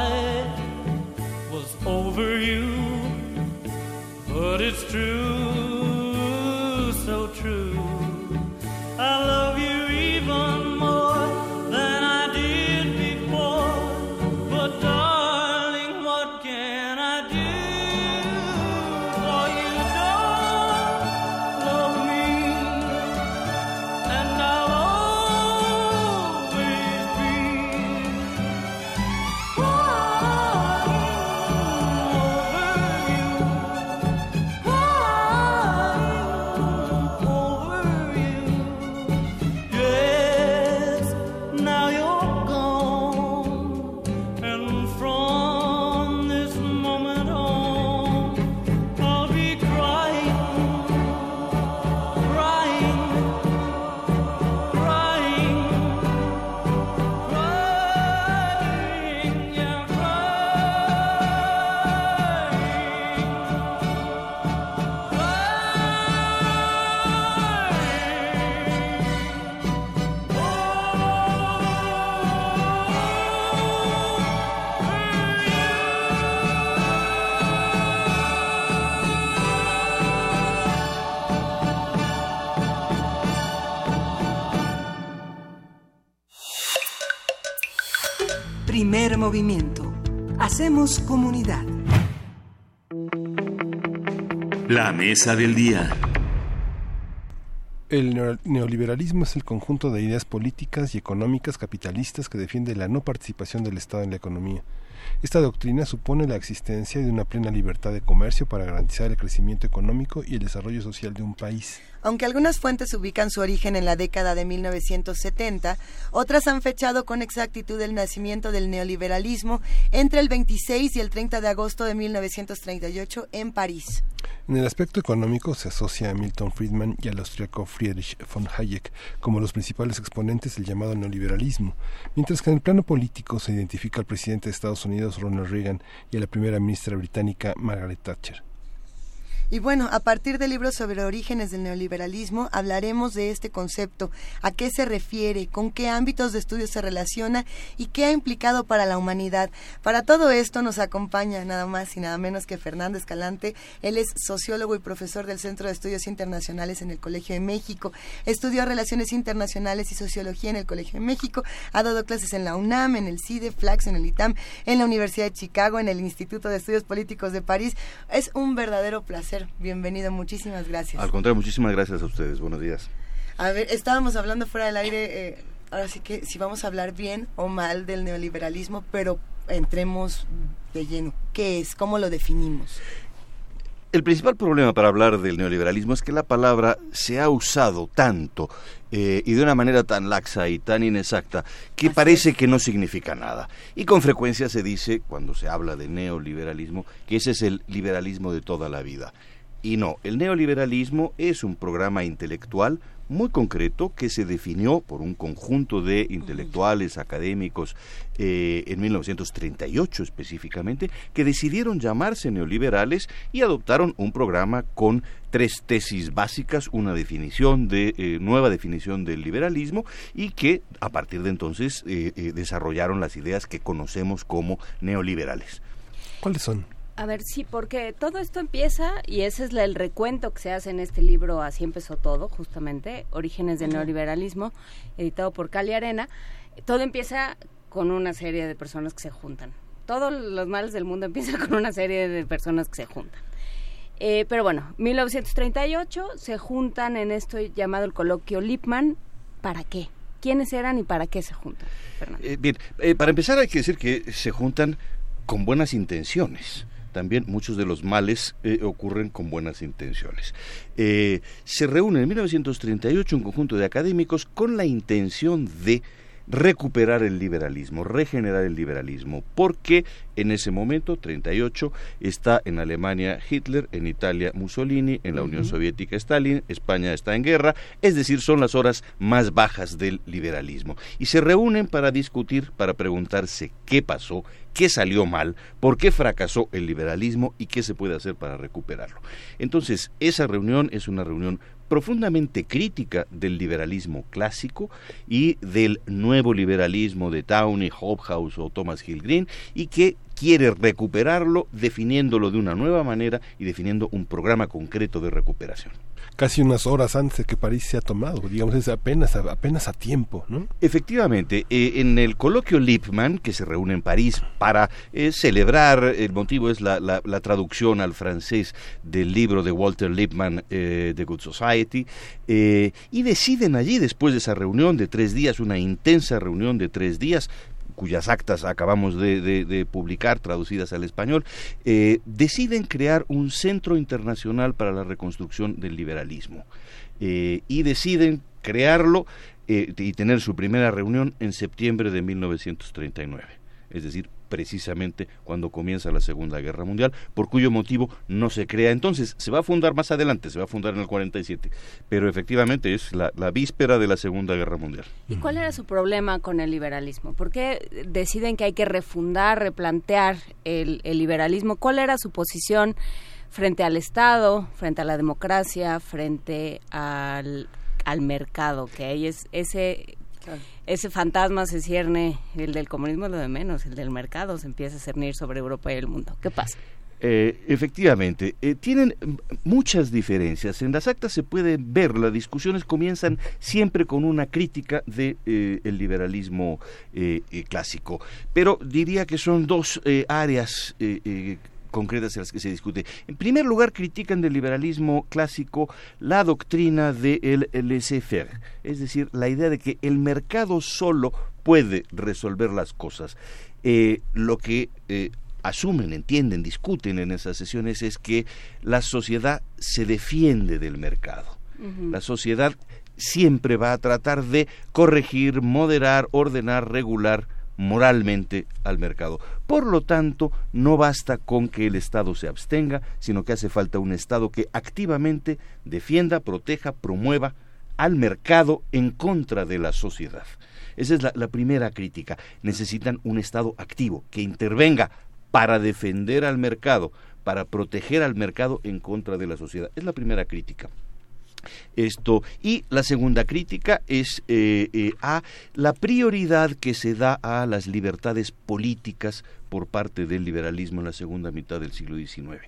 movimiento. Hacemos comunidad. La mesa del día. El neo- neoliberalismo es el conjunto de ideas políticas y económicas capitalistas que defiende la no participación del Estado en la economía. Esta doctrina supone la existencia de una plena libertad de comercio para garantizar el crecimiento económico y el desarrollo social de un país. Aunque algunas fuentes ubican su origen en la década de 1970, otras han fechado con exactitud el nacimiento del neoliberalismo entre el 26 y el 30 de agosto de 1938 en París. En el aspecto económico se asocia a Milton Friedman y al austriaco Friedrich von Hayek como los principales exponentes del llamado neoliberalismo, mientras que en el plano político se identifica al presidente de Estados Unidos Ronald Reagan y a la primera ministra británica Margaret Thatcher. Y bueno, a partir del libro sobre orígenes del neoliberalismo hablaremos de este concepto, a qué se refiere, con qué ámbitos de estudio se relaciona y qué ha implicado para la humanidad. Para todo esto nos acompaña nada más y nada menos que Fernando Escalante. Él es sociólogo y profesor del Centro de Estudios Internacionales en el Colegio de México. Estudió Relaciones Internacionales y Sociología en el Colegio de México. Ha dado clases en la UNAM, en el CIDE, FLAX, en el ITAM, en la Universidad de Chicago, en el Instituto de Estudios Políticos de París. Es un verdadero placer. Bienvenido, muchísimas gracias. Al contrario, muchísimas gracias a ustedes. Buenos días. A ver, estábamos hablando fuera del aire, eh, ahora sí que si vamos a hablar bien o mal del neoliberalismo, pero entremos de lleno. ¿Qué es? ¿Cómo lo definimos? El principal problema para hablar del neoliberalismo es que la palabra se ha usado tanto eh, y de una manera tan laxa y tan inexacta que parece que no significa nada. Y con frecuencia se dice, cuando se habla de neoliberalismo, que ese es el liberalismo de toda la vida. Y no, el neoliberalismo es un programa intelectual muy concreto que se definió por un conjunto de intelectuales, académicos, eh, en 1938 específicamente, que decidieron llamarse neoliberales y adoptaron un programa con tres tesis básicas, una definición de eh, nueva definición del liberalismo y que a partir de entonces eh, eh, desarrollaron las ideas que conocemos como neoliberales. ¿Cuáles son? A ver, sí, porque todo esto empieza, y ese es el recuento que se hace en este libro, Así empezó todo, justamente, Orígenes del. Neoliberalismo, editado por Cali Arena. Todo empieza con una serie de personas que se juntan. Todos los males del mundo empiezan con una serie de personas que se juntan. Eh, pero bueno, 1938 se juntan en esto llamado el coloquio Lippmann. ¿Para qué? ¿Quiénes eran y para qué se juntan? Eh, bien, eh, para empezar hay que decir que se juntan con buenas intenciones. También muchos de los males eh, ocurren con buenas intenciones. Eh, se reúne en 1938 un conjunto de académicos con la intención de recuperar el liberalismo, regenerar el liberalismo, porque en ese momento, 38, está en Alemania Hitler, en Italia Mussolini, en la Unión Soviética Stalin, España está en guerra, es decir, son las horas más bajas del liberalismo. Y se reúnen para discutir, para preguntarse qué pasó, qué salió mal, por qué fracasó el liberalismo y qué se puede hacer para recuperarlo. Entonces, esa reunión es una reunión profundamente crítica del liberalismo clásico y del nuevo liberalismo de Downey, Hobhouse o Thomas Hill Green y que quiere recuperarlo definiéndolo de una nueva manera y definiendo un programa concreto de recuperación casi unas horas antes de que París se ha tomado, digamos, es apenas, apenas a tiempo, ¿no? Efectivamente, eh, en el coloquio Lippmann, que se reúne en París para eh, celebrar, el motivo es la, la, traducción al francés del libro de Walter Lippmann, eh, The Good Society, y deciden allí, después de esa reunión de tres días, una intensa reunión de tres días, cuyas actas acabamos de, publicar, traducidas al español, eh, deciden crear un centro internacional para la reconstrucción del liberalismo. Eh, y deciden crearlo eh, y tener su primera reunión en septiembre de 1939. Es decir, precisamente cuando comienza la Segunda Guerra Mundial, por cuyo motivo no se crea entonces. Se va a fundar más adelante, se va a fundar en el 47, pero efectivamente es la, víspera de la Segunda Guerra Mundial. ¿Y cuál era su problema con el liberalismo? ¿Por qué deciden que hay que refundar, replantear el, liberalismo? ¿Cuál era su posición frente al Estado, frente a la democracia, frente al, al mercado? Que ahí es ese ese fantasma se cierne, el del comunismo lo de menos, el del mercado se empieza a cernir sobre Europa y el mundo. ¿Qué pasa? Eh, efectivamente, eh, tienen muchas diferencias. En las actas se puede ver, las discusiones comienzan siempre con una crítica del de, eh, liberalismo clásico, pero diría que son dos áreas concretas en las que se discute. En primer lugar, critican del liberalismo clásico la doctrina del de laissez-faire, es decir, la idea de que el mercado solo puede resolver las cosas. Eh, lo que eh, asumen, entienden, discuten en esas sesiones es que la sociedad se defiende del mercado. La sociedad siempre va a tratar de corregir, moderar, ordenar, regular moralmente al mercado. Por lo tanto, no basta con que el Estado se abstenga, sino que hace falta un Estado que activamente defienda, proteja, promueva al mercado en contra de la sociedad. Esa es la, primera crítica. Necesitan un Estado activo, que intervenga para defender al mercado, para proteger al mercado en contra de la sociedad. Es la primera crítica. Esto y la segunda crítica es eh, eh, a la prioridad que se da a las libertades políticas por parte del liberalismo en la segunda mitad del siglo XIX.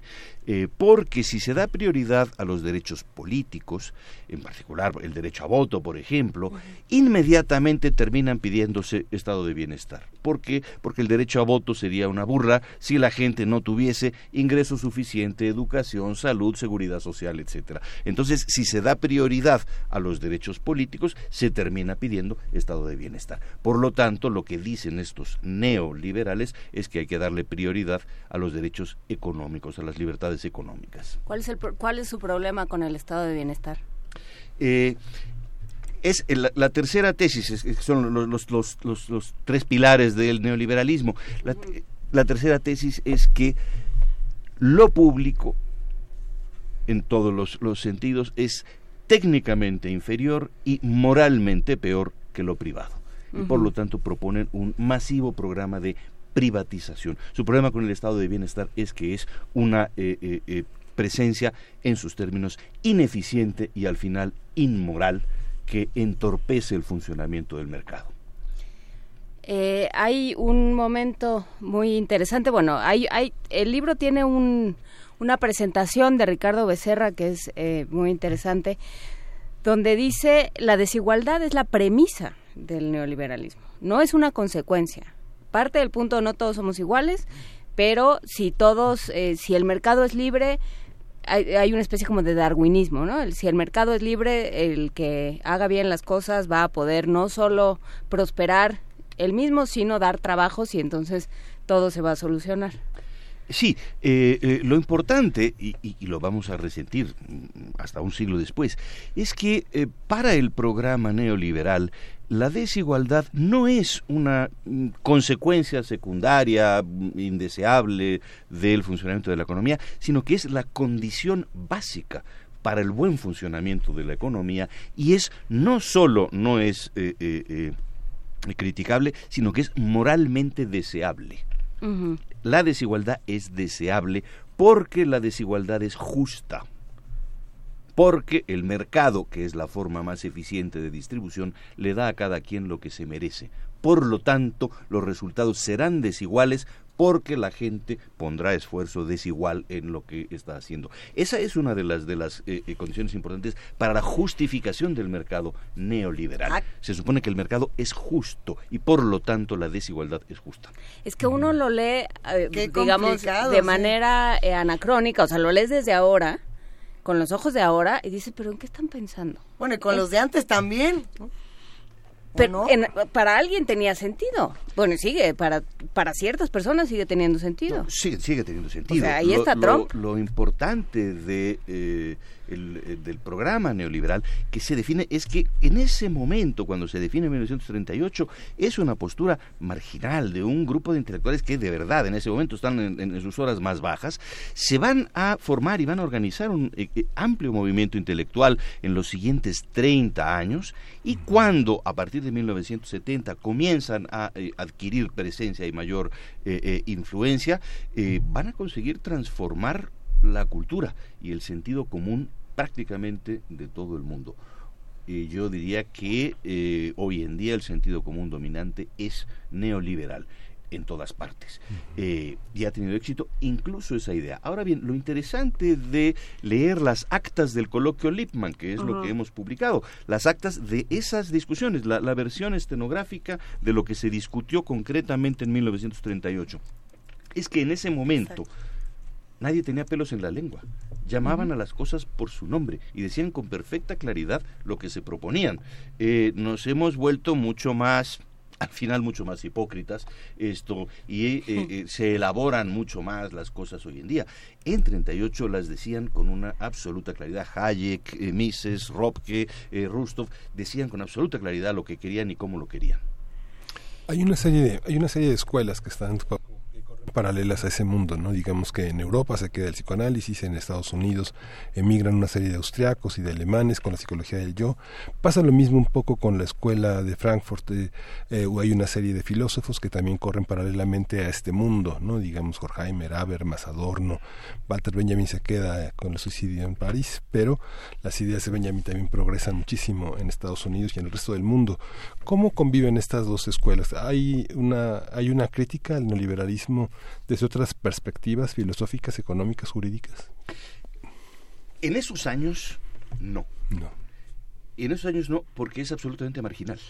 Eh, porque si se da prioridad a los derechos políticos, en particular el derecho a voto, por ejemplo, inmediatamente terminan pidiéndose estado de bienestar. ¿Por qué? Porque el derecho a voto sería una burla si la gente no tuviese ingreso suficiente, educación, salud, seguridad social, etcétera. Entonces, si se da prioridad a los derechos políticos, se termina pidiendo estado de bienestar. Por lo tanto, lo que dicen estos neoliberales es que hay que darle prioridad a los derechos económicos, a las libertades económicas. ¿Cuál es, el, cuál es su problema con el estado de bienestar? Eh, es la, tercera tesis, son los, los, los, tres pilares del neoliberalismo. La, tercera tesis es que lo público, en todos los, sentidos, es técnicamente inferior y moralmente peor que lo privado. Y por lo tanto proponen un masivo programa de privatización. Su problema con el estado de bienestar es que es una eh, eh, eh, presencia en sus términos ineficiente y al final inmoral que entorpece el funcionamiento del mercado. hay un momento muy interesante. Bueno, hay, el libro tiene un, una presentación de Ricardo Becerra que es muy interesante, donde dice la desigualdad es la premisa del neoliberalismo, no es una consecuencia parte del punto no todos somos iguales, pero si todos, eh, si el mercado es libre, hay, una especie como de darwinismo, ¿no? si el mercado es libre, el que haga bien las cosas va a poder no solo prosperar él mismo, sino dar trabajos y entonces todo se va a solucionar. Sí, eh, eh, lo importante, y, lo vamos a resentir mm, hasta un siglo después, es que eh, para el programa neoliberal la desigualdad no es una mm, consecuencia secundaria, mm, indeseable del funcionamiento de la economía, sino que es la condición básica para el buen funcionamiento de la economía y es no solo no es eh, criticable, sino que es moralmente deseable. La desigualdad es deseable porque la desigualdad es justa. Porque el mercado, que es la forma más eficiente de distribución, le da a cada quien lo que se merece. Por lo tanto, los resultados serán desiguales porque la gente pondrá esfuerzo desigual en lo que está haciendo. Esa es una de las de las eh, eh, condiciones importantes para la justificación del mercado neoliberal. Se supone que el mercado es justo y por lo tanto la desigualdad es justa. Es que uno lo lee, eh, digamos, de sí. manera eh, anacrónica, o sea, lo lees desde ahora, con los ojos de ahora, y dices, ¿pero en qué están pensando? Bueno, y con los de antes también. ¿no? Pero en- para alguien tenía sentido. Bueno, sigue, para, para ciertas personas sigue teniendo sentido. Sigue, sigue teniendo sentido. O sea, ahí Lo- está lo- Trump. Lo, importante de, eh, el- eh, del programa neoliberal que se define es que en ese momento, cuando se define en 1938, es una postura marginal de un grupo de intelectuales que de verdad en ese momento están en, en sus horas más bajas, se van a formar y van a organizar un eh, eh, amplio movimiento intelectual en los siguientes 30 años y cuando a partir de 1970 comienzan a eh, adquirir presencia y mayor eh, influencia, van a conseguir transformar la cultura y el sentido común prácticamente de todo el mundo. Y yo diría que eh, hoy en día el sentido común dominante es neoliberal en todas partes. Eh, y ha tenido éxito incluso esa idea. Ahora bien, lo interesante de leer las actas del coloquio Lippmann, que es lo que hemos publicado, las actas de esas discusiones, la, la versión estenográfica de lo que se discutió concretamente en 1938, es que en ese momento nadie tenía pelos en la lengua. Llamaban a las cosas por su nombre y decían con perfecta claridad lo que se proponían. Eh, nos hemos vuelto mucho más al final mucho más hipócritas esto y eh, eh, se elaboran mucho más las cosas hoy en día. En 38 las decían con una absoluta claridad. Hayek, eh, Mises, Ropke, eh, Rustov decían con absoluta claridad lo que querían y cómo lo querían. Hay una serie de, hay una serie de escuelas que están paralelas a ese mundo, ¿no? Digamos que en Europa se queda el psicoanálisis, en Estados Unidos emigran una serie de austriacos y de alemanes con la psicología del yo. Pasa lo mismo un poco con la escuela de Frankfurt. eh, eh, hay una serie de filósofos que también corren paralelamente a este mundo, ¿no? Digamos Horkheimer, Habermas, Adorno, Walter Benjamin se queda con el suicidio en París, pero las ideas de Benjamin también progresan muchísimo en Estados Unidos y en el resto del mundo. ¿Cómo conviven estas dos escuelas? ¿Hay una, hay una crítica al neoliberalismo desde otras perspectivas filosóficas, económicas, jurídicas? En esos años, no. No. En esos años no, porque es absolutamente marginal.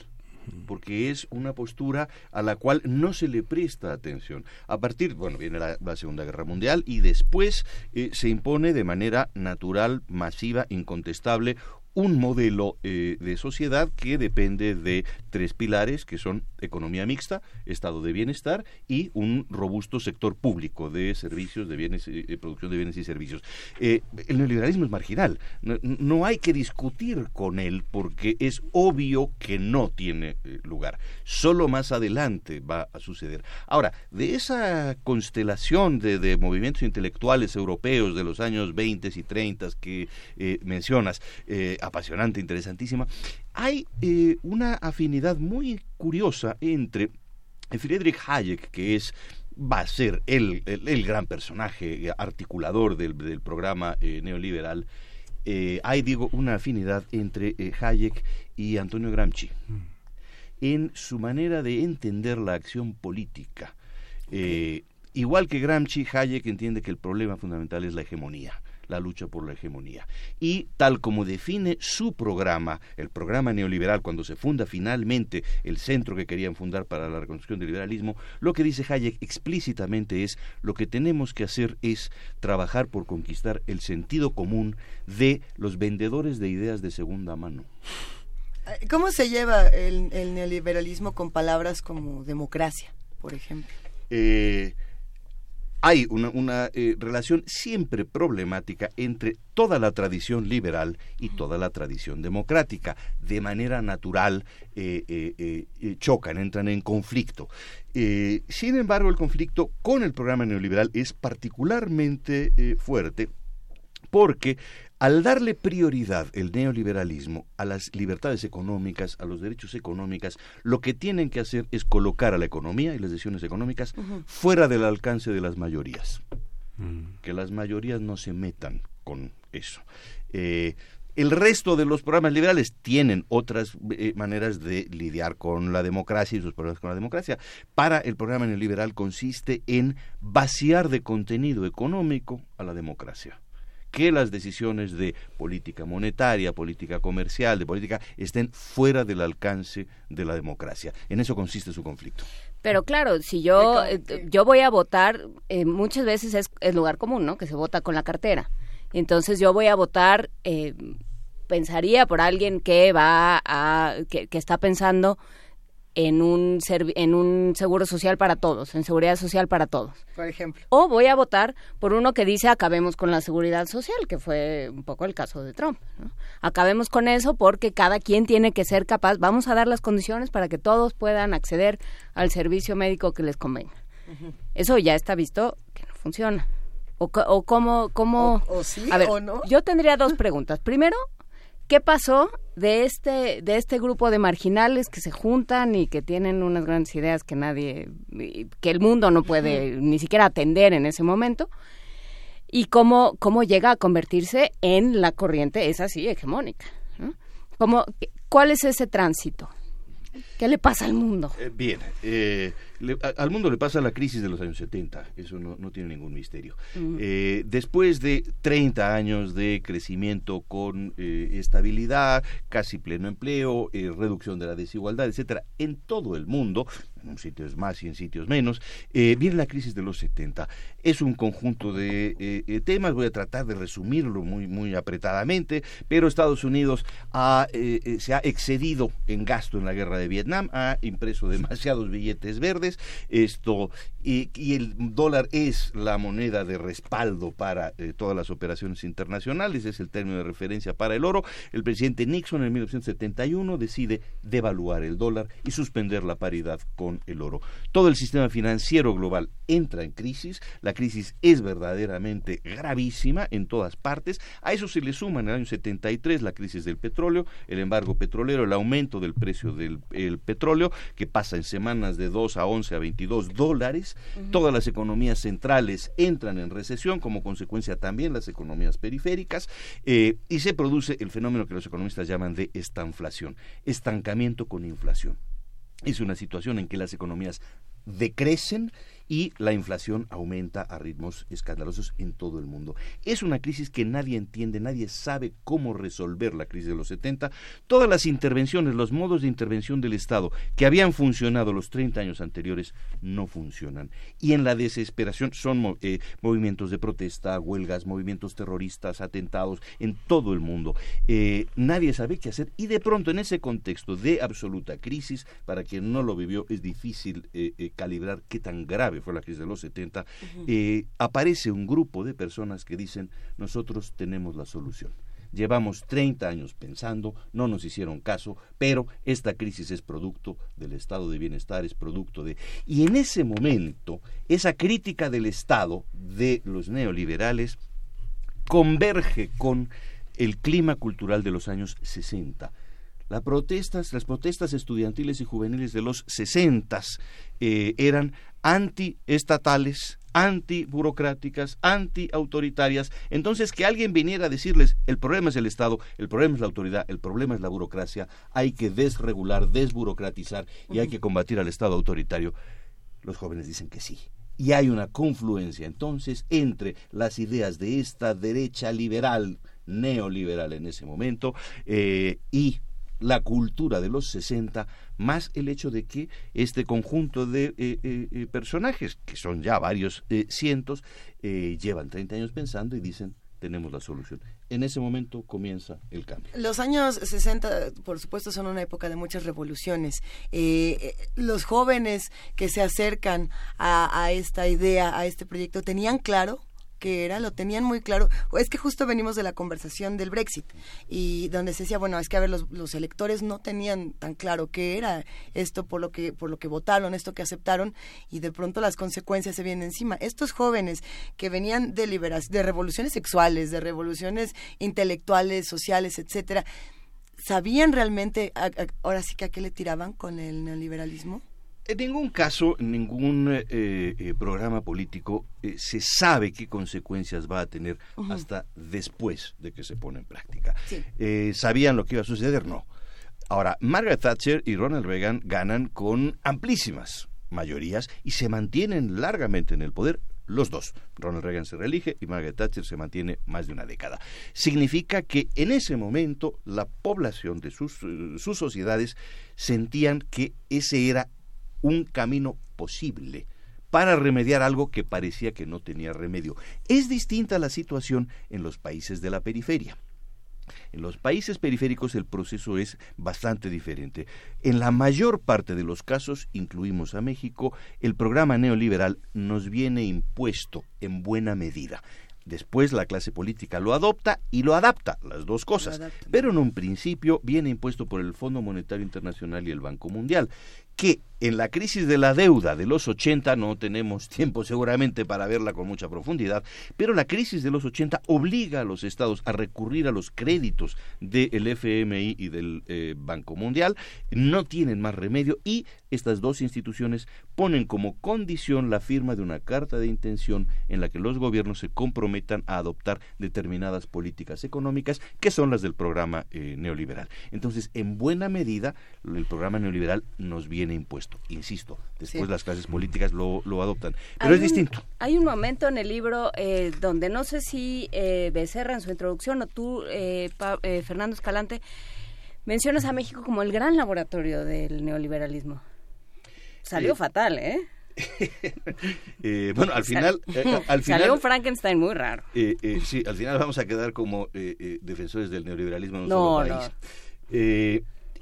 Porque es una postura a la cual no se le presta atención. A partir, bueno, viene la, la Segunda Guerra Mundial y después eh, se impone de manera natural, masiva, incontestable, un modelo eh, de sociedad que depende de tres pilares, que son economía mixta, estado de bienestar y un robusto sector público de servicios, de bienes, eh, eh, producción de bienes y servicios. Eh, el neoliberalismo es marginal, no, hay que discutir con él porque es obvio que no tiene lugar. Solo más adelante va a suceder. Ahora, de esa constelación de, de movimientos intelectuales europeos de los años 20 y 30 que mencionas, apasionante, interesantísima, hay eh, una afinidad muy curiosa entre Friedrich Hayek, que es va a ser el, el, el gran personaje articulador del, del programa eh, neoliberal, eh, hay, digo, una afinidad entre eh, Hayek y Antonio Gramsci en su manera de entender la acción política. Igual que Gramsci, Hayek entiende que el problema fundamental es la hegemonía la lucha por la hegemonía. Y tal como define su programa, el programa neoliberal, cuando se funda finalmente el centro que querían fundar para la reconstrucción del liberalismo, lo que dice Hayek explícitamente es lo que tenemos que hacer es trabajar por conquistar el sentido común de los vendedores de ideas de segunda mano. ¿Cómo se lleva el, el neoliberalismo con palabras como democracia, por ejemplo? Eh, hay una, una eh, relación siempre problemática entre toda la tradición liberal y toda la tradición democrática. De manera natural eh, eh, chocan, entran en conflicto. Sin embargo, el conflicto con el programa neoliberal es particularmente fuerte porque al darle prioridad el neoliberalismo a las libertades económicas, a los derechos económicos, lo que tienen que hacer es colocar a la economía y las decisiones económicas fuera del alcance de las mayorías. Que las mayorías no se metan con eso. Eh, el resto de los programas liberales tienen otras eh, maneras de lidiar con la democracia y sus problemas con la democracia. Para el programa neoliberal consiste en vaciar de contenido económico a la democracia que las decisiones de política monetaria, política comercial, de política, estén fuera del alcance de la democracia. En eso consiste su conflicto. Pero claro, si yo, eh, yo voy a votar, eh, muchas veces es el lugar común, ¿no? Que se vota con la cartera. Entonces yo voy a votar, eh, pensaría por alguien que va a, que, que está pensando en un, en un seguro social para todos, en seguridad social para todos. Por ejemplo. O voy a votar por uno que dice acabemos con la seguridad social, que fue un poco el caso de Trump. ¿no? Acabemos con eso porque cada quien tiene que ser capaz, vamos a dar las condiciones para que todos puedan acceder al servicio médico que les convenga. Eso ya está visto que no funciona. O, o cómo, cómo... O- o sí a ver, o no. yo tendría dos preguntas. Primero, ¿qué pasó de este, de este grupo de marginales que se juntan y que tienen unas grandes ideas que nadie, que el mundo no puede ni siquiera atender en ese momento? Y cómo, cómo llega a convertirse en la corriente, esa sí, hegemónica. ¿no? ¿Cómo, ¿Cuál es ese tránsito? ¿Qué le pasa al mundo? Eh, bien, eh, le- a- al mundo le pasa la crisis de los años 70, eso no, no tiene ningún misterio. Mm. Eh, después de 30 años de crecimiento con estabilidad, casi pleno empleo, reducción de la desigualdad, etcétera, en todo el mundo, en sitios más y en sitios menos, eh, viene la crisis de los 70. Es un conjunto de eh, eh, temas, voy a tratar de resumirlo muy, muy apretadamente, pero Estados Unidos ha, se ha excedido en gasto en la guerra de Vietnam, ha impreso demasiados billetes verdes, esto y, y el dólar es la moneda de respaldo para todas las operaciones internacionales, es el término de referencia para el oro. El presidente Nixon en 1971 decide devaluar el dólar y suspender la paridad con el oro. Todo el sistema financiero global entra en crisis, la crisis es verdaderamente gravísima en todas partes. A eso se le suma en el año 73 la crisis del petróleo, el embargo petrolero, el aumento del precio del el petróleo que pasa en semanas de 2 a 11 a 22 dólares. Todas las economías centrales entran en recesión, como consecuencia también las economías periféricas, eh, y se produce el fenómeno que los economistas llaman de estanflación, estancamiento con inflación. Es una situación en que las economías decrecen y la inflación aumenta a ritmos escandalosos en todo el mundo. Es una crisis que nadie entiende, nadie sabe cómo resolver la crisis de los 70. Todas las intervenciones, los modos de intervención del Estado que habían funcionado los 30 años anteriores no funcionan. Y en la desesperación son eh, movimientos de protesta, huelgas, movimientos terroristas, atentados en todo el mundo. Eh, nadie sabe qué hacer y de pronto en ese contexto de absoluta crisis, para quien no lo vivió es difícil eh, calibrar qué tan grave fue la crisis de los 70, eh, aparece un grupo de personas que dicen nosotros tenemos la solución. Llevamos 30 años pensando, no nos hicieron caso, pero esta crisis es producto del estado de bienestar, es producto de... Y en ese momento, esa crítica del Estado de los neoliberales converge con el clima cultural de los años 60. Las protestas, las protestas estudiantiles y juveniles de los 60 eh, eran antiestatales, antiburocráticas, antiautoritarias. Entonces, que alguien viniera a decirles, el problema es el Estado, el problema es la autoridad, el problema es la burocracia, hay que desregular, desburocratizar y hay que combatir al Estado autoritario. Los jóvenes dicen que sí. Y hay una confluencia entonces entre las ideas de esta derecha liberal, neoliberal en ese momento, eh, y la cultura de los 60, más el hecho de que este conjunto de eh, eh, eh, personajes, que son ya varios cientos, llevan 30 años pensando y dicen, tenemos la solución. En ese momento comienza el cambio. Los años 60, por supuesto, son una época de muchas revoluciones. Los jóvenes que se acercan a esta idea, a este proyecto, tenían claro que era, lo tenían muy claro. Es que justo venimos de la conversación del Brexit y donde se decía, bueno, es que a ver, los, los electores no tenían tan claro qué era esto por lo que por lo que votaron, esto que aceptaron y de pronto las consecuencias se vienen encima. Estos jóvenes que venían de liberas, de revoluciones sexuales, de revoluciones intelectuales, sociales, etcétera, ¿sabían realmente a- ahora sí que a qué le tiraban con el neoliberalismo? En ningún caso, en ningún eh, eh, programa político eh, se sabe qué consecuencias va a tener hasta después de que se pone en práctica. Sí. ¿Sabían lo que iba a suceder? No. Ahora, Margaret Thatcher y Ronald Reagan ganan con amplísimas mayorías y se mantienen largamente en el poder los dos. Ronald Reagan se reelige y Margaret Thatcher se mantiene más de una década. Significa que en ese momento la población de sus, sus sociedades sentían que ese era un camino posible para remediar algo que parecía que no tenía remedio. Es distinta la situación en los países de la periferia. En los países periféricos el proceso es bastante diferente. En la mayor parte de los casos, incluimos a México, el programa neoliberal nos viene impuesto en buena medida. Después la clase política lo adopta y lo adapta, las dos cosas. Pero en un principio viene impuesto por el Fondo Monetario Internacional y el Banco Mundial, que en la crisis de la deuda de los 80, no tenemos tiempo seguramente para verla con mucha profundidad, pero la crisis de los 80 obliga a los estados a recurrir a los créditos del FMI y del eh, Banco Mundial, no tienen más remedio y estas dos instituciones ponen como condición la firma de una carta de intención en la que los gobiernos se comprometan a adoptar determinadas políticas económicas que son las del programa eh, neoliberal. Entonces, en buena medida, el programa neoliberal nos viene impuesto. Insisto, después Sí. las clases políticas lo, lo adoptan. Pero Hay es un- distinto. Hay un momento en el libro eh, donde no sé si eh, Becerra en su introducción o tú, eh, Pa- eh, Fernando Escalante, mencionas a México como el gran laboratorio del neoliberalismo. Salió fatal, ¿eh? Eh, bueno, al final, eh, al final Salió un Frankenstein muy raro. Eh, sí, al final vamos a quedar como defensores del neoliberalismo en un No, solo no.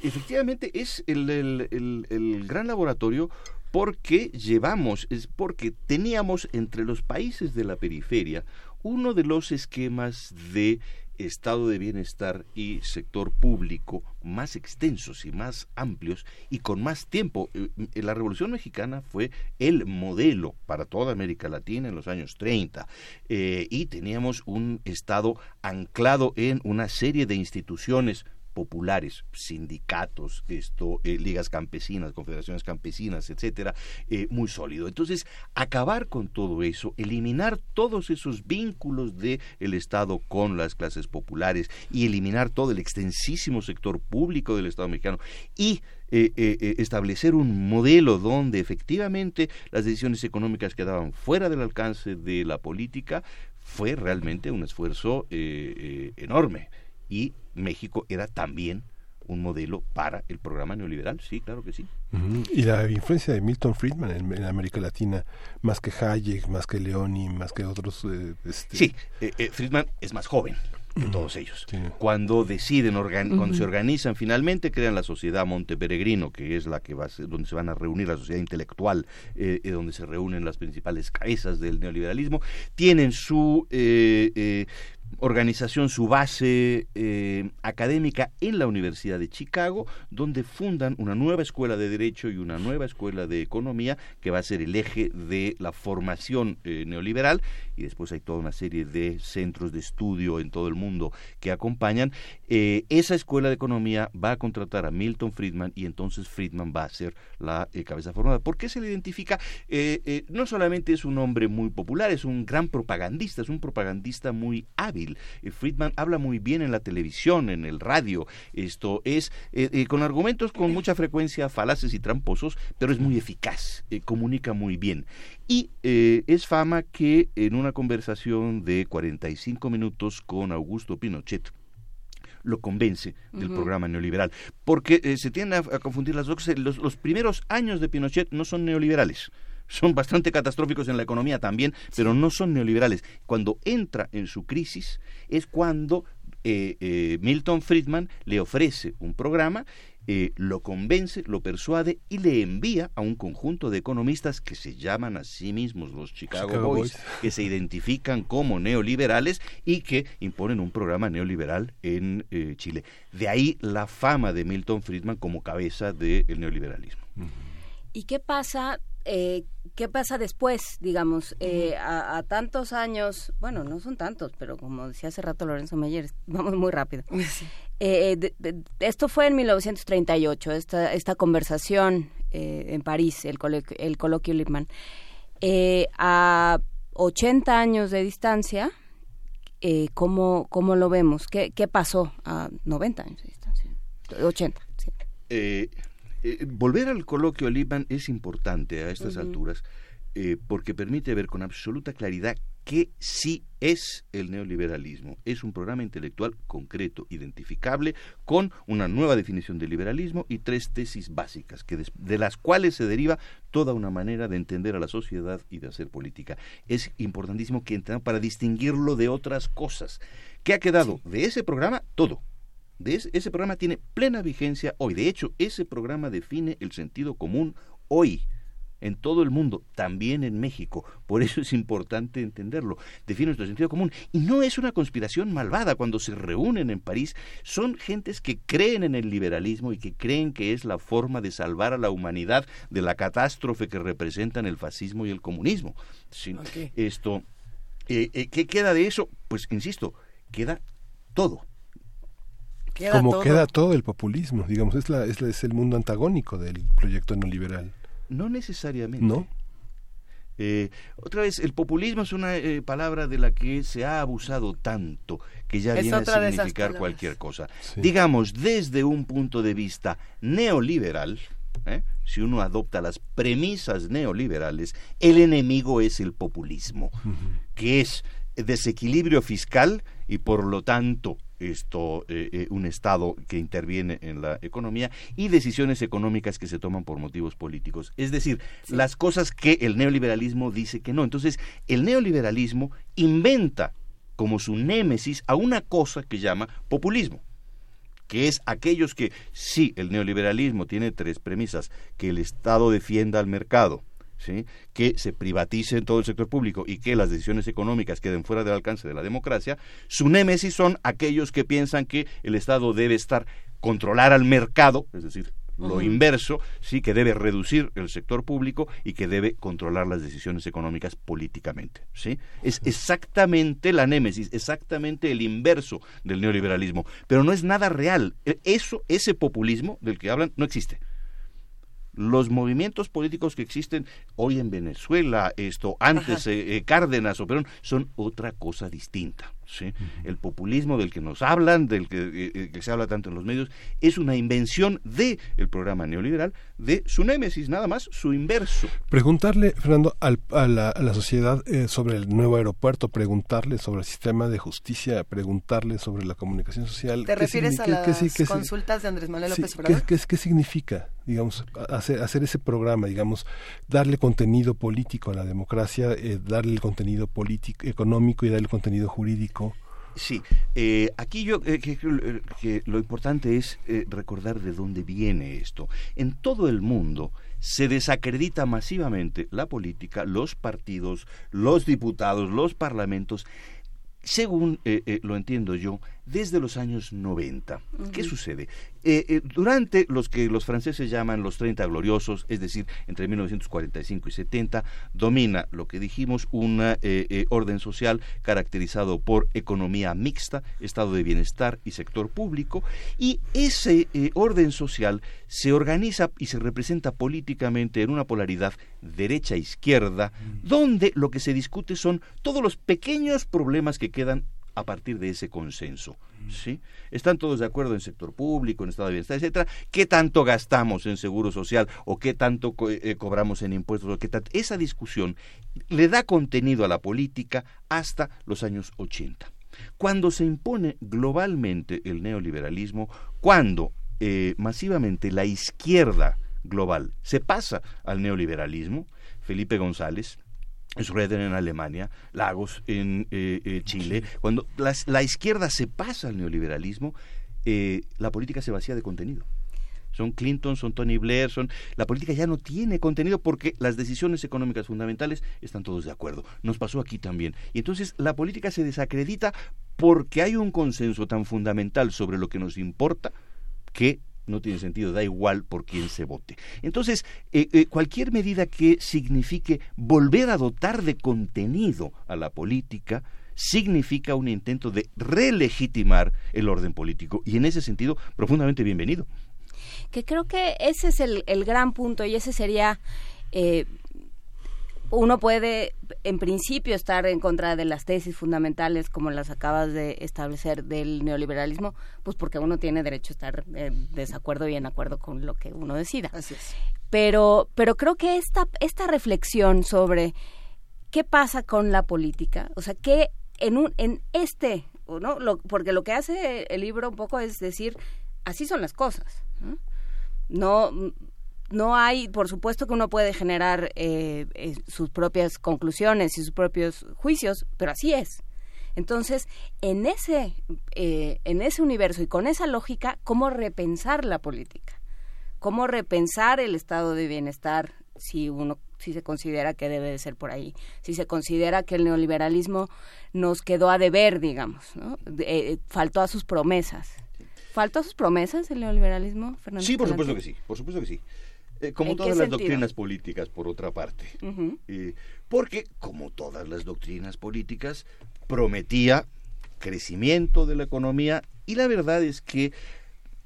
Efectivamente, es el, el- el- el gran laboratorio porque llevamos, es porque teníamos entre los países de la periferia uno de los esquemas de estado de bienestar y sector público más extensos y más amplios y con más tiempo. Eh, eh, La Revolución Mexicana fue el modelo para toda América Latina en los años 30 eh, y teníamos un estado anclado en una serie de instituciones populares, sindicatos, esto, eh, ligas campesinas, confederaciones campesinas, etcétera, eh, muy sólido. Entonces, acabar con todo eso, eliminar todos esos vínculos del el Estado con las clases populares y eliminar todo el extensísimo sector público del Estado mexicano y eh, establecer un modelo donde efectivamente las decisiones económicas quedaban fuera del alcance de la política fue realmente un esfuerzo enorme y México era también un modelo para el programa neoliberal, sí, claro que sí. Y la influencia de Milton Friedman en, en América Latina, más que Hayek, más que Leoni, más que otros. eh, este, Sí, eh, eh, Friedman es más joven que todos ellos. Sí. Cuando deciden, organ- cuando se organizan finalmente, crean la Sociedad Monteperegrino, que es la que va a ser, donde se van a reunir la sociedad intelectual, eh, eh, donde se reúnen las principales cabezas del neoliberalismo. Tienen su eh, eh, organización, su base eh, académica en la Universidad de Chicago, donde fundan una nueva escuela de Derecho y una nueva escuela de Economía, que va a ser el eje de la formación eh, neoliberal, y después hay toda una serie de centros de estudio en todo el mundo que acompañan. Eh, esa escuela de Economía va a contratar a Milton Friedman y entonces Friedman va a ser la cabeza formada. ¿Por qué se le identifica? No solamente es un hombre muy popular, es un gran propagandista, es un propagandista muy hábil. Eh, Friedman habla muy bien en la televisión, en el radio. Esto es eh, eh, con argumentos con mucha frecuencia falaces y tramposos, pero es muy eficaz, comunica muy bien. Y es fama que en una conversación de 45 minutos con Augusto Pinochet, lo convence del programa neoliberal. Porque eh, se tienden a, a confundir las dos los primeros años de Pinochet no son neoliberales. Son bastante catastróficos en la economía también, pero no son neoliberales. Cuando entra en su crisis es cuando eh, eh, Milton Friedman le ofrece un programa eh, lo convence, lo persuade y le envía a un conjunto de economistas que se llaman a sí mismos los Chicago, Boys, que se identifican como neoliberales y que imponen un programa neoliberal en Chile. De ahí la fama de Milton Friedman como cabeza del neoliberalismo. ¿Y qué pasa eh, ¿qué pasa después, digamos, eh, a, tantos años? Bueno, no son tantos, pero como decía hace rato Lorenzo Meyer, vamos muy rápido. Eh, esto fue en 1938, esta, esta conversación en París, el, el coloquio Lippmann. a 80 años de distancia, ¿cómo, ¿cómo, lo vemos? ¿Qué, ¿Qué, pasó a 90 años de distancia? 80, sí. Eh, volver al coloquio Liban es importante a estas alturas eh, porque permite ver con absoluta claridad que sí es el neoliberalismo. Es un programa intelectual concreto, identificable, con una nueva definición de liberalismo y tres tesis básicas, que de, las cuales se deriva toda una manera de entender a la sociedad y de hacer política. Es importantísimo que entendamos para distinguirlo de otras cosas. ¿Qué ha quedado de ese programa? Todo ese, programa tiene plena vigencia hoy. De hecho, ese programa define el sentido común hoy en todo el mundo, también en México. Por eso es importante entenderlo. Define nuestro sentido común. Y no es una conspiración malvada cuando se reúnen en París. Son gentes que creen en el liberalismo y que creen que es la forma de salvar a la humanidad de la catástrofe que representan el fascismo y el comunismo. Esto, eh, eh, ¿Qué queda de eso? Pues, insisto, queda todo como queda todo el populismo, digamos, es, la, es, es, el mundo antagónico del proyecto neoliberal. No necesariamente. No. Eh, otra vez, el populismo es una eh, palabra de la que se ha abusado tanto que ya viene a significar cualquier cosa. Digamos, desde un punto de vista neoliberal, ¿eh? si uno adopta las premisas neoliberales, el enemigo es el populismo, que es desequilibrio fiscal y por lo tanto esto eh, eh, un Estado que interviene en la economía y decisiones económicas que se toman por motivos políticos. Es decir, las cosas que el neoliberalismo dice que no. Entonces, el neoliberalismo inventa como su némesis a una cosa que llama populismo que es aquellos que, sí, el neoliberalismo tiene tres premisas, que el Estado defienda al mercado, que se privatice en todo el sector público y que las decisiones económicas queden fuera del alcance de la democracia, su némesis son aquellos que piensan que el Estado debe estar controlar al mercado, es decir, lo inverso, sí que debe reducir el sector público y que debe controlar las decisiones económicas políticamente, ¿sí? Es exactamente la némesis, exactamente el inverso del neoliberalismo, pero no es nada real. E, eso, ese populismo del que hablan no existe los movimientos políticos que existen hoy en Venezuela, esto antes eh, eh, Cárdenas o Perón, son otra cosa distinta. ¿Sí? El populismo del que nos hablan, del que, eh, se habla tanto en los medios, es una invención del el programa neoliberal, de su némesis, nada más, su inverso. Preguntarle, Fernando, a, la, sociedad sobre el nuevo aeropuerto, preguntarle sobre el sistema de justicia, preguntarle sobre la comunicación social. ¿Te refieres a las consultas de Andrés Manuel López Obrador? ¿qué, qué significa? digamos, hacer, hacer ese programa, digamos, darle contenido político a la democracia, eh, darle el contenido político, económico y darle el contenido jurídico. Sí, eh, aquí yo eh, que, lo importante es recordar de dónde viene esto. En todo el mundo se desacredita masivamente la política, los partidos, los diputados, los parlamentos, según lo entiendo yo, desde los años 90. ¿Qué sucede? Eh, eh, durante los que los franceses llaman los 30 gloriosos, es decir, entre 1945 y 70, domina lo que dijimos, un eh, orden social caracterizado por economía mixta, estado de bienestar y sector público, y ese orden social se organiza y se representa políticamente en una polaridad derecha-izquierda, donde lo que se discute son todos los pequeños problemas que quedan a partir de ese consenso. ¿sí? Están todos de acuerdo en sector público, en estado de bienestar, etcétera. ¿Qué tanto gastamos en seguro social o qué tanto eh, cobramos en impuestos? O qué Esa discusión le da contenido a la política hasta los años 80. Cuando se impone globalmente el neoliberalismo, cuando eh, masivamente la izquierda global se pasa al neoliberalismo, Felipe González, Schröder en Alemania, Lagos en eh, eh, Chile, cuando las- la izquierda se pasa al neoliberalismo, eh, la política se vacía de contenido. Son Clinton, son Tony Blair, son la política ya no tiene contenido porque las decisiones económicas fundamentales están todos de acuerdo. Nos pasó aquí también. Y entonces la política se desacredita porque hay un consenso tan fundamental sobre lo que nos importa que no tiene sentido, da igual por quién se vote. Entonces, eh, eh, cualquier medida que signifique volver a dotar de contenido a la política significa un intento de relegitimar el orden político y en ese sentido profundamente bienvenido. que creo que ese es el, el gran punto y ese sería eh, uno puede en principio estar en contra de las tesis fundamentales como las acabas de establecer del neoliberalismo pues porque uno tiene derecho a estar en desacuerdo y en acuerdo con lo que uno decida Así es. pero pero creo que esta esta reflexión sobre qué pasa con la política o sea que en un en este no Lo- porque lo que hace el libro un poco es decir así son las cosas ¿no? no no hay por supuesto que uno puede generar eh, eh, sus propias conclusiones y sus propios juicios pero así es. Entonces en ese eh, en ese universo y con esa lógica cómo repensar la política cómo repensar el estado de bienestar si uno si se considera que debe de ser por ahí si se considera que el neoliberalismo nos quedó a deber digamos ¿no? Eh, faltó a sus promesas. Faltó a sus promesas el neoliberalismo Fernando Sí, por supuesto que sí, por supuesto que sí. Eh, como ¿En qué todas las sentido? doctrinas políticas, por otra parte. Eh, porque, como todas las doctrinas políticas, prometía crecimiento de la economía y la verdad es que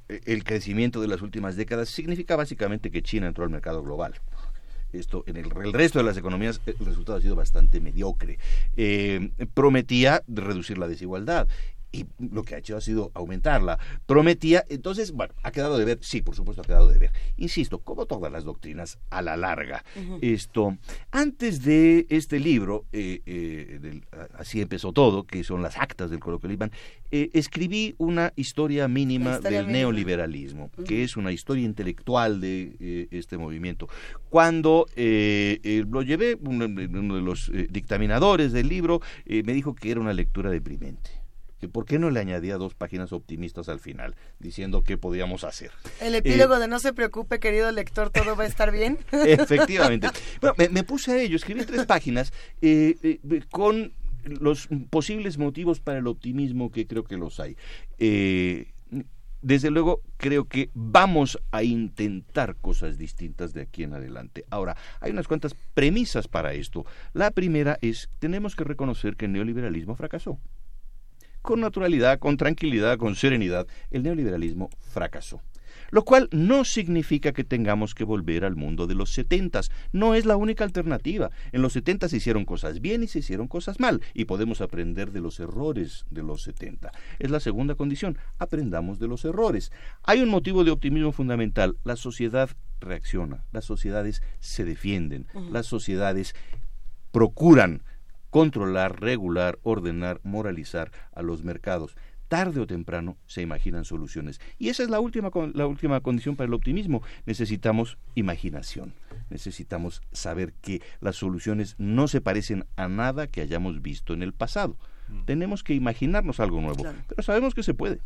eh, el crecimiento de las últimas décadas significa básicamente que China entró al mercado global. Esto, en el, el resto de las economías el resultado ha sido bastante mediocre. Eh, prometía reducir la desigualdad y lo que ha hecho ha sido aumentarla. Prometía, entonces, bueno, ha quedado de ver, sí, por supuesto ha quedado de ver. Insisto, como todas las doctrinas, a la larga. Esto, antes de este libro, eh, eh, del- así empezó todo, que son las actas del coloquio Liban, eh, escribí una historia mínima historia del mínima. neoliberalismo, que es una historia intelectual de eh, este movimiento. Cuando eh, lo llevé, uno, uno de los dictaminadores del libro me dijo que era una lectura deprimente. Que ¿Por qué no le añadía dos páginas optimistas al final, diciendo qué podíamos hacer? El Eh, epílogo de no se preocupe, querido lector, todo va a estar bien. Efectivamente. Bueno, me, me puse a ello, escribí tres páginas eh, eh, con los posibles motivos para el optimismo que creo que los hay. Desde luego, creo que vamos a intentar cosas distintas de aquí en adelante. Ahora, hay unas cuantas premisas para esto. La primera es, tenemos que reconocer que el neoliberalismo fracasó. Con naturalidad, con tranquilidad, con serenidad, el neoliberalismo fracasó. Lo cual no significa que tengamos que volver al mundo de los setentas. No es la única alternativa. En los setentas se hicieron cosas bien y se hicieron cosas mal, y podemos aprender de los errores de los setenta. Es la segunda condición. Aprendamos de los errores. Hay un motivo de optimismo fundamental. La sociedad reacciona. Las sociedades se defienden. Las sociedades procuran controlar, regular, ordenar, moralizar a los mercados. Tarde o temprano se imaginan soluciones. Y esa es la última, con- la última condición para el optimismo. Necesitamos imaginación. Necesitamos saber que las soluciones no se parecen a nada que hayamos visto en el pasado. Tenemos que imaginarnos algo nuevo, Claro. pero sabemos que se puede.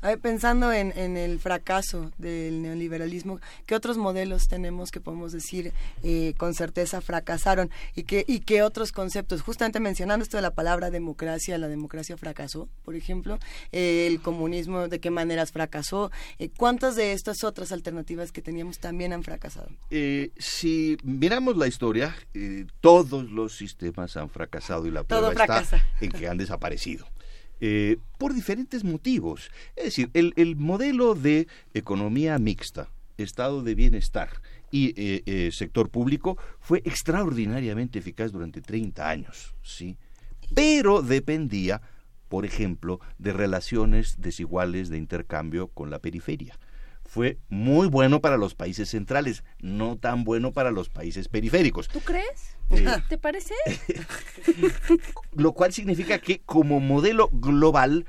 A ver, pensando en, en el fracaso del neoliberalismo, ¿qué otros modelos tenemos que podemos decir eh, con certeza fracasaron? ¿Y qué, ¿Y qué otros conceptos? Justamente mencionando esto de la palabra democracia, la democracia fracasó, por ejemplo, eh, el comunismo, ¿de qué maneras fracasó? Eh, ¿Cuántas de estas otras alternativas que teníamos también han fracasado? Eh, si miramos la historia, eh, todos los sistemas han fracasado y la Todo prueba está fracasa. en que han desaparecido. Eh, por diferentes motivos. Es decir, el, el modelo de economía mixta, estado de bienestar y eh, eh, sector público fue extraordinariamente eficaz durante 30 años, ¿sí? Pero dependía, por ejemplo, de relaciones desiguales de intercambio con la periferia fue muy bueno para los países centrales, no tan bueno para los países periféricos. ¿Tú crees? Eh, ¿Te parece? Lo cual significa que como modelo global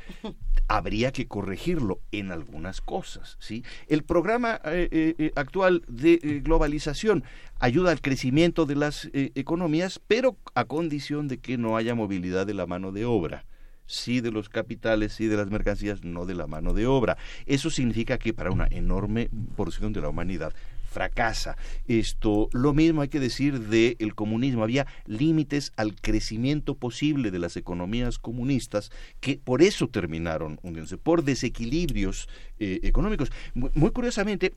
habría que corregirlo en algunas cosas. ¿sí? El programa eh, eh, eh, actual de eh, globalización ayuda al crecimiento de las economías, pero a condición de que no haya movilidad de la mano de obra. Sí de los capitales, sí de las mercancías, no de la mano de obra. Eso significa que para una enorme porción de la humanidad fracasa. Esto, lo mismo hay que decir del el comunismo. Había límites al crecimiento posible de las economías comunistas que por eso terminaron hundiéndose, por desequilibrios eh, económicos. Muy, muy curiosamente,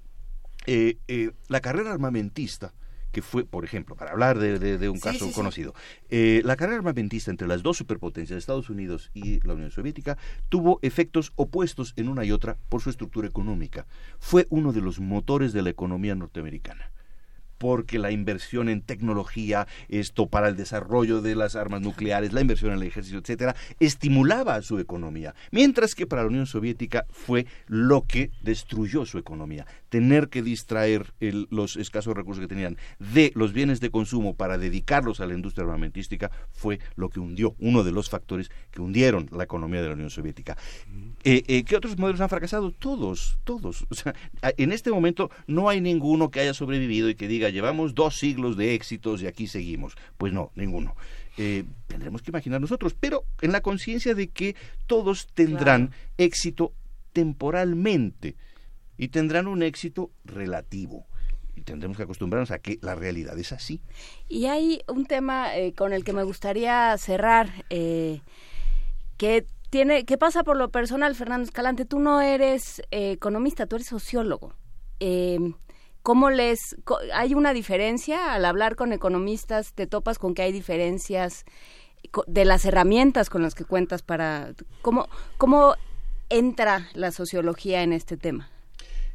eh, eh, la carrera armamentista, que fue, por ejemplo, para hablar de, de- de un caso sí, sí. conocido, eh, la carrera armamentista entre las dos superpotencias, Estados Unidos y la Unión Soviética, tuvo efectos opuestos en una y otra por su estructura económica. Fue uno de los motores de la economía norteamericana porque la inversión en tecnología, esto para el desarrollo de las armas nucleares, la inversión en el ejército, etcétera, estimulaba a su economía, mientras que para la Unión Soviética fue lo que destruyó su economía. Tener que distraer el- los escasos recursos que tenían de los bienes de consumo para dedicarlos a la industria armamentística fue lo que hundió, uno de los factores que hundieron la economía de la Unión Soviética. Eh, eh, ¿Qué otros modelos han fracasado? Todos, todos. O sea, en este momento no hay ninguno que haya sobrevivido y que diga, llevamos dos siglos de éxitos y aquí seguimos. Pues no, ninguno. Eh, tendremos que imaginar nosotros, pero en la conciencia de que todos tendrán éxito temporalmente y tendrán un éxito relativo. Y tendremos que acostumbrarnos a que la realidad es así. Y hay un tema eh, con el que me gustaría cerrar, eh, que tiene, que pasa por lo personal, Fernando Escalante. Tú no eres eh, economista, tú eres sociólogo. ¿Cómo les hay una diferencia al hablar con economistas? ¿Te topas con que hay diferencias de las herramientas con las que cuentas para cómo cómo entra la sociología en este tema?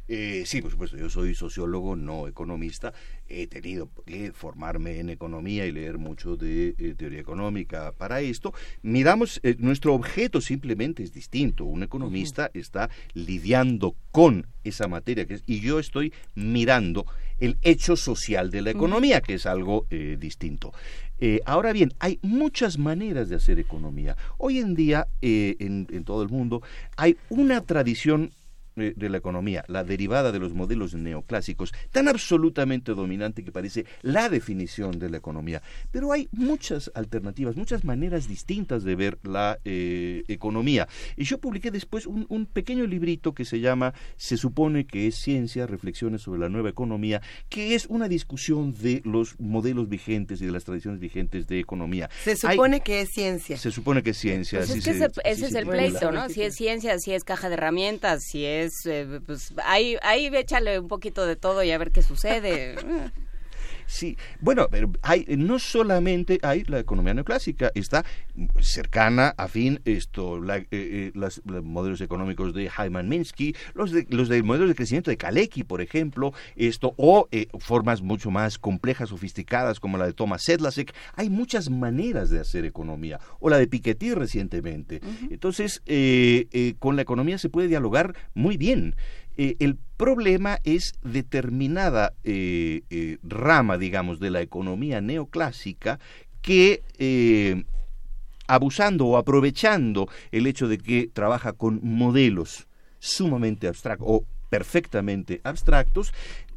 Eh, sí, por supuesto, yo soy sociólogo, no economista. He tenido que formarme en economía y leer mucho de eh, teoría económica para esto. Miramos, eh, nuestro objeto simplemente es distinto. Un economista está lidiando con esa materia que es- y yo estoy mirando el hecho social de la economía, que es algo eh, distinto. Eh, ahora bien, hay muchas maneras de hacer economía. Hoy en día, eh, en, en todo el mundo, hay una tradición de la economía, la derivada de los modelos neoclásicos, tan absolutamente dominante que parece la definición de la economía. Pero hay muchas alternativas, muchas maneras distintas de ver la eh, economía. Y yo publiqué después un, un pequeño librito que se llama Se supone que es ciencia, reflexiones sobre la nueva economía, que es una discusión de los modelos vigentes y de las tradiciones vigentes de economía. Se Hay- supone que es ciencia. se supone que es ciencia. Pues es que se- ese, así ese se es el pleito, ¿no? Si es ciencia, si es caja de herramientas, si es, eh, pues ahí, ahí échale un poquito de todo y a ver qué sucede. Sí, bueno, pero hay no solamente hay la economía neoclásica, está cercana, afín, esto, la, eh, eh, las- los modelos económicos de Hyman Minsky, los de, los de modelos de crecimiento de Kalecki, por ejemplo, esto, o eh, formas mucho más complejas, sofisticadas, como la de Thomas Sedlacek. Hay muchas maneras de hacer economía, o la de Piketty recientemente. Entonces, eh, eh, con la economía se puede dialogar muy bien. Eh, el problema es determinada eh, eh, rama, digamos, de la economía neoclásica que, abusando o aprovechando el hecho de que trabaja con modelos sumamente abstractos o perfectamente abstractos,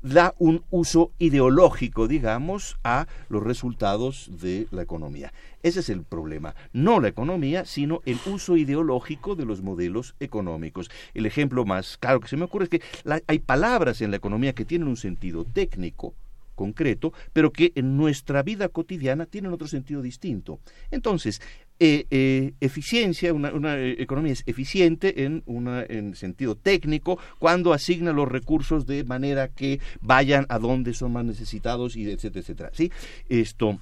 da un uso ideológico, digamos, a los resultados de la economía. Ese es el problema. No la economía, sino el uso ideológico de los modelos económicos. El ejemplo más claro que se me ocurre es que hay palabras en la economía que tienen un sentido técnico, concreto, pero que en nuestra vida cotidiana tienen otro sentido distinto. Entonces, eh, eh, eficiencia, una, eh, economía es eficiente en, una, en sentido técnico cuando asigna los recursos de manera que vayan a donde son más necesitados y etcétera, etcétera. ¿sí? Esto,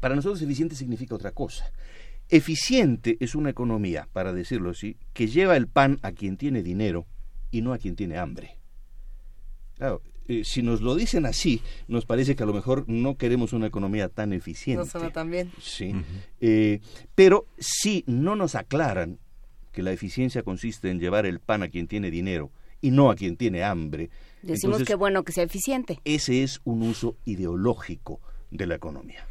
para nosotros eficiente significa otra cosa. Eficiente es una economía, para decirlo así, que lleva el pan a quien tiene dinero y no a quien tiene hambre. Claro, eh, si nos lo dicen así, nos parece que a lo mejor no queremos una economía tan eficiente. No suena tan bien. Sí. Eh, pero si no nos aclaran que la eficiencia consiste en llevar el pan a quien tiene dinero y no a quien tiene hambre, Decimos entonces que bueno que sea eficiente. ese es un uso ideológico de la economía.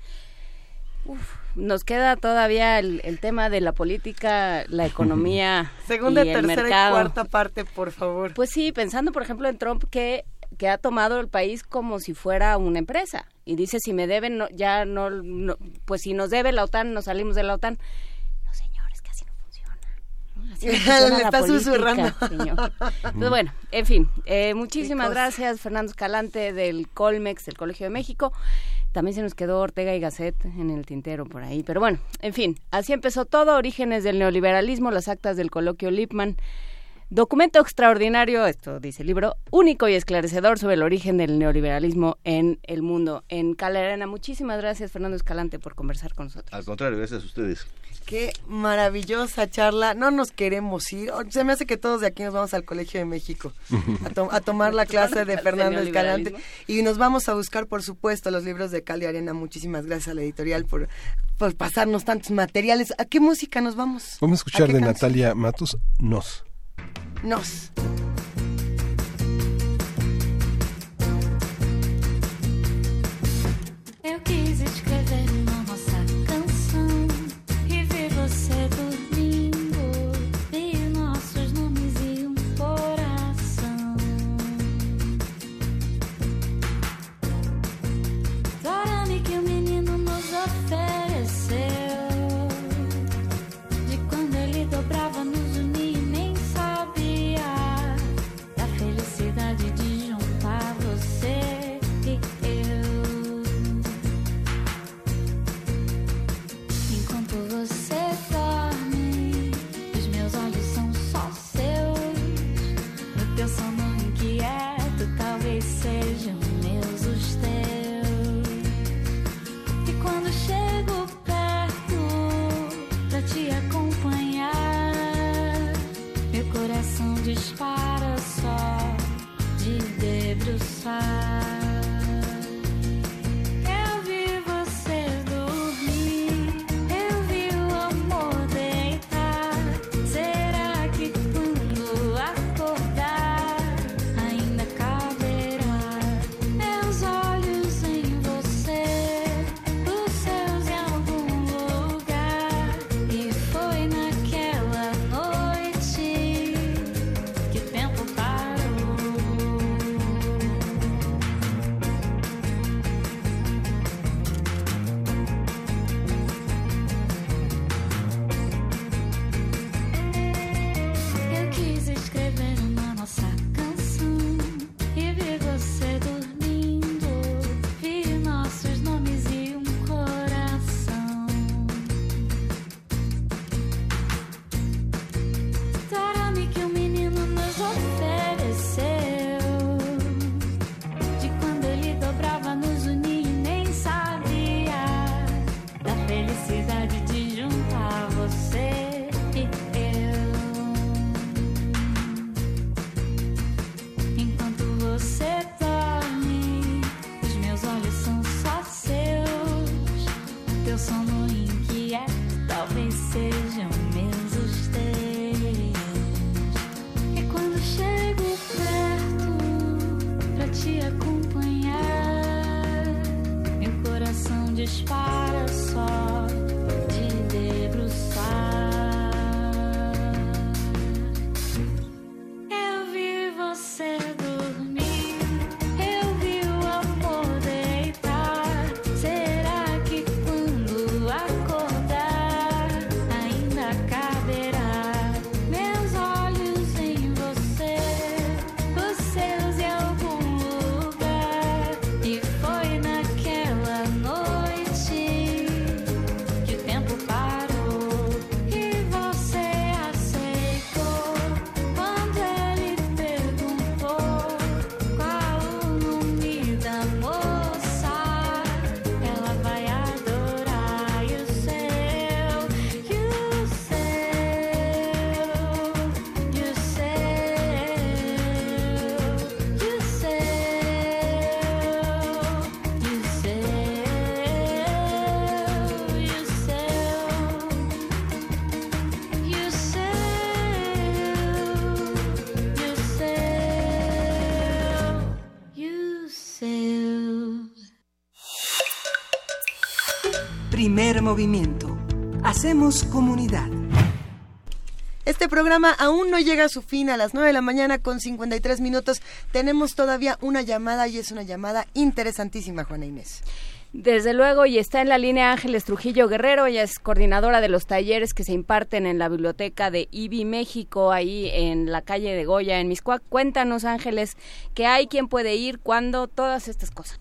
nos queda todavía el, el tema de la política, la economía, Segunda, y el tercera mercado. y cuarta parte, por favor. Pues sí, pensando por ejemplo en Trump que, que ha tomado el país como si fuera una empresa y dice si me deben no- ya no, no- pues si nos debe la OTAN nos salimos de la OTAN. No señores, que así no funciona. ¿no? Así no funciona Le la está política, susurrando. señor. Pues bueno, en fin, eh, muchísimas gracias Fernando Escalante del Colmex, del Colegio de México. También se nos quedó Ortega y Gasset en el tintero por ahí. Pero bueno, en fin, así empezó todo. Orígenes del neoliberalismo, las actas del coloquio Lippmann. Documento extraordinario, esto dice el libro, único y esclarecedor sobre el origen del neoliberalismo en el mundo. En Cala Arena, muchísimas gracias Fernando Escalante por conversar con nosotros. Al contrario, gracias a ustedes. Qué maravillosa charla. No nos queremos ir. O- Se me hace que todos de aquí nos vamos al Colegio de México a, to- a tomar la clase de Fernando Escalante. Y nos vamos a buscar, por supuesto, los libros de Cali Arena. Muchísimas gracias a la editorial por, por pasarnos tantos materiales. ¿A qué música nos vamos? Vamos a escuchar de canción? Natalia Matos, Nos. Nos. Primer movimiento. Hacemos comunidad. Este programa aún no llega a su fin a las 9 de la mañana con 53 minutos. Tenemos todavía una llamada y es una llamada interesantísima, Juana Inés. Desde luego, y está en la línea Ángeles Trujillo Guerrero, ella es coordinadora de los talleres que se imparten en la biblioteca de IBI México, ahí en la calle de Goya, en Miscuac. Cuéntanos, Ángeles, que hay, quién puede ir, cuándo, todas estas cosas.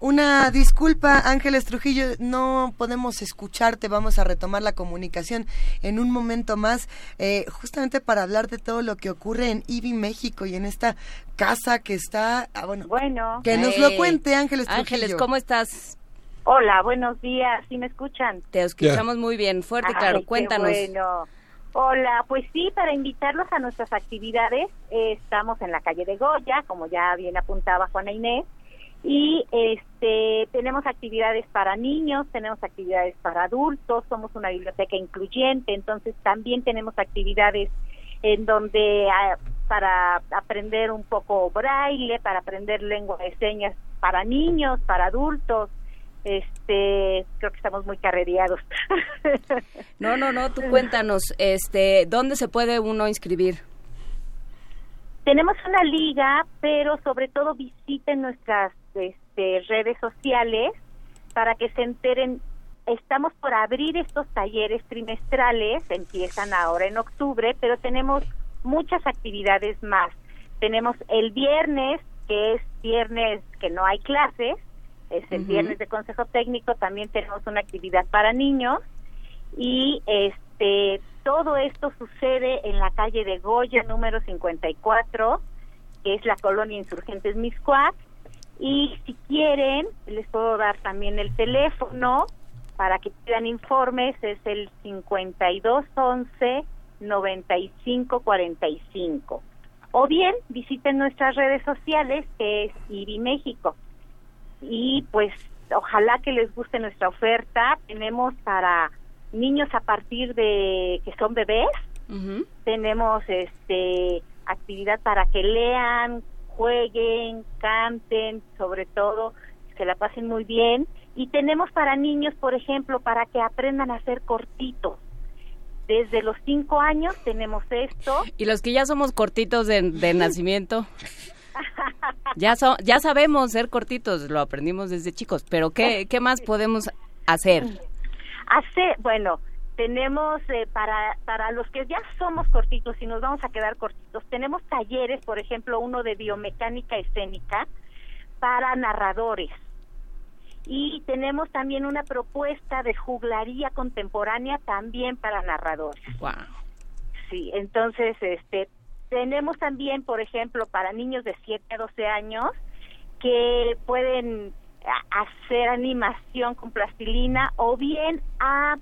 Una disculpa, Ángeles Trujillo, no podemos escucharte. Vamos a retomar la comunicación en un momento más, eh, justamente para hablar de todo lo que ocurre en IBI México y en esta casa que está. ah, bueno, Bueno. que nos lo cuente, Ángeles Trujillo. Ángeles, ¿cómo estás? Hola, buenos días. ¿Sí me escuchan? Te escuchamos muy bien, fuerte y claro. Ay, Cuéntanos. bueno. Hola, pues sí, para invitarlos a nuestras actividades, eh, estamos en la calle de Goya, como ya bien apuntaba Juana Inés, y este tenemos actividades para niños, tenemos actividades para adultos, somos una biblioteca incluyente, entonces también tenemos actividades en donde ah, para aprender un poco braille, para aprender lengua de señas para niños, para adultos. Este, creo que estamos muy carrereados. No, no, no, tú cuéntanos, este, ¿dónde se puede uno inscribir? Tenemos una liga, pero sobre todo visiten nuestras este, redes sociales para que se enteren. Estamos por abrir estos talleres trimestrales, empiezan ahora en octubre, pero tenemos muchas actividades más. Tenemos el viernes, que es viernes que no hay clases, es el viernes de consejo técnico, también tenemos una actividad para niños y este todo esto sucede en la calle de Goya número 54 que es la colonia Insurgentes Miscuac y si quieren les puedo dar también el teléfono para que pidan informes es el 5211 9545 o bien visiten nuestras redes sociales que es IBI México. Y pues ojalá que les guste nuestra oferta. Tenemos para niños a partir de que son bebés, tenemos este actividad para que lean, jueguen, canten, sobre todo que la pasen muy bien y tenemos para niños, por ejemplo, para que aprendan a hacer cortitos. Desde los cinco años tenemos esto. Y los que ya somos cortitos de, de nacimiento, ya, so- ya sabemos ser cortitos, lo aprendimos desde chicos, pero ¿qué, qué más podemos hacer? Hace, bueno, tenemos eh, para para los que ya somos cortitos y nos vamos a quedar cortitos, tenemos talleres, por ejemplo, uno de biomecánica escénica para narradores. Y tenemos también una propuesta de juglaría contemporánea también para narradores. Sí, entonces este tenemos también, por ejemplo, para niños de 7 a 12 años que pueden hacer animación con plastilina o bien a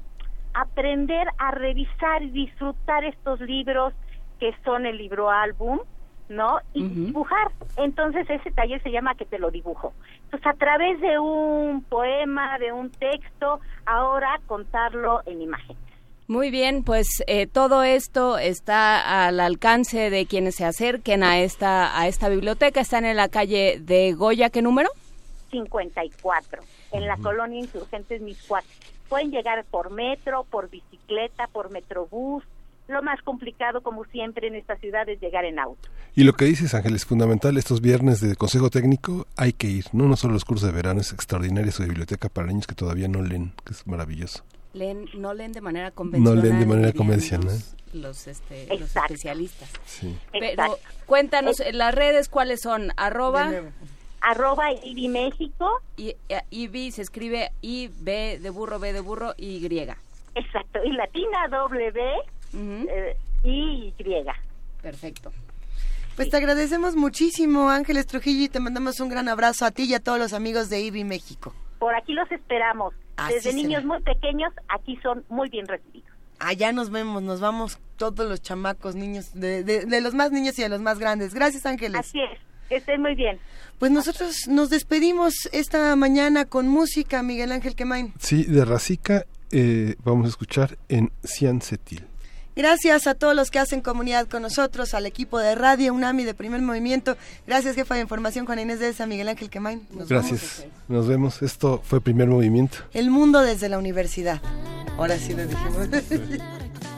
aprender a revisar y disfrutar estos libros que son el libro álbum, ¿no? Y dibujar. Entonces ese taller se llama que te lo dibujo. Entonces a través de un poema, de un texto, ahora contarlo en imagen. Muy bien, pues eh, todo esto está al alcance de quienes se acerquen a esta, a esta biblioteca. Están en la calle de Goya, ¿qué número? 54 en la colonia Insurgentes Miscuac. Pueden llegar por metro, por bicicleta, por metrobús. Lo más complicado, como siempre en esta ciudad, es llegar en auto. Y lo que dices, Ángel, es fundamental. Estos viernes de Consejo Técnico hay que ir. No, no solo los cursos de verano, es extraordinaria su biblioteca para niños que todavía no leen, que es maravilloso. Leen, no leen de manera No convencional. leen de manera convencional. Los, los, este, los especialistas. Sí. Pero Exacto. cuéntanos, eh, las redes cuáles son, arroba... Arroba IBI México. Y, eh, IBI se escribe I, B de burro, B de burro, Y. Exacto. Y latina W eh, y Y. Perfecto. Pues te agradecemos muchísimo, Ángeles Trujillo, y te mandamos un gran abrazo a ti y a todos los amigos de IBI México. Por aquí los esperamos. Así Desde será. niños muy pequeños, aquí son muy bien recibidos. Allá nos vemos, nos vamos todos los chamacos, niños, de, de- de los más niños y de los más grandes. Gracias, Ángeles. Así es. Que estén muy bien. Pues nosotros nos despedimos esta mañana con música, Miguel Ángel Quemain. Sí, de Racica eh, vamos a escuchar en Cian Setil. Gracias a todos los que hacen comunidad con nosotros, al equipo de Radio UNAMI de Primer Movimiento. Gracias, jefa de información, Juan Inés de esa, Miguel Ángel Quemain. Nos Gracias. Nos vemos. Esto fue Primer Movimiento. El mundo desde la universidad. Ahora sí lo dijimos.